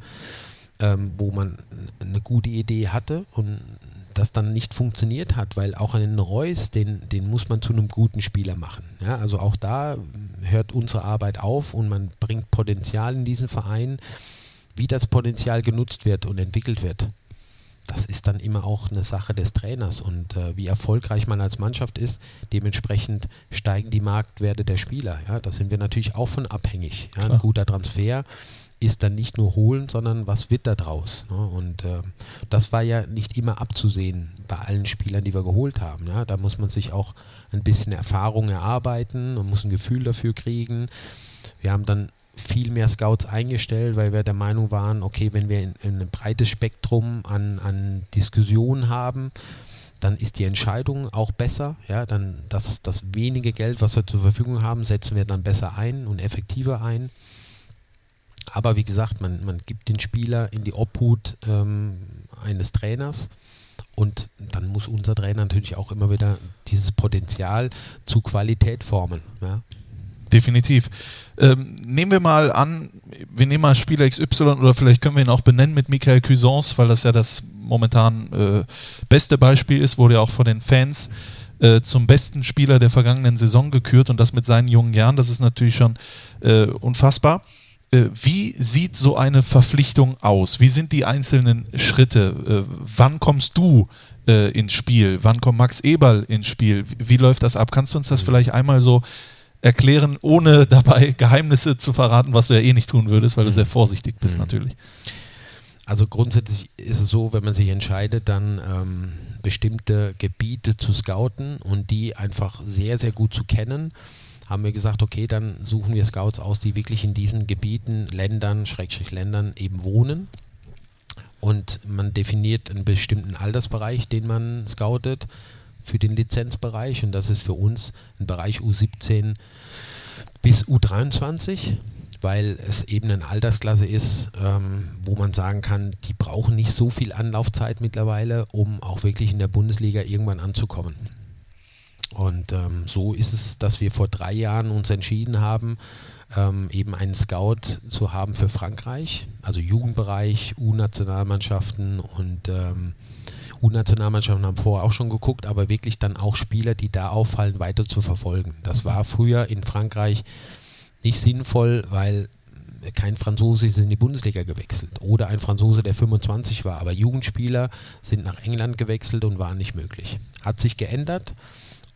ähm, wo man eine gute Idee hatte und das dann nicht funktioniert hat, weil auch einen Reus, den, den muss man zu einem guten Spieler machen. Ja, also auch da hört unsere Arbeit auf und man bringt Potenzial in diesen Verein wie das Potenzial genutzt wird und entwickelt wird, das ist dann immer auch eine Sache des Trainers und äh, wie erfolgreich man als Mannschaft ist, dementsprechend steigen die Marktwerte der Spieler. Ja, da sind wir natürlich auch von abhängig. Ja, ein guter Transfer ist dann nicht nur holen, sondern was wird da draus? Ne? Und äh, das war ja nicht immer abzusehen bei allen Spielern, die wir geholt haben. Ja? Da muss man sich auch ein bisschen Erfahrung erarbeiten, man muss ein Gefühl dafür kriegen. Wir haben dann viel mehr Scouts eingestellt, weil wir der Meinung waren, okay, wenn wir ein, ein breites Spektrum an, an Diskussionen haben, dann ist die Entscheidung auch besser. Ja, dann das, das wenige Geld, was wir zur Verfügung haben, setzen wir dann besser ein und effektiver ein. Aber wie gesagt, man, man gibt den Spieler in die Obhut ähm, eines Trainers und dann muss unser Trainer natürlich auch immer wieder dieses Potenzial zu Qualität formen. Ja. Definitiv. Ähm, nehmen wir mal an, wir nehmen mal Spieler XY oder vielleicht können wir ihn auch benennen mit Michael Cuisance, weil das ja das momentan äh, beste Beispiel ist, wurde ja auch von den Fans äh, zum besten Spieler der vergangenen Saison gekürt und das mit seinen jungen Jahren. Das ist natürlich schon äh, unfassbar. Äh, wie sieht so eine Verpflichtung aus? Wie sind die einzelnen Schritte? Äh, wann kommst du äh, ins Spiel? Wann kommt Max Eberl ins Spiel? Wie, wie läuft das ab? Kannst du uns das vielleicht einmal so erklären, ohne <laughs> dabei Geheimnisse zu verraten, was du ja eh nicht tun würdest, weil du sehr vorsichtig bist mhm. natürlich. Also grundsätzlich ist es so, wenn man sich entscheidet, dann ähm, bestimmte Gebiete zu scouten und die einfach sehr, sehr gut zu kennen, haben wir gesagt, okay, dann suchen wir Scouts aus, die wirklich in diesen Gebieten, Ländern, Schrägstrich Ländern eben wohnen. Und man definiert einen bestimmten Altersbereich, den man scoutet für den Lizenzbereich und das ist für uns ein Bereich U17 bis U23, weil es eben eine Altersklasse ist, ähm, wo man sagen kann, die brauchen nicht so viel Anlaufzeit mittlerweile, um auch wirklich in der Bundesliga irgendwann anzukommen. Und ähm, so ist es, dass wir vor drei Jahren uns entschieden haben, ähm, eben einen Scout zu haben für Frankreich, also Jugendbereich, U-Nationalmannschaften und ähm, U-Nationalmannschaften haben vorher auch schon geguckt, aber wirklich dann auch Spieler, die da auffallen, weiter zu verfolgen. Das war früher in Frankreich nicht sinnvoll, weil kein Franzose ist in die Bundesliga gewechselt oder ein Franzose, der 25 war, aber Jugendspieler sind nach England gewechselt und waren nicht möglich. Hat sich geändert.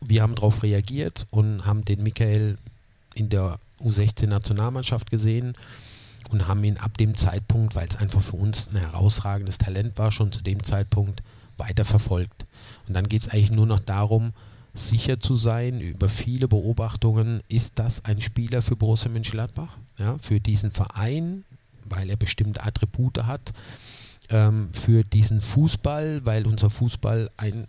Wir haben darauf reagiert und haben den Michael in der U16-Nationalmannschaft gesehen und haben ihn ab dem Zeitpunkt, weil es einfach für uns ein herausragendes Talent war, schon zu dem Zeitpunkt weiter verfolgt. Und dann geht es eigentlich nur noch darum, sicher zu sein über viele Beobachtungen, ist das ein Spieler für Borussia Mönchengladbach, ja, für diesen Verein, weil er bestimmte Attribute hat, ähm, für diesen Fußball, weil unser Fußball ein,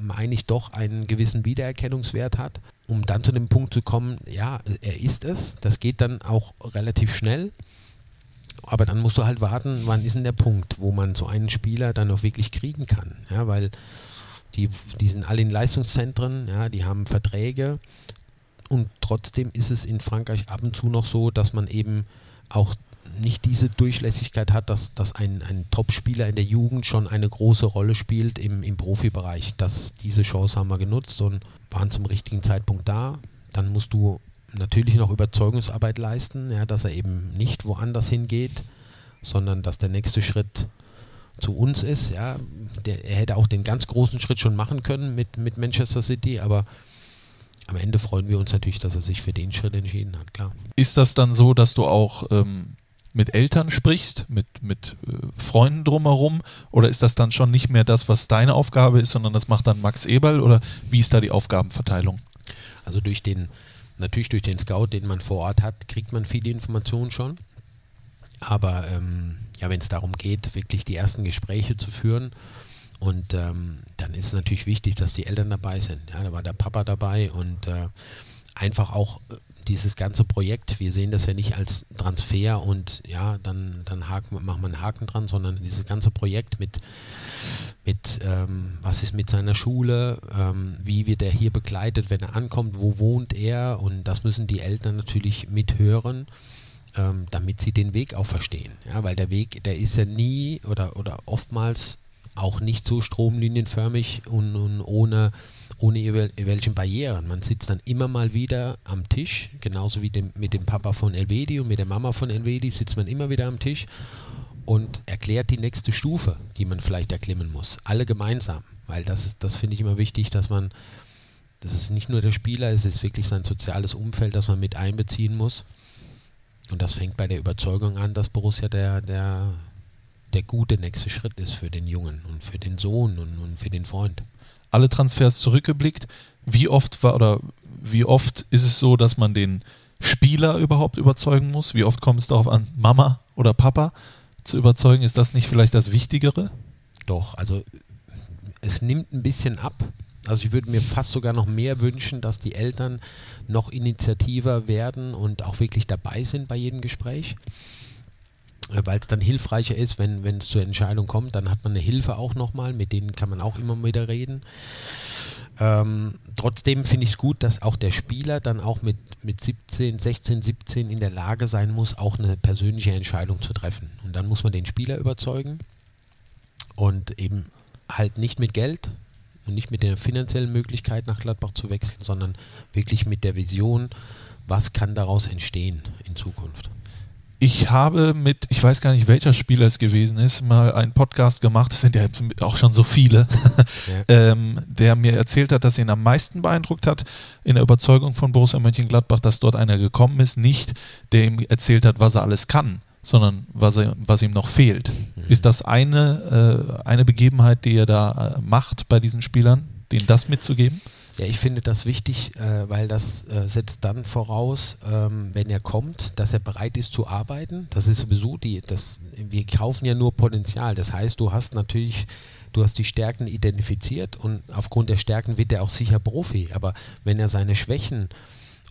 meine ich doch, einen gewissen Wiedererkennungswert hat, um dann zu dem Punkt zu kommen, ja, er ist es, das geht dann auch relativ schnell. Aber dann musst du halt warten, wann ist denn der Punkt, wo man so einen Spieler dann auch wirklich kriegen kann. Ja, weil die, die sind alle in Leistungszentren, ja, die haben Verträge. Und trotzdem ist es in Frankreich ab und zu noch so, dass man eben auch nicht diese Durchlässigkeit hat, dass, dass ein, ein Top-Spieler in der Jugend schon eine große Rolle spielt im, im Profibereich. Das, diese Chance haben wir genutzt und waren zum richtigen Zeitpunkt da. Dann musst du natürlich noch Überzeugungsarbeit leisten, ja, dass er eben nicht woanders hingeht, sondern dass der nächste Schritt zu uns ist. Ja. Der, er hätte auch den ganz großen Schritt schon machen können mit, mit Manchester City, aber am Ende freuen wir uns natürlich, dass er sich für den Schritt entschieden hat, klar. Ist das dann so, dass du auch ähm, mit Eltern sprichst, mit, mit äh, Freunden drumherum? Oder ist das dann schon nicht mehr das, was deine Aufgabe ist, sondern das macht dann Max Eberl? Oder wie ist da die Aufgabenverteilung? Also durch den natürlich durch den Scout, den man vor Ort hat, kriegt man viele Informationen schon. Aber ähm, ja, wenn es darum geht, wirklich die ersten Gespräche zu führen, und ähm, dann ist es natürlich wichtig, dass die Eltern dabei sind. Ja, da war der Papa dabei und äh, einfach auch äh, dieses ganze Projekt, wir sehen das ja nicht als Transfer und ja, dann, dann haken, machen wir einen Haken dran, sondern dieses ganze Projekt mit, mit ähm, was ist mit seiner Schule, ähm, wie wird er hier begleitet, wenn er ankommt, wo wohnt er und das müssen die Eltern natürlich mithören. Ähm, damit sie den Weg auch verstehen. Ja, weil der Weg, der ist ja nie oder, oder oftmals auch nicht so stromlinienförmig und, und ohne ohne welchen Barrieren. Man sitzt dann immer mal wieder am Tisch, genauso wie dem, mit dem Papa von Elvedi und mit der Mama von Elvedi sitzt man immer wieder am Tisch und erklärt die nächste Stufe, die man vielleicht erklimmen muss. Alle gemeinsam, weil das, das finde ich immer wichtig, dass man, das ist nicht nur der Spieler, es ist wirklich sein soziales Umfeld, das man mit einbeziehen muss. Und das fängt bei der Überzeugung an, dass Borussia der, der, der gute nächste Schritt ist für den Jungen und für den Sohn und, und für den Freund alle Transfers zurückgeblickt, wie oft war oder wie oft ist es so, dass man den Spieler überhaupt überzeugen muss? Wie oft kommt es darauf an, Mama oder Papa zu überzeugen? Ist das nicht vielleicht das Wichtigere? Doch, also es nimmt ein bisschen ab. Also ich würde mir fast sogar noch mehr wünschen, dass die Eltern noch initiativer werden und auch wirklich dabei sind bei jedem Gespräch. Äh, weil es dann hilfreicher ist, wenn es zur Entscheidung kommt, dann hat man eine Hilfe auch nochmal, mit denen kann man auch immer wieder reden. Ähm, trotzdem finde ich es gut, dass auch der Spieler dann auch mit, mit 17, 16, 17 in der Lage sein muss, auch eine persönliche Entscheidung zu treffen. Und dann muss man den Spieler überzeugen und eben halt nicht mit Geld und nicht mit der finanziellen Möglichkeit nach Gladbach zu wechseln, sondern wirklich mit der Vision, was kann daraus entstehen in Zukunft ich habe mit, ich weiß gar nicht, welcher Spieler es gewesen ist, mal einen Podcast gemacht, das sind ja auch schon so viele, ja. <laughs> ähm, der mir erzählt hat, dass ihn am meisten beeindruckt hat in der Überzeugung von Borussia Mönchengladbach, dass dort einer gekommen ist, nicht der ihm erzählt hat, was er alles kann, sondern was, er, was ihm noch fehlt. Mhm. Ist das eine, äh, eine Begebenheit, die er da äh, macht bei diesen Spielern, denen das mitzugeben? Ja, ich finde das wichtig, äh, weil das äh, setzt dann voraus, ähm, wenn er kommt, dass er bereit ist zu arbeiten. Das ist sowieso die, das, wir kaufen ja nur Potenzial. Das heißt, du hast natürlich, du hast die Stärken identifiziert und aufgrund der Stärken wird er auch sicher Profi. Aber wenn er seine Schwächen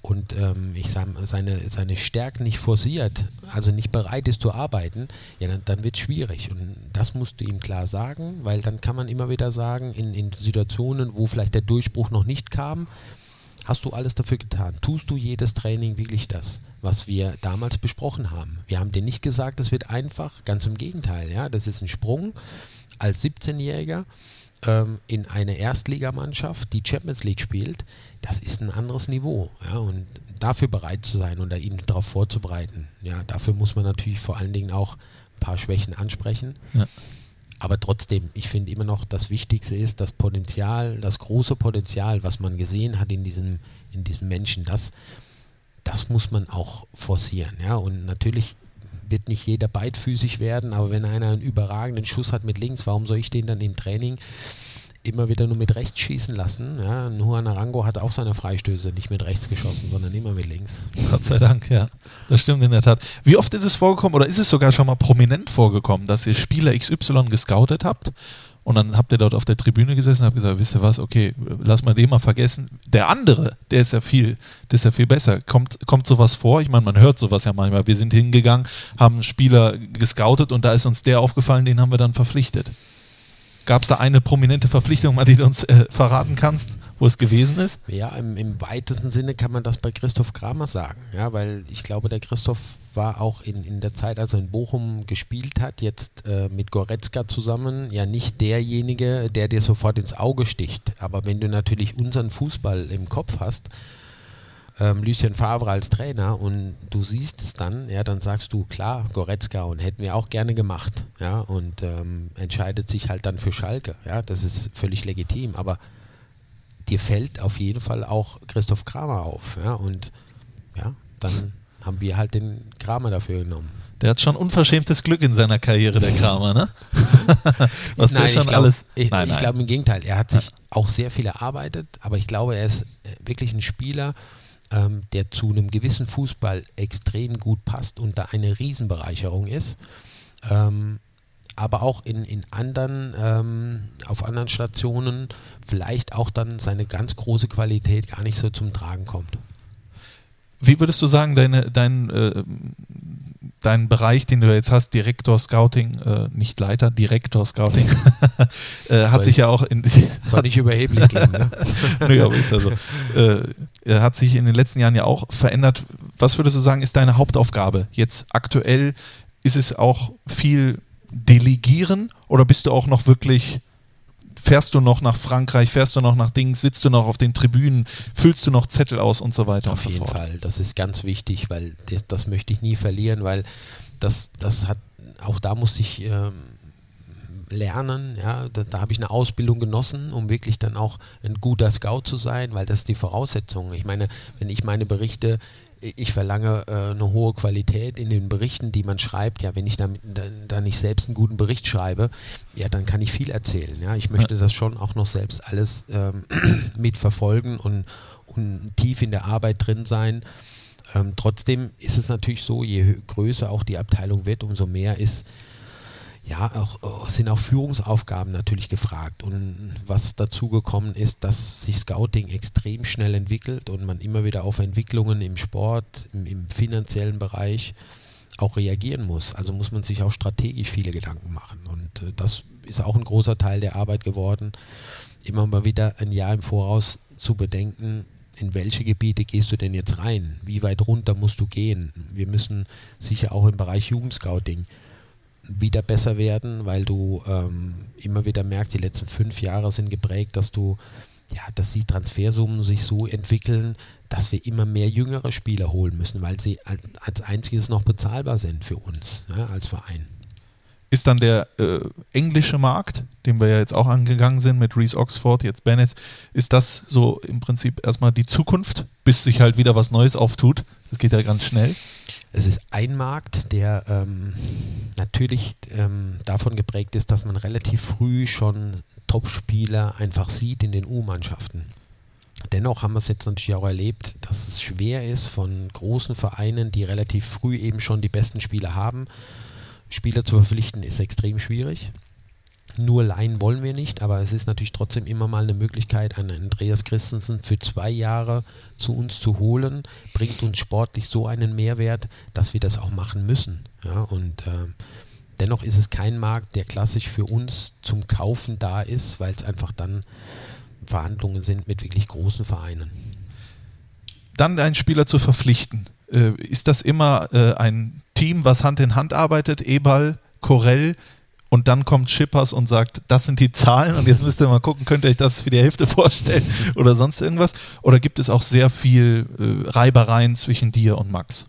und ähm, ich sag, seine, seine Stärken nicht forciert, also nicht bereit ist zu arbeiten, ja, dann, dann wird es schwierig. Und das musst du ihm klar sagen, weil dann kann man immer wieder sagen, in, in Situationen, wo vielleicht der Durchbruch noch nicht kam, hast du alles dafür getan? Tust du jedes Training wirklich das, was wir damals besprochen haben? Wir haben dir nicht gesagt, es wird einfach, ganz im Gegenteil, ja, das ist ein Sprung als 17-Jähriger ähm, in eine Erstligamannschaft, die Champions League spielt, das ist ein anderes Niveau. Ja, und dafür bereit zu sein und ihn darauf vorzubereiten, ja, dafür muss man natürlich vor allen Dingen auch ein paar Schwächen ansprechen. Ja. Aber trotzdem, ich finde immer noch, das Wichtigste ist das Potenzial, das große Potenzial, was man gesehen hat in diesem, in diesem Menschen, das, das muss man auch forcieren. Ja? Und natürlich wird nicht jeder beidfüßig werden, aber wenn einer einen überragenden Schuss hat mit links, warum soll ich den dann im Training immer wieder nur mit rechts schießen lassen? Ja, Juan Arango hat auch seine Freistöße nicht mit rechts geschossen, sondern immer mit links. Gott sei Dank, ja. Das stimmt in der Tat. Wie oft ist es vorgekommen oder ist es sogar schon mal prominent vorgekommen, dass ihr Spieler XY gescoutet habt und dann habt ihr dort auf der Tribüne gesessen und habt gesagt, wisst ihr was, okay, lass mal den mal vergessen. Der andere, der ist ja viel, der ist ja viel besser. Kommt, kommt sowas vor? Ich meine, man hört sowas ja manchmal. Wir sind hingegangen, haben einen Spieler gescoutet und da ist uns der aufgefallen, den haben wir dann verpflichtet. Gab es da eine prominente Verpflichtung, die du uns äh, verraten kannst, wo es gewesen ist? Ja, im, im, weitesten Sinne kann man das bei Christoph Kramer sagen. Ja, weil ich glaube, der Christoph war auch in, in der Zeit, als er in Bochum gespielt hat, jetzt äh, mit Goretzka zusammen, ja nicht derjenige, der dir sofort ins Auge sticht. Aber wenn du natürlich unseren Fußball im Kopf hast, ähm, Lucien Favre als Trainer und du siehst es dann, ja, dann sagst du, klar, Goretzka und hätten wir auch gerne gemacht, ja, und ähm, entscheidet sich halt dann für Schalke, ja, das ist völlig legitim, aber dir fällt auf jeden Fall auch Christoph Kramer auf, ja, und ja, dann haben wir halt den Kramer dafür genommen. Der hat schon unverschämtes Glück in seiner Karriere, der Kramer, ne? <laughs> Was nein, der schon ich glaub, alles. Ich, ich glaube im Gegenteil. Er hat sich ja. auch sehr viel erarbeitet, aber ich glaube, er ist äh, wirklich ein Spieler, ähm, der zu einem gewissen Fußball extrem gut passt und da eine Riesenbereicherung ist. Ähm, aber auch in, in anderen, ähm, auf anderen Stationen vielleicht auch dann seine ganz große Qualität gar nicht so zum Tragen kommt. Wie würdest du sagen, deine, dein, äh, dein Bereich, den du jetzt hast, Direktor Scouting, äh, nicht Leiter, Direktor Scouting, <laughs> äh, hat Weil sich ja auch in. Soll nicht überheblich <laughs> klingen, ne? nee, aber ist ja so. Äh, hat sich in den letzten Jahren ja auch verändert. Was würdest du sagen, ist deine Hauptaufgabe? Jetzt aktuell ist es auch viel Delegieren oder bist du auch noch wirklich fährst du noch nach Frankreich, fährst du noch nach Dings, sitzt du noch auf den Tribünen, füllst du noch Zettel aus und so weiter auf und so fort. Auf jeden Fall, das ist ganz wichtig, weil das, das, möchte ich nie verlieren, weil das, das hat, auch da musste ich ähm, lernen, ja, da, da habe ich eine Ausbildung genossen, um wirklich dann auch ein guter Scout zu sein, weil das ist die Voraussetzung. Ich meine, wenn ich meine Berichte ich verlange äh, eine hohe Qualität in den Berichten, die man schreibt. Ja, wenn ich da, da, nicht selbst einen guten Bericht schreibe, ja, dann kann ich viel erzählen. Ja, ich möchte das schon auch noch selbst alles ähm, <clears throat> mitverfolgen und, und tief in der Arbeit drin sein. Ähm, trotzdem ist es natürlich so, je größer auch die Abteilung wird, umso mehr ist ja, auch, oh, sind auch Führungsaufgaben natürlich gefragt. Und was dazu gekommen ist, dass sich Scouting extrem schnell entwickelt und man immer wieder auf Entwicklungen im Sport, im, im finanziellen Bereich auch reagieren muss. Also muss man sich auch strategisch viele Gedanken machen. Und äh, das ist auch ein großer Teil der Arbeit geworden, immer mal wieder ein Jahr im Voraus zu bedenken, in welche Gebiete gehst du denn jetzt rein? Wie weit runter musst du gehen? Wir müssen sicher auch im Bereich Jugendscouting wieder besser werden, weil du ähm, immer wieder merkst, die letzten fünf Jahre sind geprägt, dass du, ja, dass die Transfersummen sich so entwickeln, dass wir immer mehr jüngere Spieler holen müssen, weil sie als einziges noch bezahlbar sind für uns ja, als Verein. Ist dann der äh, englische Markt, den wir ja jetzt auch angegangen sind mit Reese Oxford, jetzt Bennett, ist das so im Prinzip erstmal die Zukunft, bis sich halt wieder was Neues auftut? Das geht ja ganz schnell. Es ist ein Markt, der ähm, natürlich ähm, davon geprägt ist, dass man relativ früh schon Topspieler einfach sieht in den U-Mannschaften. Dennoch haben wir es jetzt natürlich auch erlebt, dass es schwer ist von großen Vereinen, die relativ früh eben schon die besten Spieler haben. Spieler zu verpflichten ist extrem schwierig. Nur leihen wollen wir nicht, aber es ist natürlich trotzdem immer mal eine Möglichkeit, einen Andreas Christensen für zwei Jahre zu uns zu holen, bringt uns sportlich so einen Mehrwert, dass wir das auch machen müssen. Ja, und äh, dennoch ist es kein Markt, der klassisch für uns zum Kaufen da ist, weil es einfach dann Verhandlungen sind mit wirklich großen Vereinen. Dann einen Spieler zu verpflichten. Äh, ist das immer äh, ein Team, was Hand in Hand arbeitet? Ebal, Corell, und dann kommt Schippers und sagt, das sind die Zahlen und jetzt müsst ihr mal gucken, könnt ihr euch das für die Hälfte vorstellen <laughs> oder sonst irgendwas? Oder gibt es auch sehr viel äh, Reibereien zwischen dir und Max?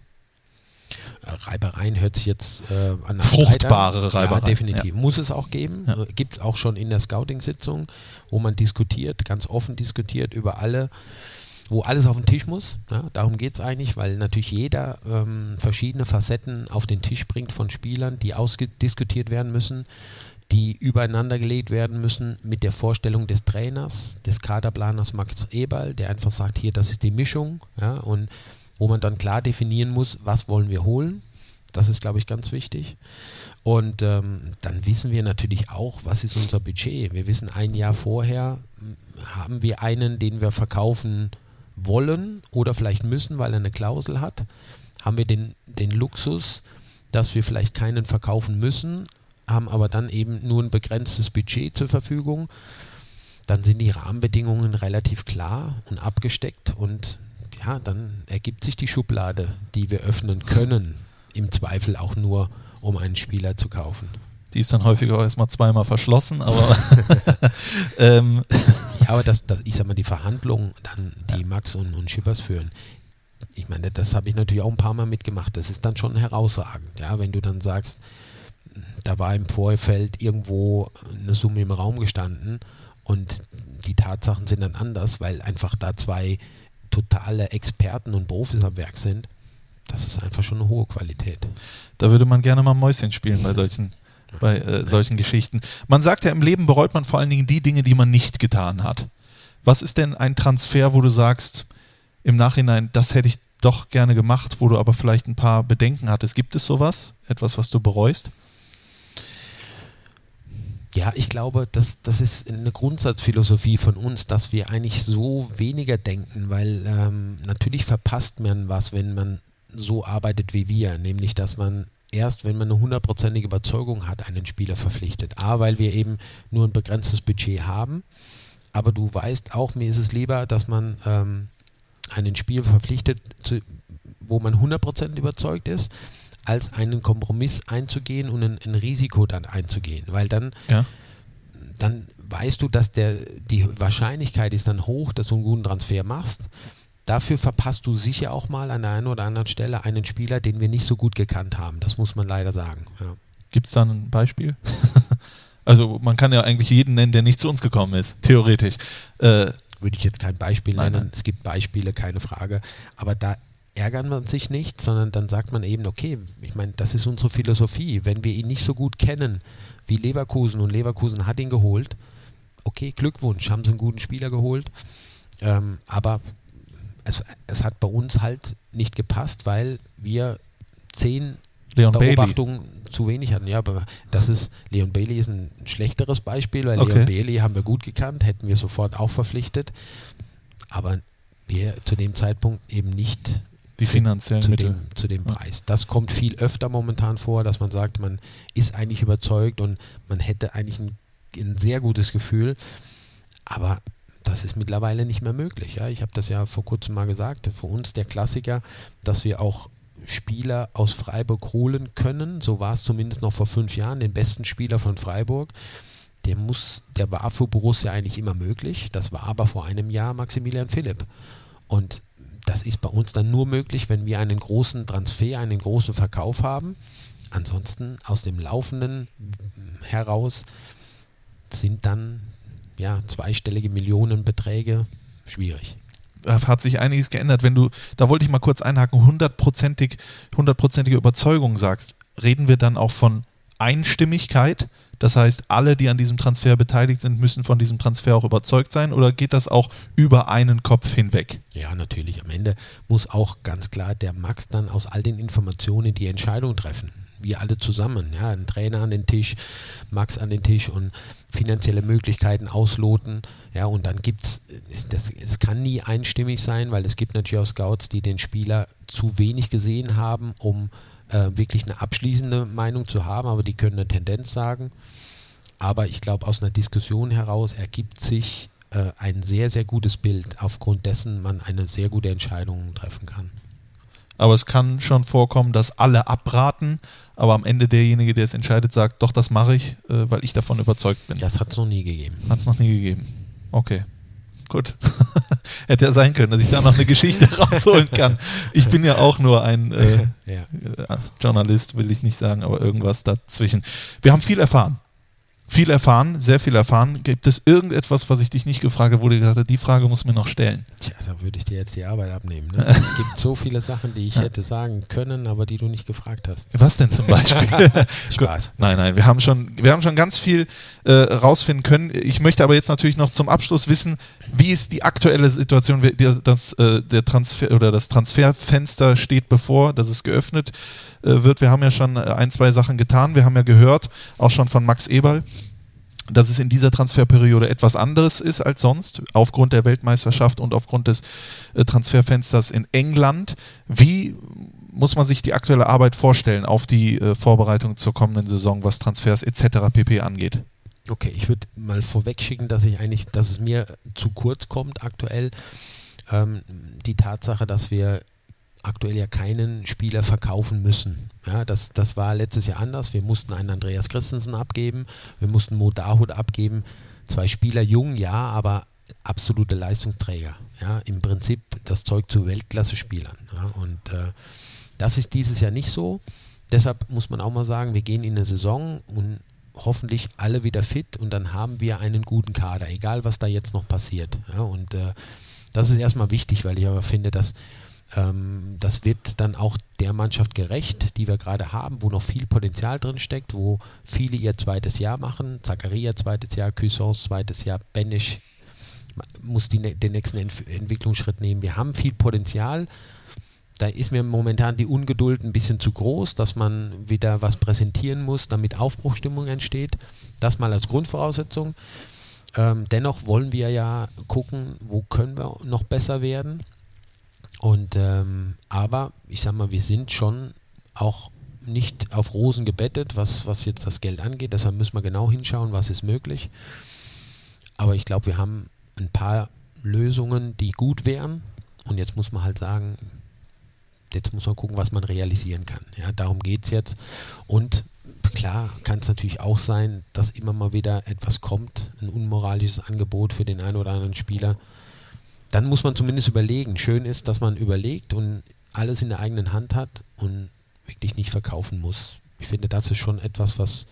Reibereien hört sich jetzt äh, an Fruchtbare Reibereien. Ja, definitiv. Ja. Muss es auch geben. Ja. Gibt es auch schon in der Scouting-Sitzung, wo man diskutiert, ganz offen diskutiert über alle wo alles auf den Tisch muss. Ja, darum geht es eigentlich, weil natürlich jeder ähm, verschiedene Facetten auf den Tisch bringt von Spielern, die ausdiskutiert werden müssen, die übereinander gelegt werden müssen mit der Vorstellung des Trainers, des Kaderplaners Max Eberl, der einfach sagt, hier, das ist die Mischung, ja, und wo man dann klar definieren muss, was wollen wir holen. Das ist, glaube ich, ganz wichtig. Und ähm, dann wissen wir natürlich auch, was ist unser Budget. Wir wissen ein Jahr vorher, haben wir einen, den wir verkaufen wollen oder vielleicht müssen, weil er eine Klausel hat, haben wir den, den Luxus, dass wir vielleicht keinen verkaufen müssen, haben aber dann eben nur ein begrenztes Budget zur Verfügung. Dann sind die Rahmenbedingungen relativ klar und abgesteckt und ja, dann ergibt sich die Schublade, die wir öffnen können, im Zweifel auch nur, um einen Spieler zu kaufen. Die ist dann häufig auch erstmal zweimal verschlossen, aber <laughs> <laughs> ähm, aber das, das, ich sag mal, die Verhandlungen, dann, die ja. Max und, und Schippers führen, ich meine, das habe ich natürlich auch ein paar Mal mitgemacht. Das ist dann schon herausragend, ja, wenn du dann sagst, da war im Vorfeld irgendwo eine Summe im Raum gestanden und die Tatsachen sind dann anders, weil einfach da zwei totale Experten und Profis am Werk sind. Das ist einfach schon eine hohe Qualität. Da würde man gerne mal Mäuschen spielen bei solchen bei äh, solchen Geschichten. Man sagt ja, im Leben bereut man vor allen Dingen die Dinge, die man nicht getan hat. Was ist denn ein Transfer, wo du sagst, im Nachhinein, das hätte ich doch gerne gemacht, wo du aber vielleicht ein paar Bedenken hattest? Gibt es sowas? Etwas, was du bereust? Ja, ich glaube, das, das ist eine Grundsatzphilosophie von uns, dass wir eigentlich so weniger denken, weil ähm, natürlich verpasst man was, wenn man so arbeitet wie wir, nämlich dass man erst, wenn man eine hundertprozentige Überzeugung hat, einen Spieler verpflichtet. A, weil wir eben nur ein begrenztes Budget haben, aber du weißt auch, mir ist es lieber, dass man ähm, einen Spieler verpflichtet, zu, wo man 100% überzeugt ist, als einen Kompromiss einzugehen und ein, ein Risiko dann einzugehen, weil dann, ja. dann weißt du, dass der, die Wahrscheinlichkeit ist dann hoch, dass du einen guten Transfer machst Dafür verpasst du sicher auch mal an der einen oder anderen Stelle einen Spieler, den wir nicht so gut gekannt haben. Das muss man leider sagen. Ja. Gibt es da ein Beispiel? <laughs> also man kann ja eigentlich jeden nennen, der nicht zu uns gekommen ist, theoretisch. Äh, Würde ich jetzt kein Beispiel nein, nennen. Nein. Es gibt Beispiele, keine Frage. Aber da ärgert man sich nicht, sondern dann sagt man eben, okay, ich meine, das ist unsere Philosophie. Wenn wir ihn nicht so gut kennen wie Leverkusen und Leverkusen hat ihn geholt, okay, Glückwunsch, haben sie einen guten Spieler geholt. Ähm, aber es, es hat bei uns halt nicht gepasst, weil wir zehn Leon Beobachtungen zu wenig hatten. Ja, aber das ist, Leon Bailey ist ein schlechteres Beispiel, weil okay. Leon Bailey haben wir gut gekannt, hätten wir sofort auch verpflichtet. Aber wir zu dem Zeitpunkt eben nicht die finanziellen zu Mittel. Dem, zu dem Preis. Das kommt viel öfter momentan vor, dass man sagt, man ist eigentlich überzeugt und man hätte eigentlich ein, ein sehr gutes Gefühl. Aber das ist mittlerweile nicht mehr möglich. Ja? Ich habe das ja vor kurzem mal gesagt. Für uns der Klassiker, dass wir auch Spieler aus Freiburg holen können. So war es zumindest noch vor fünf Jahren, den besten Spieler von Freiburg. Der muss, der war für Borussia eigentlich immer möglich. Das war aber vor einem Jahr Maximilian Philipp. Und das ist bei uns dann nur möglich, wenn wir einen großen Transfer, einen großen Verkauf haben. Ansonsten aus dem Laufenden heraus sind dann ja, zweistellige Millionenbeträge schwierig. Da hat sich einiges geändert. Wenn du, da wollte ich mal kurz einhaken, hundertprozentig, hundertprozentige Überzeugung sagst, reden wir dann auch von Einstimmigkeit? Das heißt, alle, die an diesem Transfer beteiligt sind, müssen von diesem Transfer auch überzeugt sein oder geht das auch über einen Kopf hinweg? Ja, natürlich. Am Ende muss auch ganz klar der Max dann aus all den Informationen die Entscheidung treffen. Wir alle zusammen, ja, ein Trainer an den Tisch, Max an den Tisch und finanzielle Möglichkeiten ausloten, ja, und dann gibt es, das, das kann nie einstimmig sein, weil es gibt natürlich auch Scouts, die den Spieler zu wenig gesehen haben, um äh, wirklich eine abschließende Meinung zu haben, aber die können eine Tendenz sagen. Aber ich glaube, aus einer Diskussion heraus ergibt sich äh, ein sehr, sehr gutes Bild, aufgrund dessen man eine sehr gute Entscheidung treffen kann. Aber es kann schon vorkommen, dass alle abraten, aber am Ende derjenige, der es entscheidet, sagt, doch, das mache ich, äh, weil ich davon überzeugt bin. Das hat es noch nie gegeben. Hat es noch nie gegeben. Okay. Gut. <laughs> Hätte ja sein können, dass ich da noch eine Geschichte <laughs> rausholen kann. Ich bin ja auch nur ein äh, ja. Äh, Journalist, will ich nicht sagen, aber irgendwas dazwischen. Wir haben viel erfahren viel erfahren, sehr viel erfahren. Gibt es irgendetwas, was ich dich nicht gefragt habe, wo du gesagt hast, die Frage muss mir noch stellen? Tja, da würde ich dir jetzt die Arbeit abnehmen. Ne? <laughs> es gibt so viele Sachen, die ich hätte sagen können, aber die du nicht gefragt hast. Was denn zum Beispiel? <laughs> Spaß. <laughs> nein, nein, wir haben schon, wir haben schon ganz viel äh, rausfinden können. Ich möchte aber jetzt natürlich noch zum Abschluss wissen, wie ist die aktuelle Situation? Das, äh, der Transfer oder das Transferfenster steht bevor, das ist geöffnet äh, wird. Wir haben ja schon äh, ein, zwei Sachen getan. Wir haben ja gehört, auch schon von Max Eberl, dass es in dieser Transferperiode etwas anderes ist als sonst, aufgrund der Weltmeisterschaft und aufgrund des Transferfensters in England. Wie muss man sich die aktuelle Arbeit vorstellen auf die Vorbereitung zur kommenden Saison, was Transfers etc. pp angeht? Okay, ich würde mal vorwegschicken, dass ich eigentlich, dass es mir zu kurz kommt aktuell. Ähm, die Tatsache, dass wir aktuell ja keinen Spieler verkaufen müssen. Ja, das, das war letztes Jahr anders. Wir mussten einen Andreas Christensen abgeben, wir mussten Mo Dahut abgeben. Zwei Spieler jung, ja, aber absolute Leistungsträger. Ja, Im Prinzip das Zeug zu Weltklasse-Spielern. Ja, und äh, das ist dieses Jahr nicht so. Deshalb muss man auch mal sagen, wir gehen in eine Saison und hoffentlich alle wieder fit und dann haben wir einen guten Kader, egal was da jetzt noch passiert. Ja, und äh, das ist erstmal wichtig, weil ich aber finde, dass ähm, das wird dann auch der Mannschaft gerecht, die wir gerade haben, wo noch viel Potenzial drin steckt, wo viele ihr zweites Jahr machen. Zakaria zweites Jahr, Cuisance zweites Jahr, Benisch muss die, den nächsten Ent Entwicklungsschritt nehmen. Wir haben viel Potenzial. Da ist mir momentan die Ungeduld ein bisschen zu groß, dass man wieder was präsentieren muss, damit Aufbruchstimmung entsteht. Das mal als Grundvoraussetzung. Ähm, dennoch wollen wir ja gucken, wo können wir noch besser werden. Und ähm, aber ich sag mal, wir sind schon auch nicht auf Rosen gebettet, was, was jetzt das Geld angeht. Deshalb müssen wir genau hinschauen, was ist möglich. Aber ich glaube, wir haben ein paar Lösungen, die gut wären. Und jetzt muss man halt sagen, jetzt muss man gucken, was man realisieren kann. Ja, darum geht es jetzt. Und klar kann es natürlich auch sein, dass immer mal wieder etwas kommt, ein unmoralisches Angebot für den einen oder anderen Spieler, dann muss man zumindest überlegen. Schön ist, dass man überlegt und alles in der eigenen Hand hat und wirklich nicht verkaufen muss. Ich finde, das ist schon etwas, was,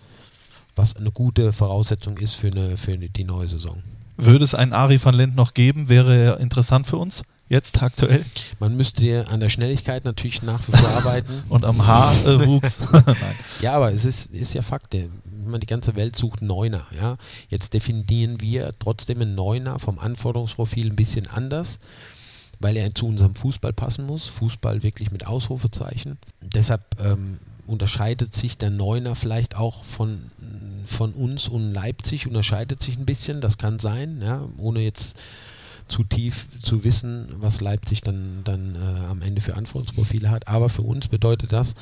was eine gute Voraussetzung ist für, eine, für die neue Saison. Würde es einen Ari van Lent noch geben? Wäre er interessant für uns? Jetzt aktuell? Man müsste an der Schnelligkeit natürlich nach wie vor arbeiten. <laughs> Und am Haarwuchs. <laughs> <laughs> ja, aber es ist, ist ja Fakt man die ganze Welt sucht Neuner. Ja? Jetzt definieren wir trotzdem einen Neuner vom Anforderungsprofil ein bisschen anders, weil er zu unserem Fußball passen muss. Fußball wirklich mit Ausrufezeichen. Deshalb ähm, unterscheidet sich der Neuner vielleicht auch von, von uns und Leipzig, unterscheidet sich ein bisschen, das kann sein, ja? ohne jetzt zu tief zu wissen, was Leipzig dann, dann äh, am Ende für Anforderungsprofile hat. Aber für uns bedeutet das,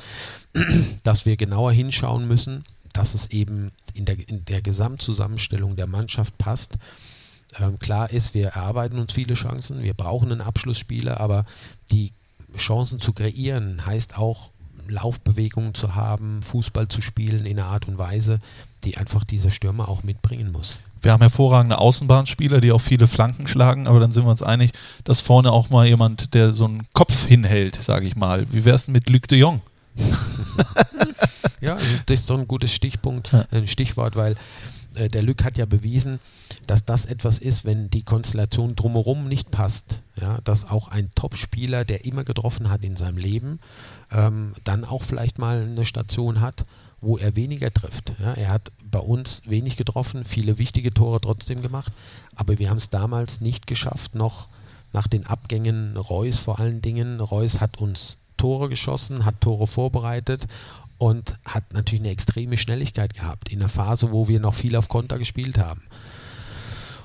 <clears throat> dass wir genauer hinschauen müssen, dass es eben in der, in der Gesamtzusammenstellung der Mannschaft passt. Ähm, klar ist, wir erarbeiten uns viele Chancen, wir brauchen einen Abschlussspieler, aber die Chancen zu kreieren heißt auch, Laufbewegungen zu haben, Fußball zu spielen in einer Art und Weise, die einfach dieser Stürmer auch mitbringen muss. Wir haben hervorragende Außenbahnspieler, die auch viele Flanken schlagen, aber dann sind wir uns einig, dass vorne auch mal jemand, der so einen Kopf hinhält, sage ich mal. Wie wäre es mit Luc de Jong? <laughs> Ja, also das ist so ein gutes Stichpunkt, ein Stichwort, weil äh, der Lück hat ja bewiesen, dass das etwas ist, wenn die Konstellation drumherum nicht passt. Ja, dass auch ein Top-Spieler, der immer getroffen hat in seinem Leben, ähm, dann auch vielleicht mal eine Station hat, wo er weniger trifft. Ja, er hat bei uns wenig getroffen, viele wichtige Tore trotzdem gemacht, aber wir haben es damals nicht geschafft, noch nach den Abgängen Reus vor allen Dingen. Reus hat uns Tore geschossen, hat Tore vorbereitet und hat natürlich eine extreme Schnelligkeit gehabt in einer Phase, wo wir noch viel auf Konter gespielt haben.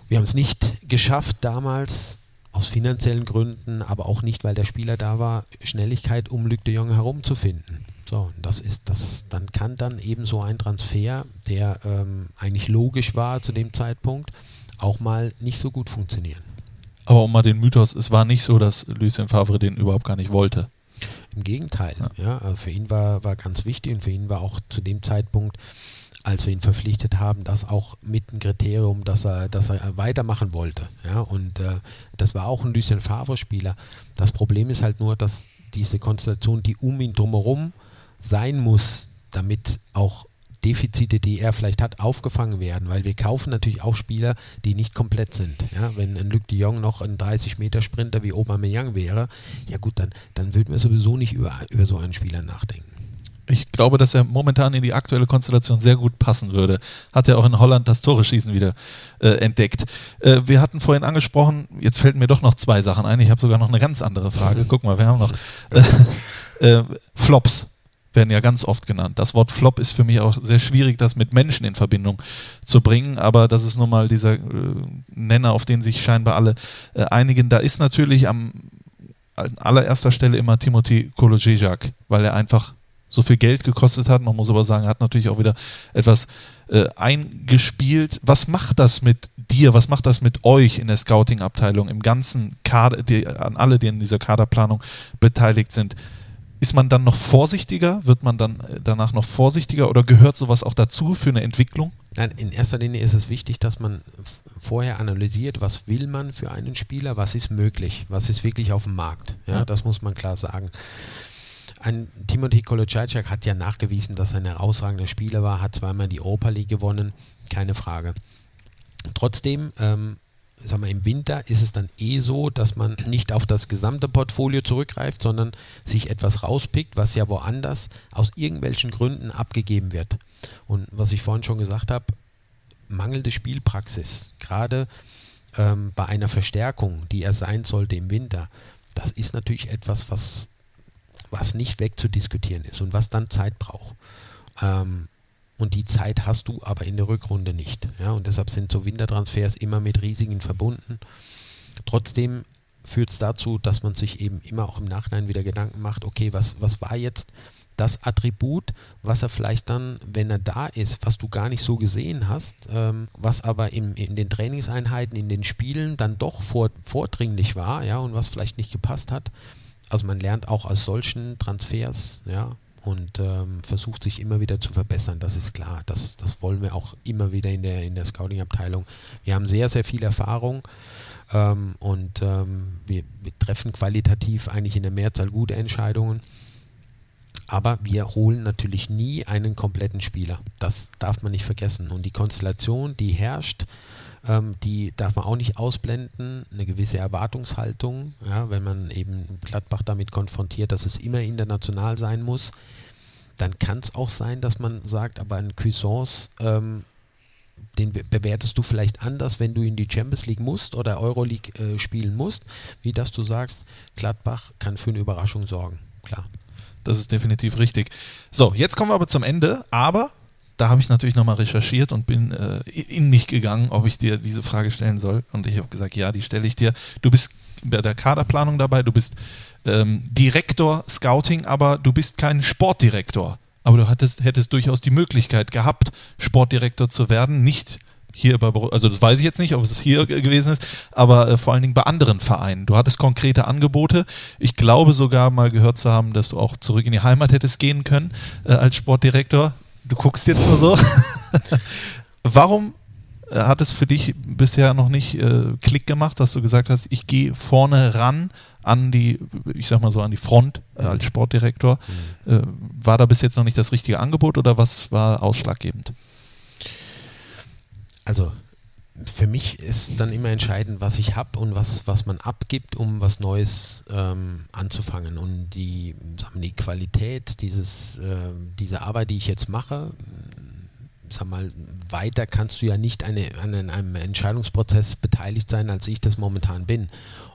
Wir haben es nicht geschafft, damals aus finanziellen Gründen, aber auch nicht, weil der Spieler da war, Schnelligkeit um Luc de Jong herumzufinden. So, das ist das, dann kann dann eben so ein Transfer, der ähm, eigentlich logisch war zu dem Zeitpunkt, auch mal nicht so gut funktionieren. Aber um mal den Mythos, es war nicht so, dass Lucien Favre den überhaupt gar nicht wollte. Im Gegenteil, ja. ja also für ihn war, war ganz wichtig und für ihn war auch zu dem Zeitpunkt, als wir ihn verpflichtet haben, das auch mit ein Kriterium, dass er, dass er weitermachen wollte. Ja, und äh, das war auch ein Lucien Favre-Spieler. Das Problem ist halt nur, dass diese Konstellation, die um ihn drumherum sein muss, damit auch Defizite, die er vielleicht hat, aufgefangen werden, weil wir kaufen natürlich auch Spieler, die nicht komplett sind. Ja, wenn ein Luc de Jong noch ein 30-Meter-Sprinter wie Aubameyang wäre, ja gut, dann, dann würden wir sowieso nicht über, über so einen Spieler nachdenken. Ich glaube, dass er momentan in die aktuelle Konstellation sehr gut passen würde. Hat er auch in Holland das Tore-Schießen wieder äh, entdeckt. Äh, wir hatten vorhin angesprochen, jetzt fällt mir doch noch zwei Sachen ein. Ich habe sogar noch eine ganz andere Frage. Guck mal, wir haben noch äh, <laughs> äh Flops werden ja ganz oft genannt. Das Wort Flop ist für mich auch sehr schwierig, das mit Menschen in Verbindung zu bringen, aber das ist nun mal dieser äh, Nenner, auf den sich scheinbar alle äh, einigen. Da ist natürlich am an allererster Stelle immer Timothy Kolojejak, weil er einfach so viel Geld gekostet hat. Man muss aber sagen, er hat natürlich auch wieder etwas äh, eingespielt. Was macht das mit dir? Was macht das mit euch in der Scouting-Abteilung, im ganzen Kader, die, an alle, die in dieser Kaderplanung beteiligt sind? Ist man dann noch vorsichtiger? Wird man dann äh, danach noch vorsichtiger oder gehört sowas auch dazu für eine Entwicklung? Nein, in erster Linie ist es wichtig, dass man vorher analysiert, was will man für einen Spieler, was ist möglich, was ist wirklich auf dem Markt. Ja, ja. das muss man klar sagen. Ein Timothy Kolocajczak hat ja nachgewiesen, dass er ein herausragender Spieler war, hat zweimal die Europa League gewonnen, keine Frage. Trotzdem ähm, sag mal, im Winter ist es dann eh so, dass man nicht auf das gesamte Portfolio zurückgreift, sondern sich etwas rauspickt, was ja woanders aus irgendwelchen Gründen abgegeben wird. Und was ich vorhin schon gesagt habe, mangelnde Spielpraxis, gerade ähm, bei einer Verstärkung, die er sein sollte im Winter, das ist natürlich etwas, was, was nicht wegzudiskutieren ist und was dann Zeit braucht. Ähm, und die Zeit hast du aber in der Rückrunde nicht. Ja, und deshalb sind so Wintertransfers immer mit Risiken verbunden. Trotzdem führt es dazu, dass man sich eben immer auch im Nachhinein wieder Gedanken macht, okay, was, was war jetzt das Attribut, was er vielleicht dann, wenn er da ist, was du gar nicht so gesehen hast, ähm, was aber im, in den Trainingseinheiten, in den Spielen dann doch vor, vordringlich war, ja, und was vielleicht nicht gepasst hat. Also man lernt auch aus solchen Transfers, ja, und ähm, versucht sich immer wieder zu verbessern. Das ist klar. Das, das wollen wir auch immer wieder in der, in der Scouting-Abteilung. Wir haben sehr, sehr viel Erfahrung ähm, und ähm, wir, wir, treffen qualitativ eigentlich in der Mehrzahl gute Entscheidungen. Aber wir holen natürlich nie einen kompletten Spieler. Das darf man nicht vergessen. Und die Konstellation, die herrscht, ähm, die darf man auch nicht ausblenden. Eine gewisse Erwartungshaltung, ja, wenn man eben Gladbach damit konfrontiert, dass es immer international sein muss, dann kann es auch sein, dass man sagt, aber ein Cuisance, ähm, den bewertest du vielleicht anders, wenn du in die Champions League musst oder Euroleague äh, spielen musst, wie dass du sagst, Gladbach kann für eine Überraschung sorgen. Klar. Das ist definitiv richtig. So, jetzt kommen wir aber zum Ende, aber da habe ich natürlich nochmal recherchiert und bin äh, in mich gegangen, ob ich dir diese Frage stellen soll. Und ich habe gesagt, ja, die stelle ich dir. Du bist bei der Kaderplanung dabei, du bist ähm, Direktor Scouting, aber du bist kein Sportdirektor. Aber du hattest, hättest durchaus die Möglichkeit gehabt, Sportdirektor zu werden. Nicht hier bei, also das weiß ich jetzt nicht, ob es hier gewesen ist, aber äh, vor allen Dingen bei anderen Vereinen. Du hattest konkrete Angebote. Ich glaube sogar mal gehört zu haben, dass du auch zurück in die Heimat hättest gehen können äh, als Sportdirektor. Du guckst jetzt nur so. <laughs> Warum äh, hat es für dich bisher noch nicht äh, Klick gemacht, dass du gesagt hast, ich gehe vorne ran an die, ich sag mal so, an die Front äh, als Sportdirektor. Mhm. Äh, war da bis jetzt noch nicht das richtige Angebot oder was war ausschlaggebend? Also für mich ist dann immer entscheidend, was ich habe und was, was man abgibt, um was Neues ähm, anzufangen. Und die, wir, die Qualität dieses, äh, dieser Arbeit, die ich jetzt mache, sag mal, weiter kannst du ja nicht an einem Entscheidungsprozess beteiligt sein, als ich das momentan bin.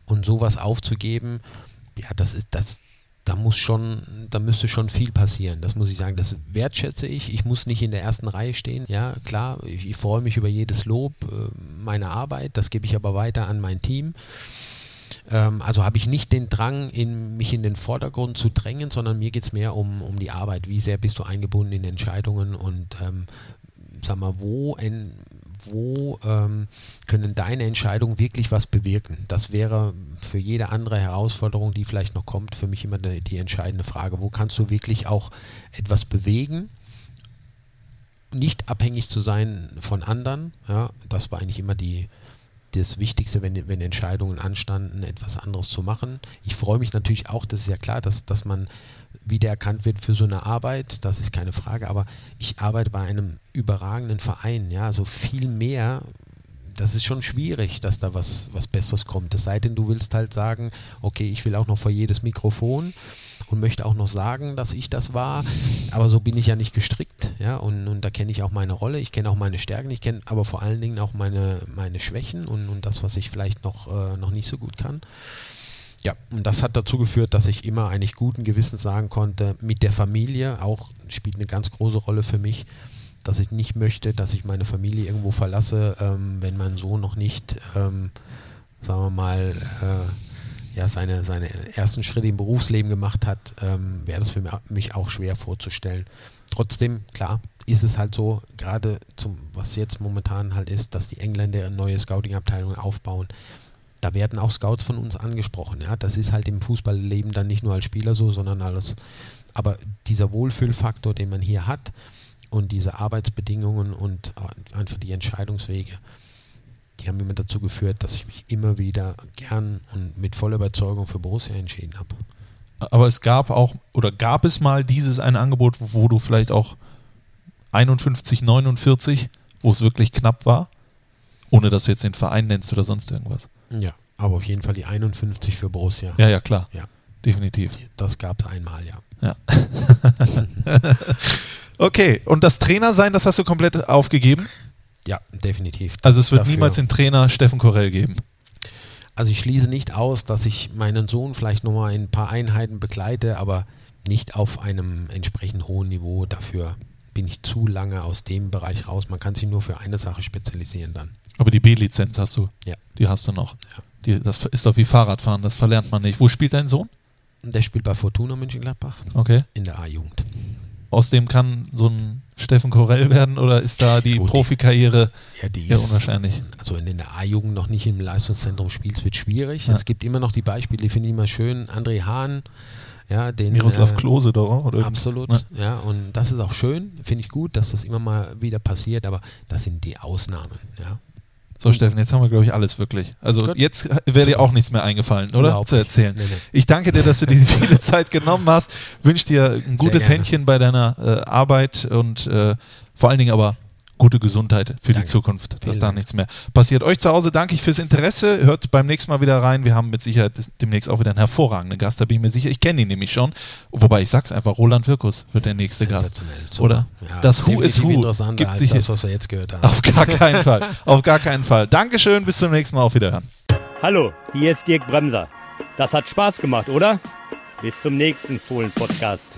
Und sowas aufzugeben, ja, das ist das, da muss schon, da müsste schon viel passieren. Das muss ich sagen. Das wertschätze ich. Ich muss nicht in der ersten Reihe stehen. Ja, klar, ich, ich freue mich über jedes Lob äh, meiner Arbeit. Das gebe ich aber weiter an mein Team. Ähm, also habe ich nicht den Drang, in, mich in den Vordergrund zu drängen, sondern mir geht es mehr um, um die Arbeit. Wie sehr bist du eingebunden in Entscheidungen und ähm, sag mal, wo, in, wo ähm, können deine Entscheidungen wirklich was bewirken? Das wäre für jede andere Herausforderung, die vielleicht noch kommt, für mich immer die, die entscheidende Frage. Wo kannst du wirklich auch etwas bewegen? Nicht abhängig zu sein von anderen. Ja, das war eigentlich immer die, das Wichtigste, wenn, wenn Entscheidungen anstanden, etwas anderes zu machen. Ich freue mich natürlich auch, das ist ja klar, dass, dass man wiedererkannt wird für so eine Arbeit, das ist keine Frage, aber ich arbeite bei einem überragenden Verein, ja, so viel mehr, das ist schon schwierig, dass da was, was Besseres kommt. Es sei denn, du willst halt sagen, okay, ich will auch noch vor jedes Mikrofon und möchte auch noch sagen, dass ich das war, aber so bin ich ja nicht gestrickt, ja, und, und da kenne ich auch meine Rolle, ich kenne auch meine Stärken, ich kenne aber vor allen Dingen auch meine, meine Schwächen und, und das, was ich vielleicht noch, äh, noch nicht so gut kann. Ja, und das hat dazu geführt, dass ich immer eigentlich guten Gewissens sagen konnte, mit der Familie, auch spielt eine ganz große Rolle für mich, dass ich nicht möchte, dass ich meine Familie irgendwo verlasse, ähm, wenn mein Sohn noch nicht, ähm, sagen wir mal, äh, ja, seine, seine ersten Schritte im Berufsleben gemacht hat, ähm, wäre das für mich auch schwer vorzustellen. Trotzdem, klar, ist es halt so, gerade zum, was jetzt momentan halt ist, dass die Engländer neue Scouting-Abteilungen aufbauen da werden auch Scouts von uns angesprochen. Ja, das ist halt im Fußballleben dann nicht nur als Spieler so, sondern alles. Aber dieser Wohlfühlfaktor, den man hier hat und diese Arbeitsbedingungen und einfach die Entscheidungswege, die haben immer dazu geführt, dass ich mich immer wieder gern und mit voller Überzeugung für Borussia entschieden habe. Aber es gab auch, oder gab es mal dieses ein Angebot, wo du vielleicht auch 51, 49, wo es wirklich knapp war? Ohne dass du jetzt den Verein nennst oder sonst irgendwas. Ja, aber auf jeden Fall die 51 für Borussia. Ja, ja, klar. Ja. Definitiv. Das gab es einmal, ja. Ja. <laughs> okay, und das Trainer sein, das hast du komplett aufgegeben? Ja, definitiv. Also es wird Dafür. niemals den Trainer Steffen Korell geben. Also ich schließe nicht aus, dass ich meinen Sohn vielleicht nochmal ein paar Einheiten begleite, aber nicht auf einem entsprechend hohen Niveau. Dafür bin ich zu lange aus dem Bereich raus. Man kann sich nur für eine Sache spezialisieren dann. Aber die B-Lizenz hast du. Ja. Die hast du noch. Ja. Die, das ist doch wie Fahrradfahren, das verlernt man nicht. Wo spielt dein Sohn? Der spielt bei Fortuna Mönchengladbach. Okay. In der A-Jugend. Aus dem kann so ein Steffen Korell werden oder ist da die Gut, Profikarriere ja, die ist, unwahrscheinlich? Also wenn du in der A-Jugend noch nicht im Leistungszentrum spielst, wird schwierig. Ja. Es gibt immer noch die Beispiele, die finde ich immer schön. André Hahn, ja, den, Miroslav äh, Klose doch, oder? Absolut, ne? ja, und das ist auch schön, finde ich gut, dass das immer mal wieder passiert, aber das sind die Ausnahmen, ja. So, Steffen, jetzt haben wir, glaube ich, alles wirklich. Also Gut. jetzt wäre dir auch nichts mehr eingefallen, oder? Überhaupt Zu erzählen. Nee, nee. Ich danke dir, dass du dir <laughs> viele Zeit genommen hast. Wünsche dir ein gutes Händchen bei deiner äh, Arbeit und äh, vor allen Dingen aber gute Gesundheit für Danke. die Zukunft, dass Vielen da nichts mehr passiert. Euch zu Hause danke ich fürs Interesse. Hört beim nächsten Mal wieder rein. Wir haben mit Sicherheit demnächst auch wieder einen hervorragenden Gast, da bin ich mir sicher. Ich kenne ihn nämlich schon. Wobei ich sag's einfach, Roland Wirkus wird der nächste Gast. Oder? Ja, das Who is Who gibt sich das, was wir jetzt gehört haben. Auf gar keinen Fall. <laughs> Auf gar keinen Fall. Dankeschön, bis zum nächsten Mal. Auf Wiederhören. Hallo, hier ist Dirk Bremser. Das hat Spaß gemacht, oder? Bis zum nächsten Fohlen-Podcast.